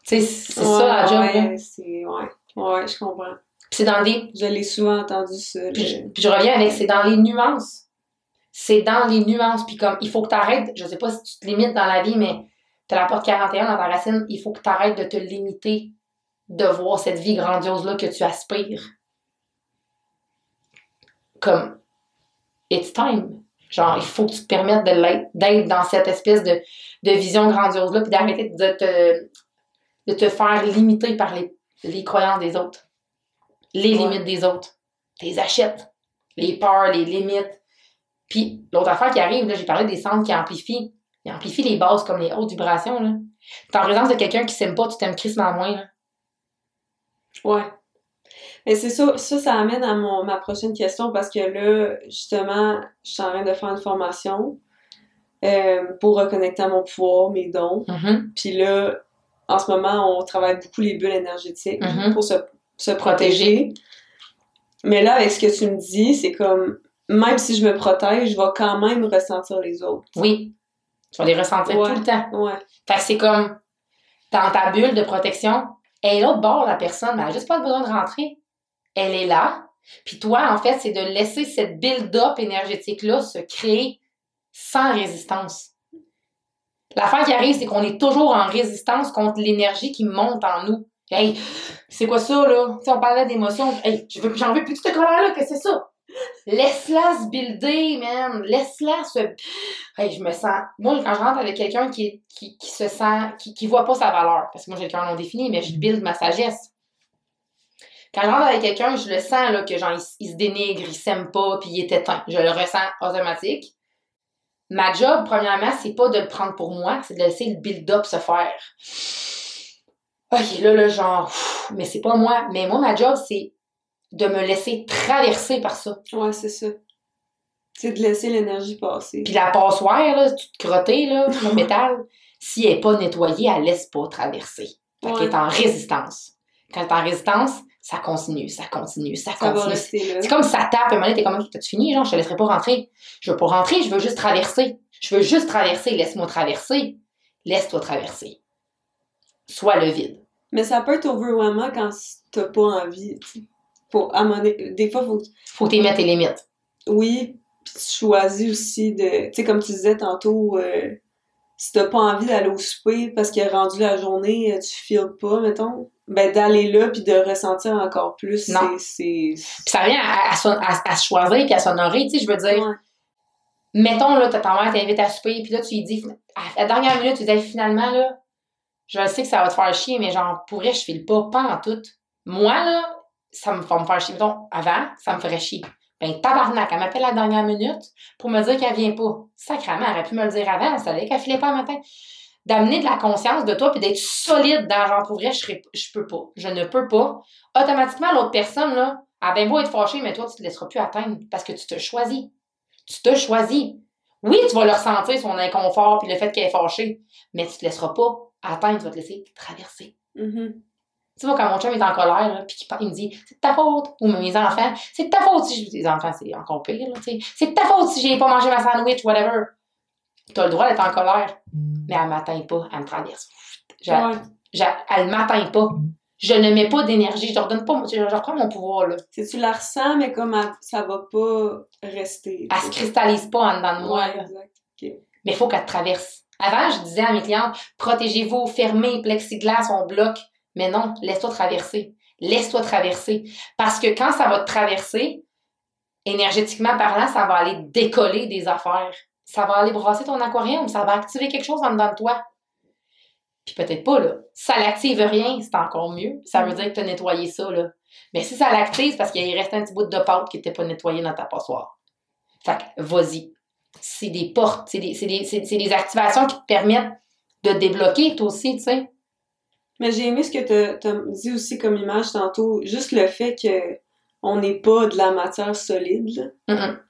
Tu sais, c'est Ouais, ça la job, ouais, c'est... Ouais. Ouais, je comprends. Puis c'est dans des... Je l'ai souvent entendu ça. Puis je, puis je reviens avec, c'est dans les nuances. C'est dans les nuances. Puis comme, il faut que t'arrêtes, je sais pas si tu te limites dans la vie, mais t'as la porte 41 dans ta racine, il faut que t'arrêtes de te limiter de voir cette vie grandiose-là que tu aspires. Comme, it's time. Genre, il faut que tu te permettes d'être dans cette espèce de, de vision grandiose-là, puis d'arrêter de te, de te faire limiter par les, les croyances des autres, les Ouais. limites des autres. Tu les achètes, les peurs, les limites. Puis l'autre affaire qui arrive, là, j'ai parlé des centres qui amplifient. Ils amplifient les bases comme les hautes vibrations. Là. T'es en présence de quelqu'un qui s'aime pas, tu t'aimes crissement moins. Là. Ouais. Mais c'est ça, ça, ça amène à mon, ma prochaine question parce que là, justement, je suis en train de faire une formation euh, pour reconnecter à mon pouvoir, mes dons. Mhm. Puis là, en ce moment, on travaille beaucoup les bulles énergétiques Mhm. pour se, se protéger. Mais là, avec ce que tu me dis, c'est comme, même si je me protège, je vais quand même ressentir les autres. Oui. Tu vas les ressentir Ouais. tout le temps. Ouais. Fait que c'est comme dans ta bulle de protection, elle est de bord, la personne, mais elle a juste pas besoin de rentrer. Elle est là. Puis toi, en fait, c'est de laisser cette build-up énergétique-là se créer sans résistance. L'affaire qui arrive, c'est qu'on est toujours en résistance contre l'énergie qui monte en nous. Hey, c'est quoi ça, là? Tu sais, on parlait d'émotions. Hey, je veux- j'en veux plus de cette colère-là, que c'est ça? Laisse-la se builder, man. Laisse-la se. Hey, je me sens. Moi, quand je rentre avec quelqu'un qui, qui, qui se sent. qui, qui voit pas sa valeur, parce que moi, j'ai le cœur non défini, mais je build ma sagesse. Quand je rentre avec quelqu'un, je le sens, là, que genre, il, se dénigre, il s'aime pas, puis il est éteint. Je le ressens automatique. Ma job, premièrement, c'est pas de le prendre pour moi, c'est de laisser le build-up se faire. OK, là, là, genre, mais c'est pas moi. Mais moi, ma job, c'est de me laisser traverser par ça. Ouais, c'est ça. C'est de laisser l'énergie passer. Puis la passoire, là, toute crottée, là, le métal, si elle n'est pas nettoyée, elle laisse pas traverser. Fait qu'elle est en résistance. Quand elle est en résistance, ça continue, ça continue, ça, continue. C'est comme ça tape, un moment donné, t'es comme, t'as-tu fini? Genre, je te laisserai pas rentrer. Je veux pas rentrer, je veux juste traverser. Je veux juste traverser, laisse-moi traverser. Laisse-toi traverser. Sois le vide. Mais ça peut être overwhelmant quand t'as pas envie. tu moment donné- des fois, faut Faut t'y mettre tes limites. Oui, puis tu choisis aussi de. Tu sais, comme tu disais tantôt, euh, si t'as pas envie d'aller au souper parce qu'il est rendu la journée, euh, tu files pas, mettons, ben d'aller là puis de ressentir encore plus, c'est. Puis ça vient à, à, son- à- à se choisir puis à s'honorer, tu sais, je veux dire. Ouais. mettons, là, t'as ta mère t'invite à souper, puis là, tu lui dis, à la dernière minute, tu dis, finalement, là, je sais que ça va te faire chier, mais genre, pourrais, je file pas, pas en tout. Moi, là, ça me va me faire chier. Mettons, avant, ça me ferait chier. Ben, tabarnak, elle m'appelle à la dernière minute pour me dire qu'elle vient pas. Sacrement, elle aurait pu me le dire avant, elle savait qu'elle filait pas le matin. D'amener de la conscience de toi, puis d'être solide dans genre, pour vrai, je, serais- je peux pas. Je ne peux pas. Automatiquement, l'autre personne, là, a bien beau être fâchée, mais toi, tu te laisseras plus atteindre parce que tu te choisis. Tu te choisis. Oui, tu vas le ressentir, son inconfort, puis le fait qu'elle est fâchée, mais tu te laisseras pas atteindre, tu vas te laisser traverser. Mhm. Tu sais, moi, quand mon chum est en colère, là, puis il me dit c'est de ta faute, ou mes enfants, c'est de ta faute si je. Les enfants, c'est encore pire, là, tu sais. C'est de ta faute si j'ai pas mangé ma sandwich, whatever. T'as le droit d'être en colère, mais elle m'atteint pas, elle me traverse. Je- Ouais. je- elle m'atteint pas. Je ne mets pas d'énergie, je leur donne pas, je leur prends mon pouvoir, là. C'est tu la ressens, mais comme elle- ça va pas rester. Elle se cristallise pas en dedans de moi, Ouais, là. exact. mais il faut qu'elle te traverse. Avant, je disais à mes clientes, protégez-vous, fermez, plexiglas, on bloque. Mais non, laisse-toi traverser. Laisse-toi traverser. Parce que quand ça va te traverser, énergétiquement parlant, ça va aller décoller des affaires. Ça va aller brasser ton aquarium. Ça va activer quelque chose en dedans de toi. Puis peut-être pas, là. Ça l'active rien, c'est encore mieux. Ça veut dire que tu as nettoyé ça, là. Mais si ça l'active, parce qu'il reste un petit bout de pâte qui n'était pas nettoyé dans ta passoire. Fait que, vas-y c'est des portes, c'est des, des, des activations qui te permettent de débloquer, toi aussi, tu sais. Mais j'ai aimé ce que tu as dit aussi comme image tantôt, juste le fait que on n'est pas de la matière solide,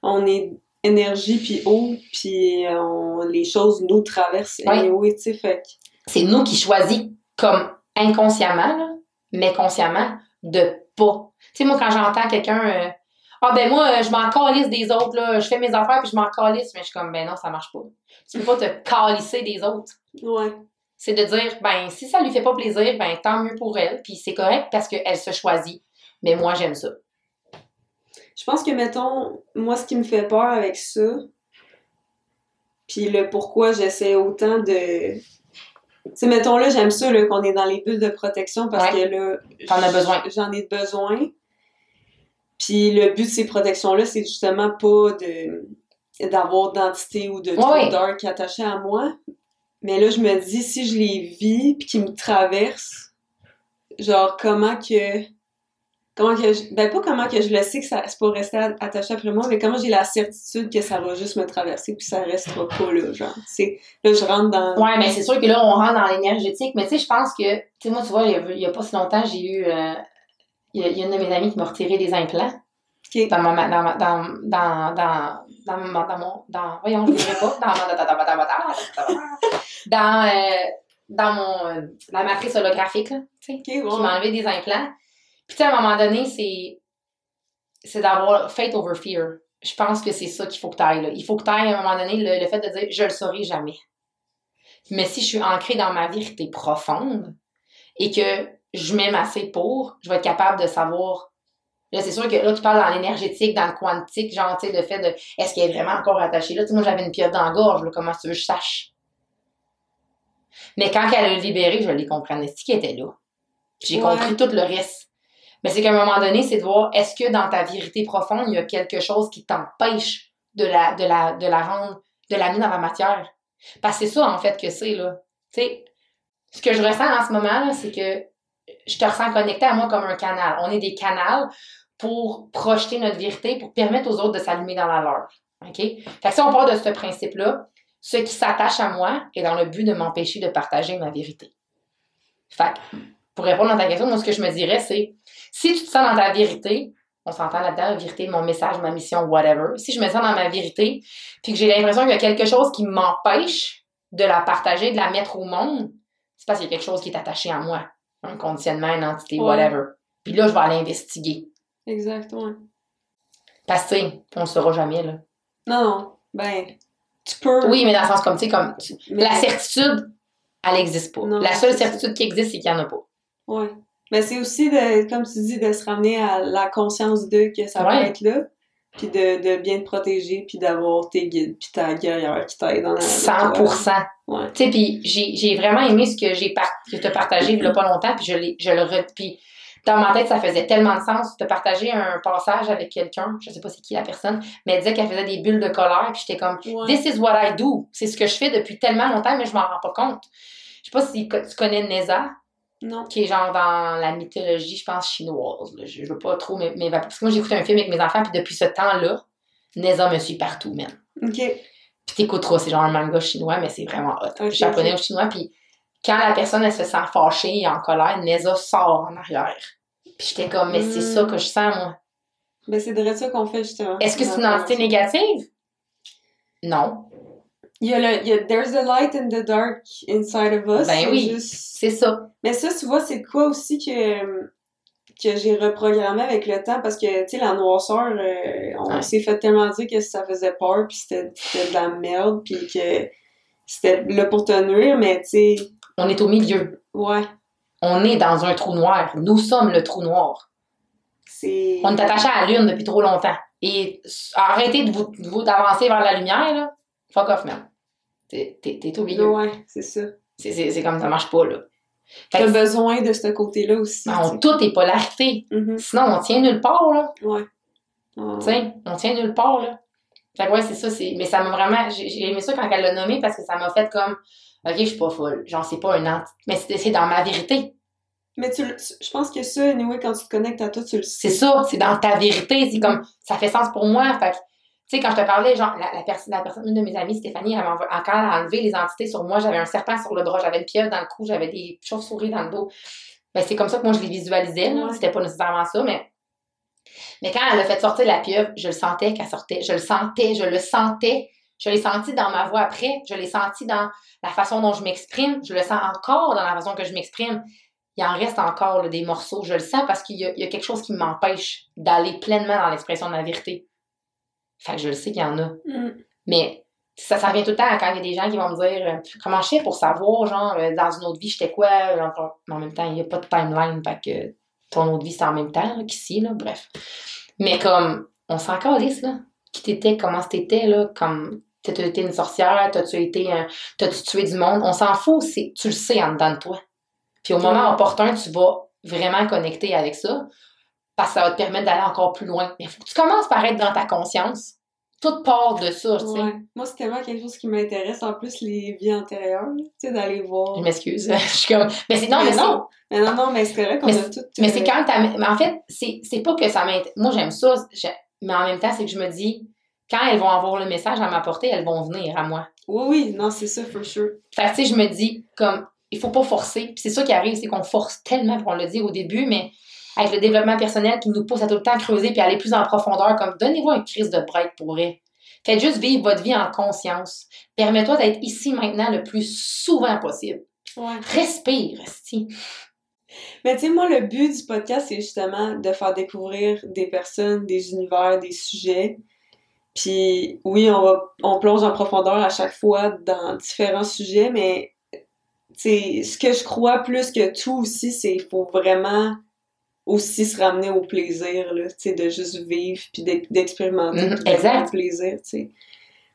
on est énergie puis eau, puis euh, on- les choses nous traversent. Ouais. anyway, fait C'est nous qui choisissons comme inconsciemment, là, mais consciemment, de pas. Tu sais, moi, quand j'entends quelqu'un, euh, ah ben moi, je m'en calisse des autres, là, je fais mes affaires puis je m'en calisse, mais je suis comme, ben non, ça marche pas. Tu peux pas te calisser des autres. Ouais. C'est de dire, ben, si ça lui fait pas plaisir, ben, tant mieux pour elle, puis c'est correct parce qu'elle se choisit. Mais moi, j'aime ça. Je pense que, mettons, moi, ce qui me fait peur avec ça, puis le pourquoi j'essaie autant de... Tu mettons là, j'aime ça, qu'on est dans les bulles de protection parce Ouais. que là... T'en as besoin. J'en ai besoin. Puis le but de ces protections-là, c'est justement pas de d'avoir d'entité ou de Ouais, trop ouais. dark attaché à moi. Mais là, je me dis, si je les vis puis qu'ils me traversent, genre, comment que comment que je, ben pas comment que je le sais que ça c'est pas rester attaché après moi, mais comment j'ai la certitude que ça va juste me traverser puis ça restera pas là, genre. C'est là je rentre dans. Ouais, mais c'est sûr que là, on rentre dans l'énergétique. Mais tu sais, je pense que, tu sais, moi, tu vois, il y a, il y a pas si longtemps, j'ai eu. euh, il y, a, il y a une de mes amies qui m'a retiré des implants dans, ma, dans, dans, dans, dans, dans, mon- dans voyons, je ne dirais pas. Dans, dans, dans, dans, dans, dans, dans, euh, dans mon. euh, la matrice holographique, là, tu sais. Ok, qui ouais. m'a enlevé des implants. Puis, tu sais, à un moment donné, c'est, c'est d'avoir faith over fear. Je pense que c'est ça qu'il faut que tu ailles. Il faut que tu ailles à un moment donné le, le fait de dire je le saurai jamais. Mais si je suis ancrée dans ma vérité profonde et que je m'aime assez pour, je vais être capable de savoir. Là, c'est sûr que là, tu parles dans l'énergétique, dans le quantique, genre, tu sais, le fait de est-ce qu'elle est vraiment encore attachée là? Tu sais, moi, j'avais une pieuvre dans la gorge, là, comment tu veux que je sache? Mais quand elle a libéré, je les comprenais. C'est qu'elle était là? J'ai Ouais. compris tout le reste. Mais c'est qu'à un moment donné, c'est de voir est-ce que dans ta vérité profonde, il y a quelque chose qui t'empêche de la, de la, de la rendre, de l'amener dans la matière? Parce que c'est ça, en fait, que c'est, là. Tu sais, ce que je ressens en ce moment, là, c'est que je te ressens connecté à moi comme un canal. On est des canals pour projeter notre vérité, pour permettre aux autres de s'allumer dans la leur. OK? Fait que si on part de ce principe-là, ce qui s'attache à moi est dans le but de m'empêcher de partager ma vérité. Fait que, pour répondre à ta question, moi, ce que je me dirais, c'est si tu te sens dans ta vérité, on s'entend là-dedans, la vérité, mon message, ma mission, whatever. Si je me sens dans ma vérité, puis que j'ai l'impression qu'il y a quelque chose qui m'empêche de la partager, de la mettre au monde, c'est parce qu'il y a quelque chose qui est attaché à moi. Un conditionnement, une entité, Ouais. whatever. Puis là, je vais aller investiguer. Exactement. Parce que, on le saura jamais, là. Non. Ben, tu peux. Oui, mais dans le sens comme, tu sais, comme, tu- mais- la certitude, elle n'existe pas. Non, la seule certitude qui existe, c'est qu'il n'y en a pas. Ouais. Mais c'est aussi, de, comme tu dis, de se ramener à la conscience de que ça Ouais. peut être là, puis de, de bien te protéger, puis d'avoir tes guides, puis ta guerrière qui t'aide dans la 100%. Ouais. Tu sais, puis j'ai j'ai vraiment aimé ce que j'ai par que partagé il y a pas longtemps, puis je, je le puis dans ma tête, ça faisait tellement de sens. de partager un passage avec quelqu'un, je sais pas c'est qui la personne, mais elle disait qu'elle faisait des bulles de colère, puis j'étais comme, Ouais. this is what I do. C'est ce que je fais depuis tellement longtemps, mais je m'en rends pas compte. Je sais pas si tu connais Neza, Non. qui est genre dans la mythologie, je pense, chinoise. là. Je veux pas trop m'évaporer. Parce que moi, j'écoute un film avec mes enfants, puis depuis ce temps-là, Neza me suit partout, man. Ok. Puis t'écouteras, c'est genre un manga chinois, mais c'est vraiment hot. Ok, Japonais ou chinois, puis quand la personne, elle se sent fâchée et en colère, Neza sort en arrière. Puis j'étais comme, mais c'est ça que je sens, moi. Ben, c'est de ça qu'on fait, justement. Est-ce que c'est une entité négative? Non. Il y a le, il y a There's a light in the dark inside of us. Ben oui. juste- C'est ça. Mais ça, tu vois, c'est quoi aussi que, que j'ai reprogrammé avec le temps? Parce que, tu sais, la noirceur, euh, on Ouais. s'est fait tellement dire que ça faisait peur, puis c'était c'était de la merde, puis que c'était là pour te nuire, mais tu sais, On est au milieu. ouais, On est dans un trou noir. Nous sommes le trou noir. On est attaché à la lune depuis trop longtemps. Et arrêtez de vous, vous- d'avancer vers la lumière, là. Fuck off, man. T'es milieu. Ouais, c'est ça. C'est- comme ça marche pas, là. T'as besoin de ce côté-là aussi. sais. tout est polarité. Mhm. Sinon, on tient nulle part, là. Ouais. Ouais. Tu sais, on tient nulle part, là. Fait que ouais, c'est ça. c'est- Mais ça m'a vraiment. J'ai j'ai aimé ça quand elle l'a nommé parce que ça m'a fait comme. Ok, je suis pas folle. Genre, c'est pas un anti. Mais c'est dans ma vérité. Mais tu, le- je pense que ça, anyway, quand tu te connectes à toi, tu le sais. C'est ça. C'est dans ta vérité. C'est comme. Ça fait sens pour moi. Fait tu sais, quand je te parlais, genre, la, la, perso- la personne, une de mes amies, Stéphanie, elle m'a a enlevé les entités sur moi, j'avais un serpent sur le bras, j'avais une pieuvre dans le cou, j'avais des chauves-souris dans le dos. Ben, c'est comme ça que moi, je les visualisais. Ouais. C'était pas nécessairement ça, mais. Mais quand elle a fait sortir la pieuvre, je le sentais qu'elle sortait. Je le sentais, je le sentais. Je l'ai senti dans ma voix après. Je l'ai senti dans la façon dont je m'exprime. Je le sens encore dans la façon que je m'exprime. Il en reste encore là, des morceaux. Je le sens parce qu'il y, a- il y a quelque chose qui m'empêche d'aller pleinement dans l'expression de ma vérité. Fait que je le sais qu'il y en a. Mm. Mais ça, ça revient tout le temps quand il y a des gens qui vont me dire euh, comment je fais pour savoir, genre, euh, dans une autre vie, j'étais quoi. en même temps, il n'y a pas de timeline. Fait que ton autre vie, c'est en même temps qu'ici, là, bref. Mais comme, on s'en calisse, là. Qui t'étais, comment t'étais, là, comme, t'as-tu été une sorcière, t'as-tu été un, t'as-tu tué du monde, on s'en fout, c'est, tu le sais en dedans de toi. Puis au moment opportun, tu vas vraiment connecter avec ça, parce que ça va te permettre d'aller encore plus loin. Mais il faut que tu commences par être dans ta conscience, tout part de ça, tu sais. Ouais. Moi, c'est tellement quelque chose qui m'intéresse. En plus, les vies antérieures, tu sais, d'aller voir. Je m'excuse. je suis comme. Mais c'est non, mais, mais c'est- non, mais non, non, mais c'est vrai qu'on Mais a tout. Mais c'est euh, quand t'as. Mais en fait, c'est c'est pas que ça m'intéresse. Moi, j'aime ça. Mais en même temps, c'est que je me dis, quand elles vont avoir le message à m'apporter, elles vont venir à moi. Oui, oui, non, c'est ça, for sure. Fait que, tu sais, je me dis, comme, il faut pas forcer. Puis c'est ça qui arrive, c'est qu'on force tellement, puis on l'a dit au début, mais avec le développement personnel qui nous pousse à tout le temps creuser puis aller plus en profondeur, comme, donnez-vous un crise de break pour vrai. Faites juste vivre votre vie en conscience. Permets-toi d'être ici maintenant le plus souvent possible. Ouais. Respire, esti. Mais tu sais, moi, le but du podcast, c'est justement de faire découvrir des personnes, des univers, des sujets. Puis oui, on va on plonge en profondeur à chaque fois dans différents sujets, mais sais, ce que je crois plus que tout aussi, c'est qu'il faut vraiment aussi se ramener au plaisir, là, tu sais, de juste vivre puis d'ex- d'expérimenter exact. du plaisir, tu sais.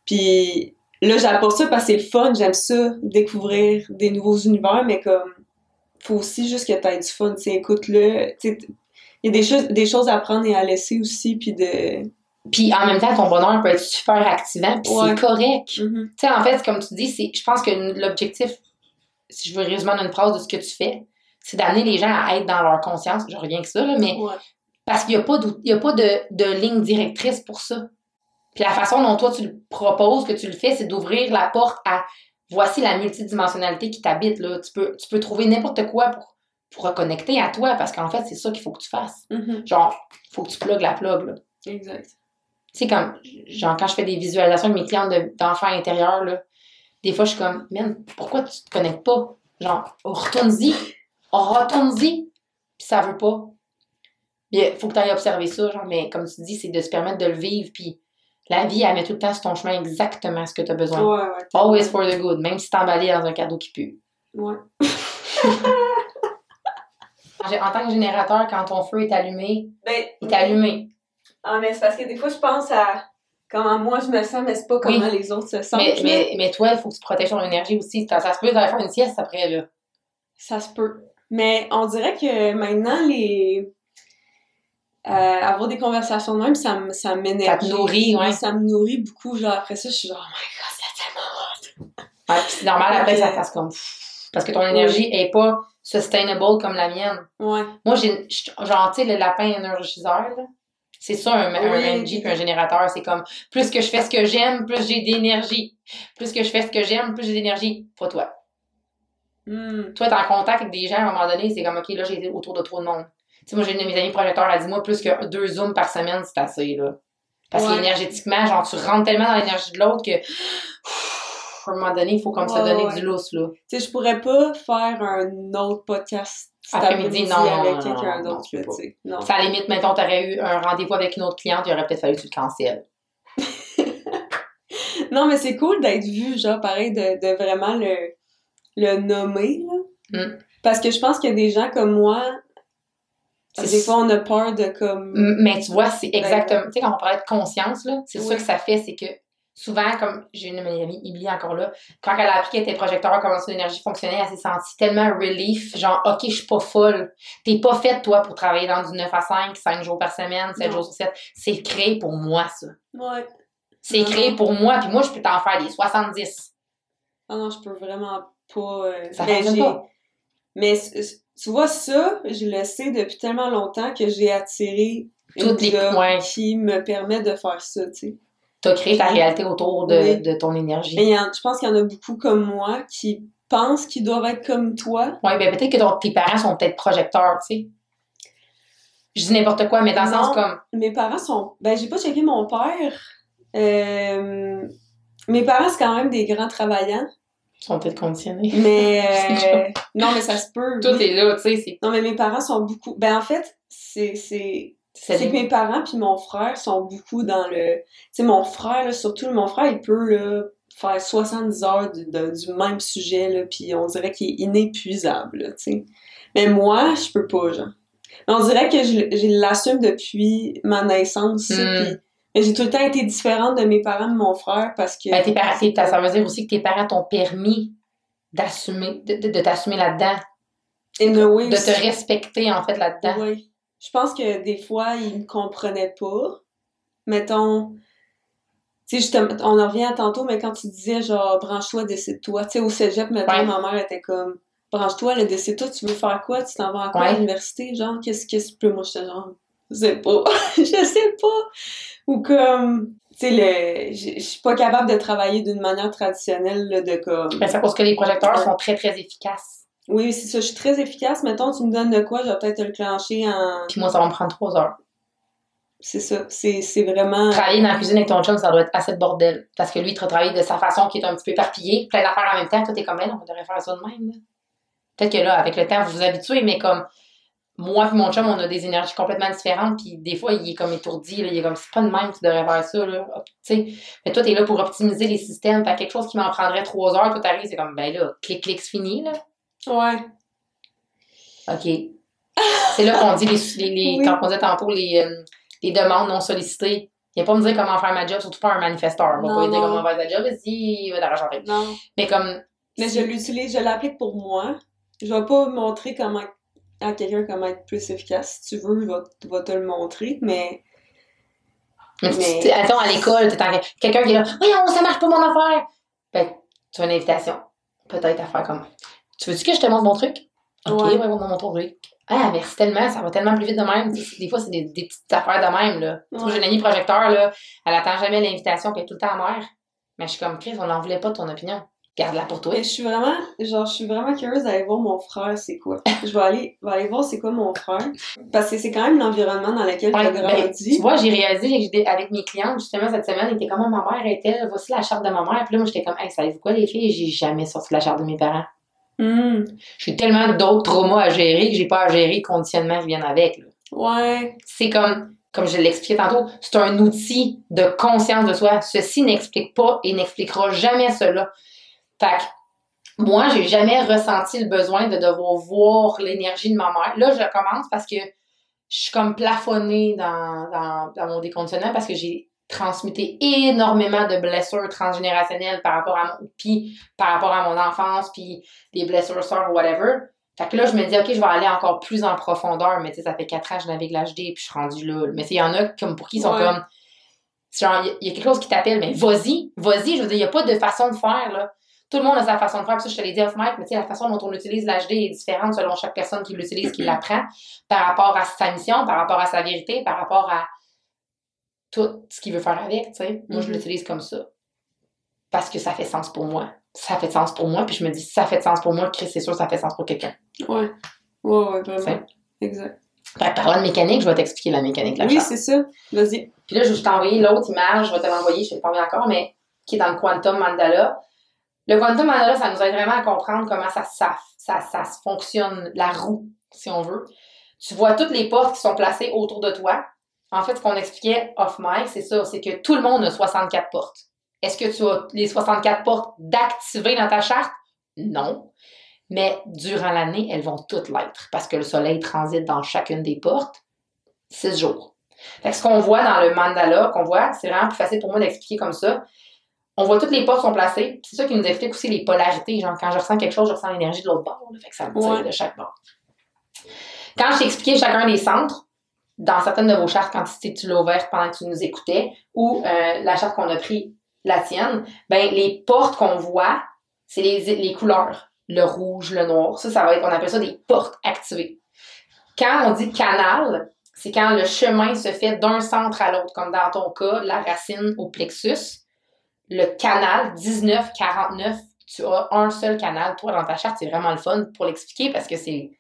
Puis là, j'apporte ça parce que c'est le fun, j'aime ça, découvrir des nouveaux univers, mais comme faut aussi juste que tu aies du fun, écoute-le, il y a des choses, des choses à prendre et à laisser aussi, puis de... Puis en même temps, ton bonheur peut être super activant, puis Ouais. c'est correct. Mhm. Tu sais, en fait, comme tu dis, c'est, je pense que l'objectif, si je veux résumer en une phrase de ce que tu fais, c'est d'amener les gens à être dans leur conscience. Je reviens que ça, là, mais Ouais. parce qu'il n'y a pas, y a pas de, de ligne directrice pour ça. Puis la façon dont toi tu le proposes, que tu le fais, c'est d'ouvrir la porte à voici la multidimensionnalité qui t'habite. Là. Tu, peux, tu peux trouver n'importe quoi pour, pour reconnecter à toi, parce qu'en fait, c'est ça qu'il faut que tu fasses. Mhm. Genre, il faut que tu plugues la plug. Là. Exact. Tu sais, comme, genre, quand je fais des visualisations avec mes clientes de- d'enfants intérieurs, là, des fois, je suis comme, man, pourquoi tu te connectes pas? Genre, retourne-y, retourne-y, puis ça veut pas. Il faut que tu ailles observer ça, genre, mais comme tu dis, c'est de se permettre de le vivre, puis la vie, elle met tout le temps sur ton chemin exactement ce que tu as besoin. Ouais, ouais. Always for the good, même si t'es emballé dans un cadeau qui pue. Ouais. En tant que générateur, quand ton feu est allumé, Ben, il est allumé. Ah, mais c'est parce que des fois, je pense à comment moi je me sens, mais c'est pas comment Oui. les autres se sentent. Mais, mais, mais toi, il faut que tu protèges ton énergie aussi. Ça, ça se peut d'aller faire une sieste après, là. Ça se peut. Mais on dirait que maintenant, les. Euh, avoir des conversations de même, ça, ça m'énerve. Ça te nourrit, ouais. Ça me nourrit beaucoup. Genre, après ça, je suis genre, oh my god, c'est tellement hot. Ouais, c'est normal après ça fasse comme. Parce que ton énergie est pas sustainable comme la mienne. Ouais. Moi, j'ai genre, tu sais, le lapin énergiseur, là. C'est ça, un, un Oui. NG puis un générateur. C'est comme, plus que je fais ce que j'aime, plus j'ai d'énergie. Plus que je fais ce que j'aime, plus j'ai d'énergie. Pas toi. Hmm. Toi, t'es en contact avec des gens, à un moment donné, c'est comme, OK, là, j'ai été autour de trop de monde. Sais, moi, j'ai une de mes amies projecteurs, elle dit, moi, plus que deux zooms par semaine, c'est assez, là. Parce Ouais. qu'énergétiquement, genre, tu rentres tellement dans l'énergie de l'autre que, à un moment donné, il faut comme Ouais, donner ouais. du lousse, là. Tu sais, je pourrais pas faire un autre podcast Après-midi, non, non, avec quelqu'un d'autre. tu sais. Ça, à la limite, mettons, t'aurais eu un rendez-vous avec une autre cliente, il aurait peut-être fallu que tu le cancelles. Non, mais c'est cool d'être vu, genre, pareil, de, de vraiment le, le nommer, là. Mm. Parce que je pense qu'il y a des gens comme moi, C'est- des fois, on a peur de, comme... Mais tu vois, c'est exactement. Tu sais, quand on parlait de conscience, là, c'est ça que ça fait, c'est que souvent, comme j'ai une de mes amies, Ibli encore là, quand elle a appris qu'elle était projecteur, comment son énergie fonctionnait, elle s'est sentie tellement relief, genre, OK, je suis pas folle. T'es pas faite, toi, pour travailler dans du 9 à 5, 5 jours par semaine, 7 Non. jours sur 7. C'est créé pour moi, ça. Ouais. C'est créé pour moi, puis moi, je peux t'en faire des 70. Ah non, je peux vraiment pas... euh, Ça j'ai- pas. Mais tu vois, ça, je le sais depuis tellement longtemps que j'ai attiré Toutes les points. qui me permet de faire ça, tu sais. T'as créé ta réalité autour de, Oui. de ton énergie. Y en- je pense qu'il y en a beaucoup comme moi qui pensent qu'ils doivent être comme toi. Ouais, ben peut-être que ton- tes parents sont peut-être projecteurs, tu sais. Je dis n'importe quoi, mais dans le sens comme. Mes parents sont... Ben, j'ai pas checké mon père. Euh, Mes parents, c'est quand même des grands travaillants. Ils sont peut-être conditionnés. Mais... Euh, Non, mais ça se peut. Tout oui. est là, tu sais. Non, mais mes parents sont beaucoup... Ben, en fait, c'est... c'est... Que mes parents puis mon frère sont beaucoup dans le... Tu sais, mon frère, là, surtout, mon frère, il peut là, faire 70 heures du, de- du même sujet, là, puis on dirait qu'il est inépuisable, tu sais. Mais moi, je peux pas, genre. On dirait que je, je l'assume depuis ma naissance, ça, Hmm. puis- j'ai tout le temps été différente de mes parents, de mon frère, parce que... Ben, tes parents, ça veut dire aussi que tes parents t'ont permis d'assumer, de, de- de t'assumer là-dedans. De te respecter, en fait, là-dedans. Oui. Je pense que des fois, ils me comprenaient pas. Mettons, Tu sais, on en revient à tantôt, mais quand tu disais, genre, branche-toi, décide-toi. Tu sais, au cégep, maintenant, Ouais. ma mère était comme, branche-toi, décide-toi, tu veux faire quoi? Tu t'en vas à quoi Ouais. à l'université? Genre, qu'est-ce que tu peux? Moi, j'étais genre, je sais pas. je sais pas. Ou comme, tu sais, le, je suis pas capable de travailler d'une manière traditionnelle, là, de comme, Ben, c'est parce que les projecteurs sont très, très efficaces. oui, c'est ça, je suis très efficace. Mettons, tu me donnes de quoi, je vais peut-être te le clencher en, Puis moi, ça va me prendre trois heures. c'est ça, c'est, c'est vraiment, Travailler dans la cuisine avec ton chum, ça doit être assez de bordel. Parce que lui, il te travaille de sa façon qui est un petit peu éparpillée, plein d'affaires en même temps. Toi, t'es comme, non, on devrait faire ça de même. là. Peut-être que là, avec le temps, vous vous habituez, mais comme moi et mon chum, on a des énergies complètement différentes. Puis des fois, il est comme étourdi. Là, il est comme, c'est pas de même, tu devrais faire ça. Là. Hop, tu sais. Mais toi, t'es là pour optimiser les systèmes. Fait que quelque chose qui m'en prendrait trois heures, toi, t'arrives, c'est comme, ben là, clic, clic, c'est fini. Là. ouais, OK. C'est là qu'on dit, les, les, les- Oui. quand on disait tantôt, les, euh, les demandes non sollicitées. Il a pas me dire comment faire ma job, surtout pas un manifesteur. Il va pas dire comment faire sa job, vas-y, il va t'arranger. non. Mais comme. Mais je l'utilise, je l'applique pour moi. Je vais pas montrer comment à quelqu'un comment être plus efficace. Si tu veux, je vais, je vais te le montrer, mais attends, à l'école, t'es en- quelqu'un qui est là, voyons, ça marche pas mon affaire. Ben, tu as une invitation. Peut-être à faire comme. Tu veux-tu que je te montre mon truc? Ok, Ouais. ouais, mon truc. Ah, merci tellement, ça va tellement plus vite de même. Des fois, c'est des, des petites affaires de même, là. Tu Ouais. j'ai une amie projecteur, là, elle attend jamais l'invitation, puis elle est tout le temps amère. Mais je suis comme, Chris, on n'en voulait pas de ton opinion. Garde-la pour toi. Mais je suis vraiment, genre, je suis vraiment curieuse d'aller voir mon frère, c'est quoi? Je vais aller, je vais aller voir c'est quoi mon frère. Parce que c'est quand même l'environnement dans lequel Ouais, tu as ben, grandi. tu vois, j'ai réalisé avec mes clientes, justement, cette semaine, ils étaient comme, Ah, ma mère était, voici la charte de ma mère. Puis là, moi, j'étais comme, hey, savez-vous quoi, les filles? J'ai jamais sorti la charte de mes parents. Hmm. J'ai tellement d'autres traumas à gérer que j'ai pas à gérer les conditionnements qui viennent avec. là. Ouais. C'est comme, comme je l'expliquais tantôt, c'est un outil de conscience de soi. Ceci n'explique pas et n'expliquera jamais cela. Fait que, moi, j'ai jamais ressenti le besoin de devoir voir l'énergie de ma mère. Là, je commence parce que je suis comme plafonnée dans, dans, dans mon déconditionnement parce que j'ai transmuté énormément de blessures transgénérationnelles par rapport à mon puis par rapport à mon enfance puis des blessures sœurs ou whatever. Fait que là, je me dis, OK, je vais aller encore plus en profondeur, mais tu sais, ça fait quatre ans que je navigue l'HD puis je suis rendue là. Mais tu sais, il y en a comme pour qui ils sont Ouais. comme. Genre, il y y, a quelque chose qui t'appelle, mais vas-y, vas-y. Je veux dire, il n'y a pas de façon de faire, là. Tout le monde a sa façon de faire, puis ça, je te l'ai dit off mic, mais tu sais, la façon dont on utilise l'HD est différente selon chaque personne qui l'utilise, qui l'apprend, par rapport à sa mission, par rapport à sa vérité, par rapport à tout ce qu'il veut faire avec, tu sais. Moi, je Mhm. l'utilise comme ça. Parce que ça fait sens pour moi. Ça fait sens pour moi, puis je me dis, si ça fait sens pour moi, Chris, c'est sûr, ça fait sens pour quelqu'un. Ouais. Ouais, ouais, vraiment. Exact. Fait parlant de mécanique, je vais t'expliquer la mécanique de la Oui, c'est ça. Vas-y. Puis là, je vais t'envoyer l'autre image, je vais te l'envoyer, je ne l'ai pas encore, mais qui est dans le Quantum Mandala. Le Quantum Mandala, ça nous aide vraiment à comprendre comment ça, ça, ça, ça fonctionne, la roue, si on veut. Tu vois toutes les portes qui sont placées autour de toi. En fait, ce qu'on expliquait off mic, c'est ça, c'est que tout le monde a 64 portes. Est-ce que tu as les 64 portes d'activer dans ta charte? Non. Mais durant l'année, elles vont toutes l'être parce que le soleil transite dans chacune des portes six jours. Fait que ce qu'on voit dans le mandala, qu'on voit, c'est vraiment plus facile pour moi d'expliquer comme ça. On voit toutes les portes sont placées. C'est ça qui nous explique aussi les polarités. Genre, quand je ressens quelque chose, je ressens l'énergie de l'autre bord. là. Fait que ça me tire Ouais. de chaque bord. Quand je t'ai expliqué chacun des centres, dans certaines de vos chartes, quand tu tu l'as ouverte pendant que tu nous écoutais, ou euh, la charte qu'on a pris, la tienne, ben les portes qu'on voit, c'est les, les couleurs. Le rouge, le noir. Ça, ça va être, on appelle ça des portes activées. Quand on dit canal, c'est quand le chemin se fait d'un centre à l'autre, comme dans ton cas, de la racine au plexus. Le canal 1949, tu as un seul canal. Toi, dans ta charte, c'est vraiment le fun pour l'expliquer parce que c'est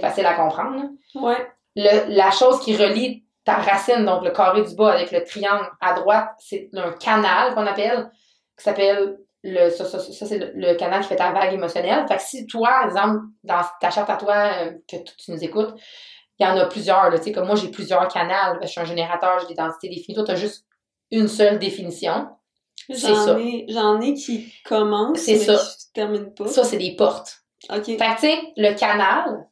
facile à comprendre. Ouais. Le- la chose qui relie ta racine, donc le carré du bas avec le triangle à droite, c'est un canal qu'on appelle, qui s'appelle le, ça, ça, ça, c'est le, le canal qui fait ta vague émotionnelle. Fait que si toi, par exemple, dans ta charte à toi, euh, que tu, nous écoutes, il y en a plusieurs, là, tu sais, comme moi, j'ai plusieurs canaux, je suis un générateur, j'ai des densités définies. Toi, tu as juste une seule définition. J'en ai, j'en ai qui commencent, mais ça. qui terminent pas. Ça, c'est des portes. OK. Fait que, tu sais, le canal,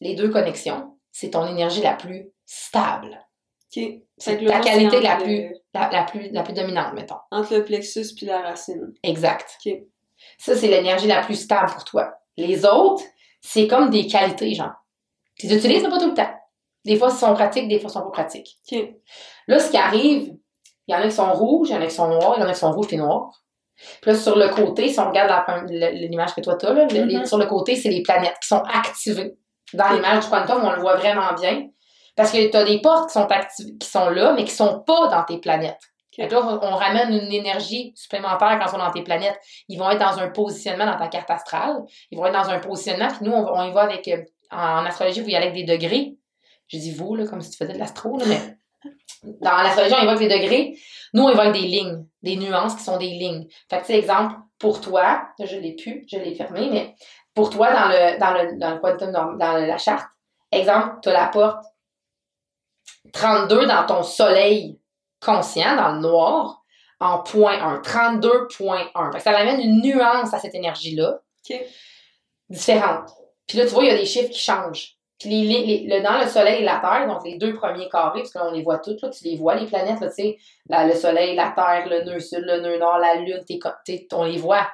les deux connexions, c'est ton énergie la plus stable. OK. C'est ta qualité la plus, le- la, la plus, la plus dominante, mettons. Entre le plexus puis la racine. Exact. OK. Ça, c'est l'énergie la plus stable pour toi. Les autres, c'est comme des qualités, genre. Tu les utilises, mais pas tout le temps. Des fois, ils sont pratiques, des fois, ils sont pas pratiques. OK. Là, ce qui arrive, Il y en a qui sont rouges, il y en a qui sont noirs, il y en a qui sont rouges et noirs. Puis là, sur le côté, si on regarde l'image que toi tu as, là, le- les- Mhm. sur le côté, c'est les planètes qui sont activées. Dans l'image du quantum, on le voit vraiment bien. Parce que tu as des portes qui sont, activ- qui sont là, mais qui sont pas dans tes planètes. Là, on ramène une énergie supplémentaire quand ils sont dans tes planètes. Ils vont être dans un positionnement dans ta carte astrale. Ils vont être dans un positionnement, puis nous, on, y va avec. euh, en astrologie, vous y allez avec des degrés. Je dis vous, là, comme si tu faisais de l'astro, mais dans l'astrologie, on avec des degrés. Nous, on avec des lignes, des nuances qui sont des lignes. Fait que, tu sais, exemple, pour toi, je l'ai plus, je l'ai fermé, mais pour toi, dans le, dans le, dans le quantum, dans, dans la charte, exemple, tu as la porte 32 dans ton soleil conscient, dans le noir, en point 1, 32.1. Fait que ça amène une nuance à cette énergie-là, différente. Puis là, tu vois, il y a des chiffres qui changent. Puis les, les- les- le, dans le soleil et la Terre, donc les deux premiers carrés, parce que là, on les voit toutes, là, tu les vois, les planètes, tu sais, le soleil, la Terre, le nœud sud, le nœud nord, la Lune, co- t'es- on les voit.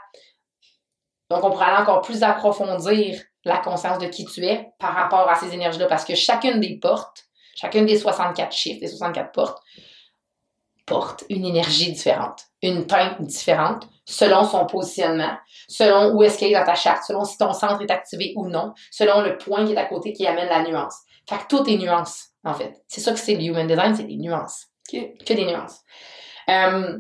Donc, on pourrait aller encore plus approfondir la conscience de qui tu es par rapport à ces énergies-là, parce que chacune des portes, chacune des 64 chiffres, des 64 portes, porte une énergie différente, une teinte différente, selon son positionnement, selon où est-ce qu'elle est dans ta charte, selon si ton centre est activé ou non, selon le point qui est à côté qui amène la nuance. Fait que tout est nuance, en fait. C'est ça que c'est le human design, c'est des nuances. OK. Que des nuances. Euh,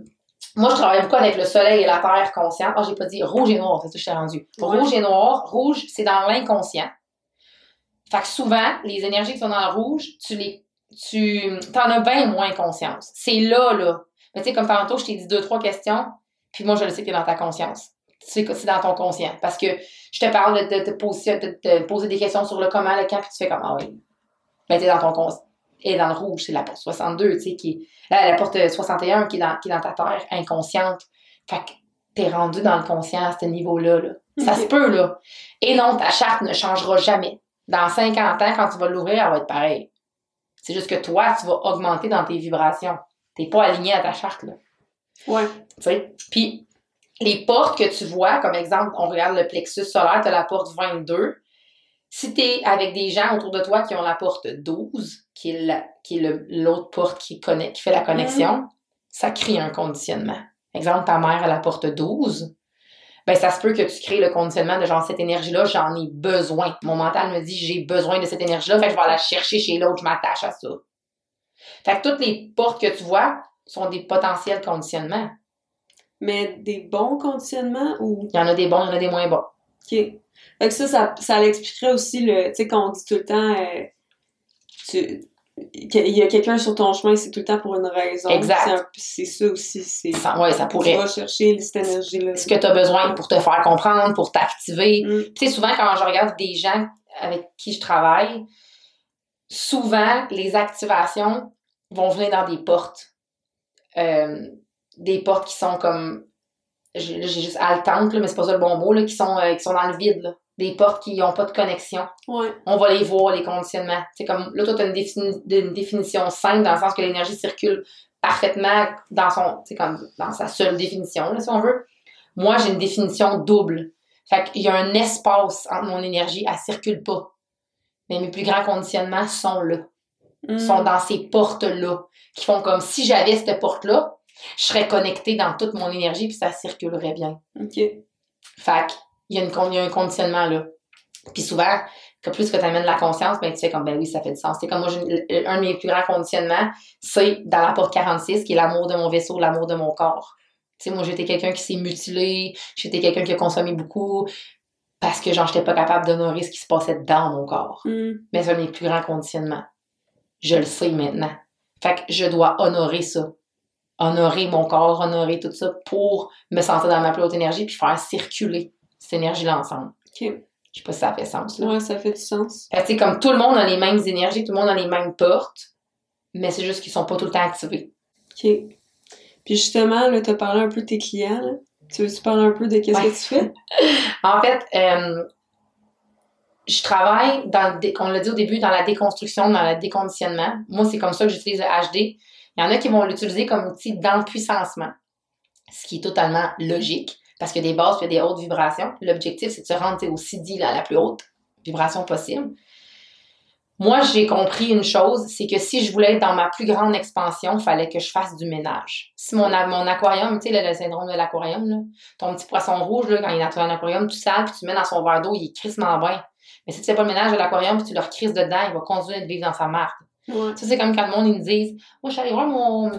moi, je travaille beaucoup avec le soleil et la terre consciente. Ah, j'ai pas dit rouge et noir, c'est ça que je t'ai rendu. Ouais. Rouge et noir, rouge, c'est dans l'inconscient. Fait que souvent, les énergies qui sont dans le rouge, tu les. Tu en as bien moins conscience. C'est là, là. Mais tu sais, comme tantôt, je t'ai dit deux, trois questions, puis moi, je le sais que dans ta conscience. Tu sais que c'est dans ton conscient. Parce que je te parle de te poser, de te poser des questions sur le comment, le quand, puis tu fais comme, ah oui. Ben, t'es dans ton conscient. Et dans le rouge, c'est la porte 62, tu sais, qui est Là, la porte 61 qui est dans, qui est dans ta terre inconsciente. Fait que t'es rendu dans le conscient à ce niveau-là. Là. Ça se peut, là. Et non, ta charte ne changera jamais. Dans 50 ans, quand tu vas l'ouvrir, elle va être pareille. C'est juste que toi, tu vas augmenter dans tes vibrations. T'es pas aligné à ta charte, là. Ouais. Puis, les portes que tu vois, comme exemple, on regarde le plexus solaire, tu as la porte 22. Si tu es avec des gens autour de toi qui ont la porte 12, qui est la- qui est le- l'autre porte qui, connecte, qui fait la connexion, ça crée un conditionnement. Exemple, ta mère a la porte 12, ben ça se peut que tu crées le conditionnement de genre cette énergie-là, j'en ai besoin. Mon mental me dit j'ai besoin de cette énergie-là, fait que je vais la chercher chez l'autre, je m'attache à ça. Fait que toutes les portes que tu vois sont des potentiels conditionnements. Mais des bons conditionnements ou? Il y en a des bons, il y en a des moins bons. OK. Fait que ça, ça, ça l'expliquerait aussi le. Tu sais, quand on dit tout le temps. euh, tu- qu'il y a quelqu'un sur ton chemin, c'est tout le temps pour une raison. Exact. C'est ça aussi. C'est. Ça, ouais, ça Tu pourrait. vas chercher cette énergie-là. Ce que tu as besoin pour te faire comprendre, pour t'activer. Mm. Tu sais, souvent, quand je regarde des gens avec qui je travaille, souvent, les activations vont venir dans des portes. Euh, des portes qui sont comme. J'ai juste haletantes, là, mais c'est pas ça le bon mot, là, qui, sont, euh, qui sont dans le vide. Là. Des portes qui n'ont pas de connexion. Ouais. On va les voir, les conditionnements. C'est comme là, toi, tu as une, défini- une définition simple dans le sens que l'énergie circule parfaitement dans son. comme dans sa seule définition, là, si on veut. Moi, j'ai une définition double. Fait qu'il y a un espace entre mon énergie, elle circule pas. Mais mes plus grands conditionnements sont là. Mm. Sont dans ces portes-là. Qui font comme si j'avais cette porte-là, je serais connectée dans toute mon énergie puis ça circulerait bien. OK. Fait qu'il y, a une il y a un conditionnement là. Puis souvent, que plus que tu amènes la conscience, ben, tu fais comme, ben oui, ça fait du sens. C'est comme moi, un de mes plus grands conditionnements, c'est dans la porte 46, qui est l'amour de mon vaisseau, l'amour de mon corps. Tu sais, moi, j'étais quelqu'un qui s'est mutilé, j'étais quelqu'un qui a consommé beaucoup, parce que, genre, j'étais pas capable d'honorer ce qui se passait dans mon corps. Mm. Mais c'est un de mes plus grands conditionnements. Je le sais maintenant. Fait que je dois honorer ça. Honorer mon corps, honorer tout ça pour me sentir dans ma plus haute énergie puis faire circuler cette énergie-là ensemble. OK. Je sais pas si ça fait sens, là. Ouais, ça fait du sens. Fait que, tu sais, comme tout le monde a les mêmes énergies, tout le monde a les mêmes portes, mais c'est juste qu'ils sont pas tout le temps activés. OK. Puis justement, là, t'as parlé un peu de tes clients, là. Tu veux-tu parler un peu de qu'est-ce Ouais. que tu fais? En fait, euh, je travaille, dans, on l'a dit au début, dans la déconstruction, dans le déconditionnement. Moi, c'est comme ça que j'utilise le HD. Il y en a qui vont l'utiliser comme outil d'empuissancement, ce qui est totalement logique, parce qu'il y a des bases puis il y a des hautes vibrations. L'objectif, c'est de se rendre tu sais, au CD, là, à la plus haute vibration possible. Moi, j'ai compris une chose, c'est que si je voulais être dans ma plus grande expansion, il fallait que je fasse du ménage. Si mon, mon aquarium, tu sais, le, le syndrome de l'aquarium, ton petit poisson rouge, là, quand il est dans ton aquarium tout sale, puis tu mets dans son verre d'eau, il est crissement bien. Mais si tu fais pas le ménage de l'aquarium, puis tu le recrisses dedans, il va continuer de vivre dans sa marque. Ouais. Ça, c'est comme quand le monde, ils me disent Moi, je suis allée voir mon,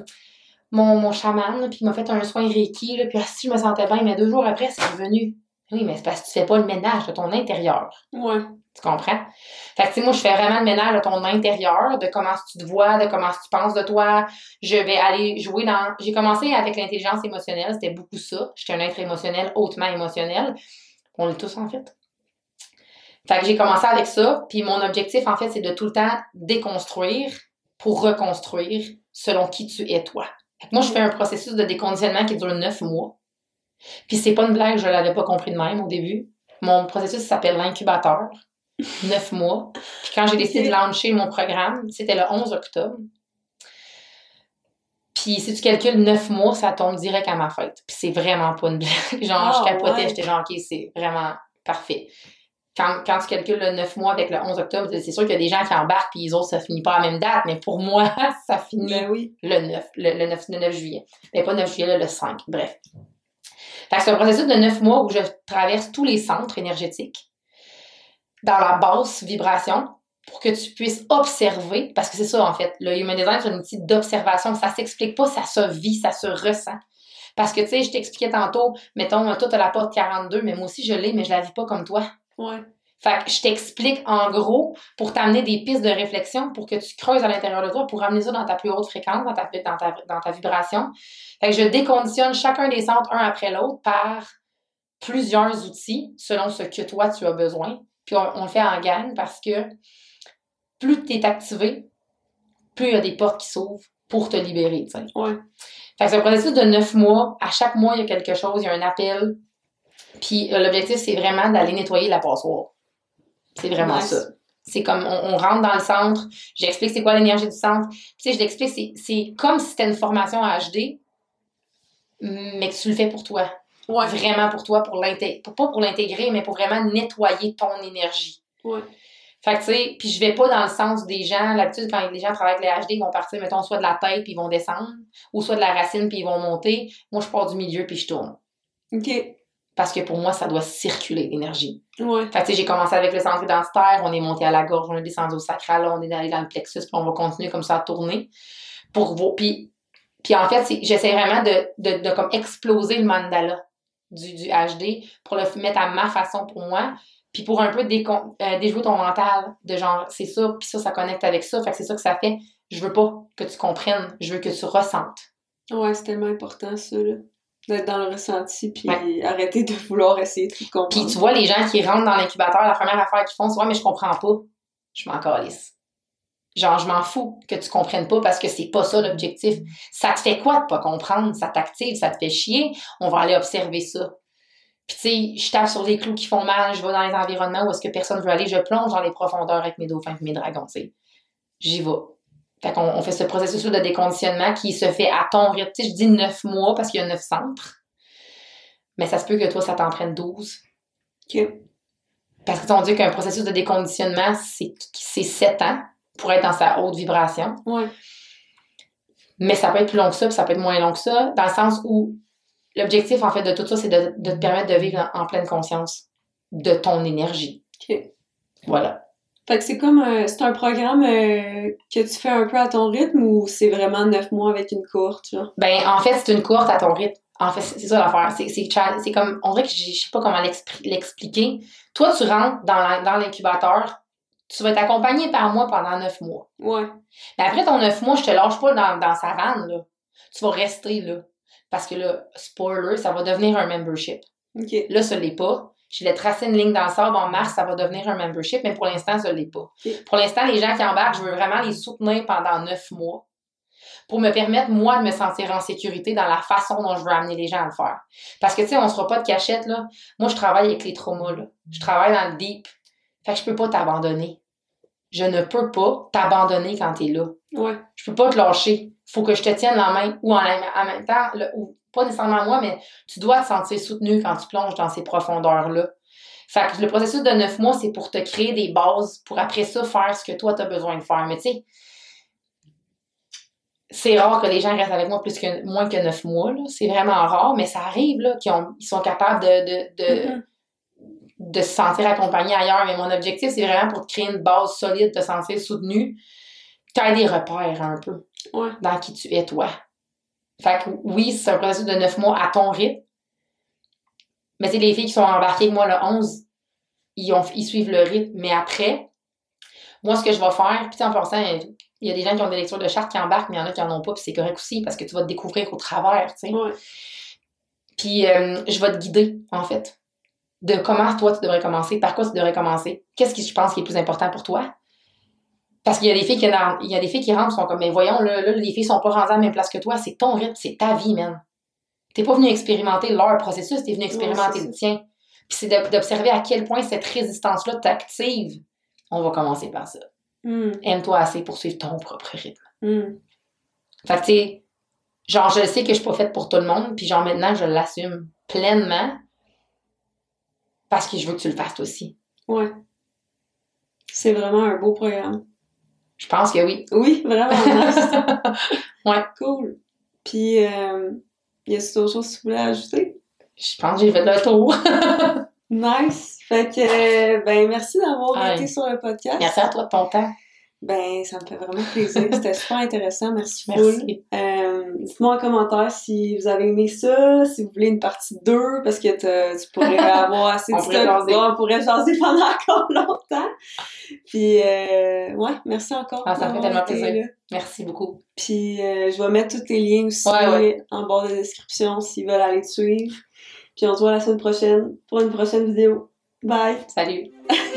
mon, mon chaman, puis il m'a fait un soin Reiki, là, puis ah, si je me sentais bien, mais deux jours après, c'est revenu. Oui, mais c'est parce que tu fais pas le ménage de ton intérieur. Ouais. Tu comprends? Fait que, tu sais, moi, je fais vraiment le ménage de ton intérieur, de comment tu te vois, de comment tu penses de toi. Je vais aller jouer dans. J'ai commencé avec l'intelligence émotionnelle, c'était beaucoup ça. J'étais un être émotionnel, hautement émotionnel. On l'est tous, en fait. Fait que j'ai commencé avec ça, puis mon objectif, en fait, c'est de tout le temps déconstruire pour reconstruire selon qui tu es toi. Fait que moi, je fais un processus de déconditionnement qui dure neuf mois. Puis c'est pas une blague, je l'avais pas compris de même au début. Mon processus s'appelle l'incubateur. Neuf mois. Puis quand j'ai décidé de lancer mon programme, c'était le 11 octobre. Puis si tu calcules neuf mois, ça tombe direct à ma fête. Puis c'est vraiment pas une blague. Genre, Ah, je capotais, ouais. j'étais genre, OK, c'est vraiment parfait. Quand, quand tu calcules le 9 mois avec le 11 octobre, c'est sûr qu'il y a des gens qui embarquent puis les autres, ça finit pas à la même date. Mais pour moi, ça finit Ben oui. le 9, le, le 9, le 9 juillet. Mais pas 9 juillet, là, le 5. Bref. C'est un processus de 9 mois où je traverse tous les centres énergétiques dans la basse vibration pour que tu puisses observer, parce que c'est ça en fait, le Human Design c'est un outil d'observation, ça s'explique pas, ça se vit, ça se ressent. Parce que tu sais, je t'expliquais tantôt, mettons, toi t'as la porte 42, mais moi aussi je l'ai, mais je la vis pas comme toi. Ouais. Fait que je t'explique en gros pour t'amener des pistes de réflexion pour que tu creuses à l'intérieur de toi pour ramener ça dans ta plus haute fréquence, dans ta, dans ta, dans ta vibration. Fait que je déconditionne chacun des centres un après l'autre par plusieurs outils selon ce que toi tu as besoin. Puis on, on le fait en gang parce que plus tu es activé, plus il y a des portes qui s'ouvrent pour te libérer. Ouais. Fait que c'est un processus de neuf mois. À chaque mois, il y a quelque chose, il y a un appel. Puis euh, l'objectif, c'est vraiment d'aller nettoyer la passoire. C'est vraiment Nice. ça. C'est comme on, on rentre dans le centre, j'explique c'est quoi l'énergie du centre. Puis, tu sais, je l'explique, c'est, c'est comme si c'était une formation HD, mais que tu le fais pour toi. Ouais. Vraiment pour toi, pour l'intégrer. Pas pour l'intégrer, mais pour vraiment nettoyer ton énergie. Ouais. Fait que, tu sais, puis je vais pas dans le sens des gens. L'habitude, quand les gens travaillent avec les HD, ils vont partir, mettons, soit de la tête, puis ils vont descendre, ou soit de la racine, puis ils vont monter. Moi, je pars du milieu, puis je tourne. OK. Parce que pour moi, ça doit circuler, l'énergie. Ouais. Fait que, j'ai commencé avec le centre identitaire, on est monté à la gorge, on est descendu au sacral, on est allé dans le plexus, puis on va continuer comme ça à tourner. Pour vous. Puis, puis en fait, j'essaie vraiment de, de, de comme exploser le mandala du, du HD pour le mettre à ma façon pour moi. Puis pour un peu décon- euh, déjouer ton mental, de genre, c'est ça, puis ça, ça connecte avec ça. Fait que c'est ça que ça fait. Je veux pas que tu comprennes, je veux que tu ressentes. Ouais, c'est tellement important, ça, là. D'être dans le ressenti, puis Ouais. arrêter de vouloir essayer de tout comprendre. Puis tu vois, les gens qui rentrent dans l'incubateur, la première affaire qu'ils font, c'est Ouais, mais je comprends pas. Je m'en calisse. Genre, je m'en fous que tu comprennes pas parce que c'est pas ça l'objectif. Ça te fait quoi de pas comprendre? Ça t'active, ça te fait chier? On va aller observer ça. Puis tu sais, je tape sur les clous qui font mal, je vais dans les environnements où est-ce que personne veut aller, je plonge dans les profondeurs avec mes dauphins et mes dragons, tu sais. J'y vais. Fait qu'on on fait ce processus de déconditionnement qui se fait à ton rythme. Tu sais, je dis neuf mois parce qu'il y a neuf centres. Mais ça se peut que toi, ça t'en prenne 12. OK. Parce que on dit qu'un processus de déconditionnement, c'est c'est 7 ans pour être dans sa haute vibration. Ouais. Mais ça peut être plus long que ça, puis ça peut être moins long que ça, dans le sens où l'objectif, en fait, de tout ça, c'est de, de te permettre de vivre en, en pleine conscience de ton énergie. OK. Voilà. Fait que c'est comme un, c'est un programme euh, que tu fais un peu à ton rythme ou c'est vraiment neuf mois avec une courte, genre? Ben, en fait, c'est une courte à ton rythme. En fait, c'est ça l'affaire. C'est c'est comme, on dirait que je sais pas comment l'expliquer. Toi, tu rentres dans la- dans l'incubateur, tu vas être accompagné par moi pendant neuf mois. Ouais. Mais après ton neuf mois, je te lâche pas dans, dans sa vanne, là. Tu vas rester là. Parce que là, spoiler, ça va devenir un membership. OK. Là, ça l'est pas. Je l'ai tracé une ligne dans le sable en mars, ça va devenir un membership, mais pour l'instant, ça l'est pas. Pour l'instant, les gens qui embarquent, je veux vraiment les soutenir pendant neuf mois pour me permettre, moi, de me sentir en sécurité dans la façon dont je veux amener les gens à le faire. Parce que, tu sais, on sera pas de cachette, là. Moi, je travaille avec les traumas, là. Je travaille dans le deep. Fait que je peux pas t'abandonner. Je ne peux pas t'abandonner quand t'es là Ouais. je peux pas te lâcher. Faut que je te tienne la main. Ou en, en même temps, le- ou pas nécessairement moi, mais tu dois te sentir soutenu quand tu plonges dans ces profondeurs-là. Fait que le processus de neuf mois, c'est pour te créer des bases pour après ça faire ce que toi, tu as besoin de faire. Mais tu sais, c'est rare que les gens restent avec moi plus que moins que neuf mois. C'est vraiment rare, mais ça arrive là, qu'ils ils sont capables de, de, de, Mhm. de se sentir accompagnés ailleurs. Mais mon objectif, c'est vraiment pour te créer une base solide, te sentir soutenu. Tu as des repères un peu Ouais. dans qui tu es, toi. Fait que oui, c'est un processus de neuf mois à ton rythme. Mais c'est les filles qui sont embarquées avec moi le 11, ils, ont, ils suivent le rythme. Mais après, moi, ce que je vais faire, puis tu sais, en passant, il y a des gens qui ont des lectures de charte qui embarquent, mais il y en a qui en ont pas, puis c'est correct aussi, parce que tu vas te découvrir au travers, tu sais. Ouais. Puis euh, je vais te guider, en fait, de comment toi tu devrais commencer, par quoi tu devrais commencer, qu'est-ce qui je pense qui est plus important pour toi. Parce qu'il y a des filles qui il y a des filles qui rentrent sont comme mais voyons là, là les filles sont pas rendues à la même place que toi, c'est ton rythme, c'est ta vie, man. T'es pas venu expérimenter leur processus, t'es venu expérimenter le tien. Puis c'est d'observer à quel point cette résistance-là t'active. On va commencer par ça. Hmm. Aime-toi assez pour suivre ton propre rythme. Hmm. Fait que, tu sais, genre, je sais que je suis pas faite pour tout le monde, puis genre, maintenant, je l'assume pleinement parce que je veux que tu le fasses toi aussi. Ouais. C'est vraiment un beau programme. Je pense que oui. Oui, vraiment nice. Ouais. Cool. Puis, euh, y a-t-il d'autres choses que tu voulais ajouter? Je pense que j'ai fait le tour. Nice. Fait que, euh, ben, merci d'avoir Ouais. été sur le podcast. Merci à toi de ton temps. Ben, ça me fait vraiment plaisir. C'était super intéressant. Merci. Merci. Euh, Dites-moi en commentaire si vous avez aimé ça, si vous voulez une partie 2, parce que tu pourrais avoir assez de On pourrait stock. On pourrait jaser pendant encore longtemps. Puis, euh, ouais, merci encore. Ah, ça me fait tellement plaisir. là. Merci beaucoup. Puis, euh, je vais mettre tous tes liens aussi Ouais, ouais. en bas de la description s'ils veulent aller te suivre. Puis, on se voit la semaine prochaine pour une prochaine vidéo. Bye! Salut.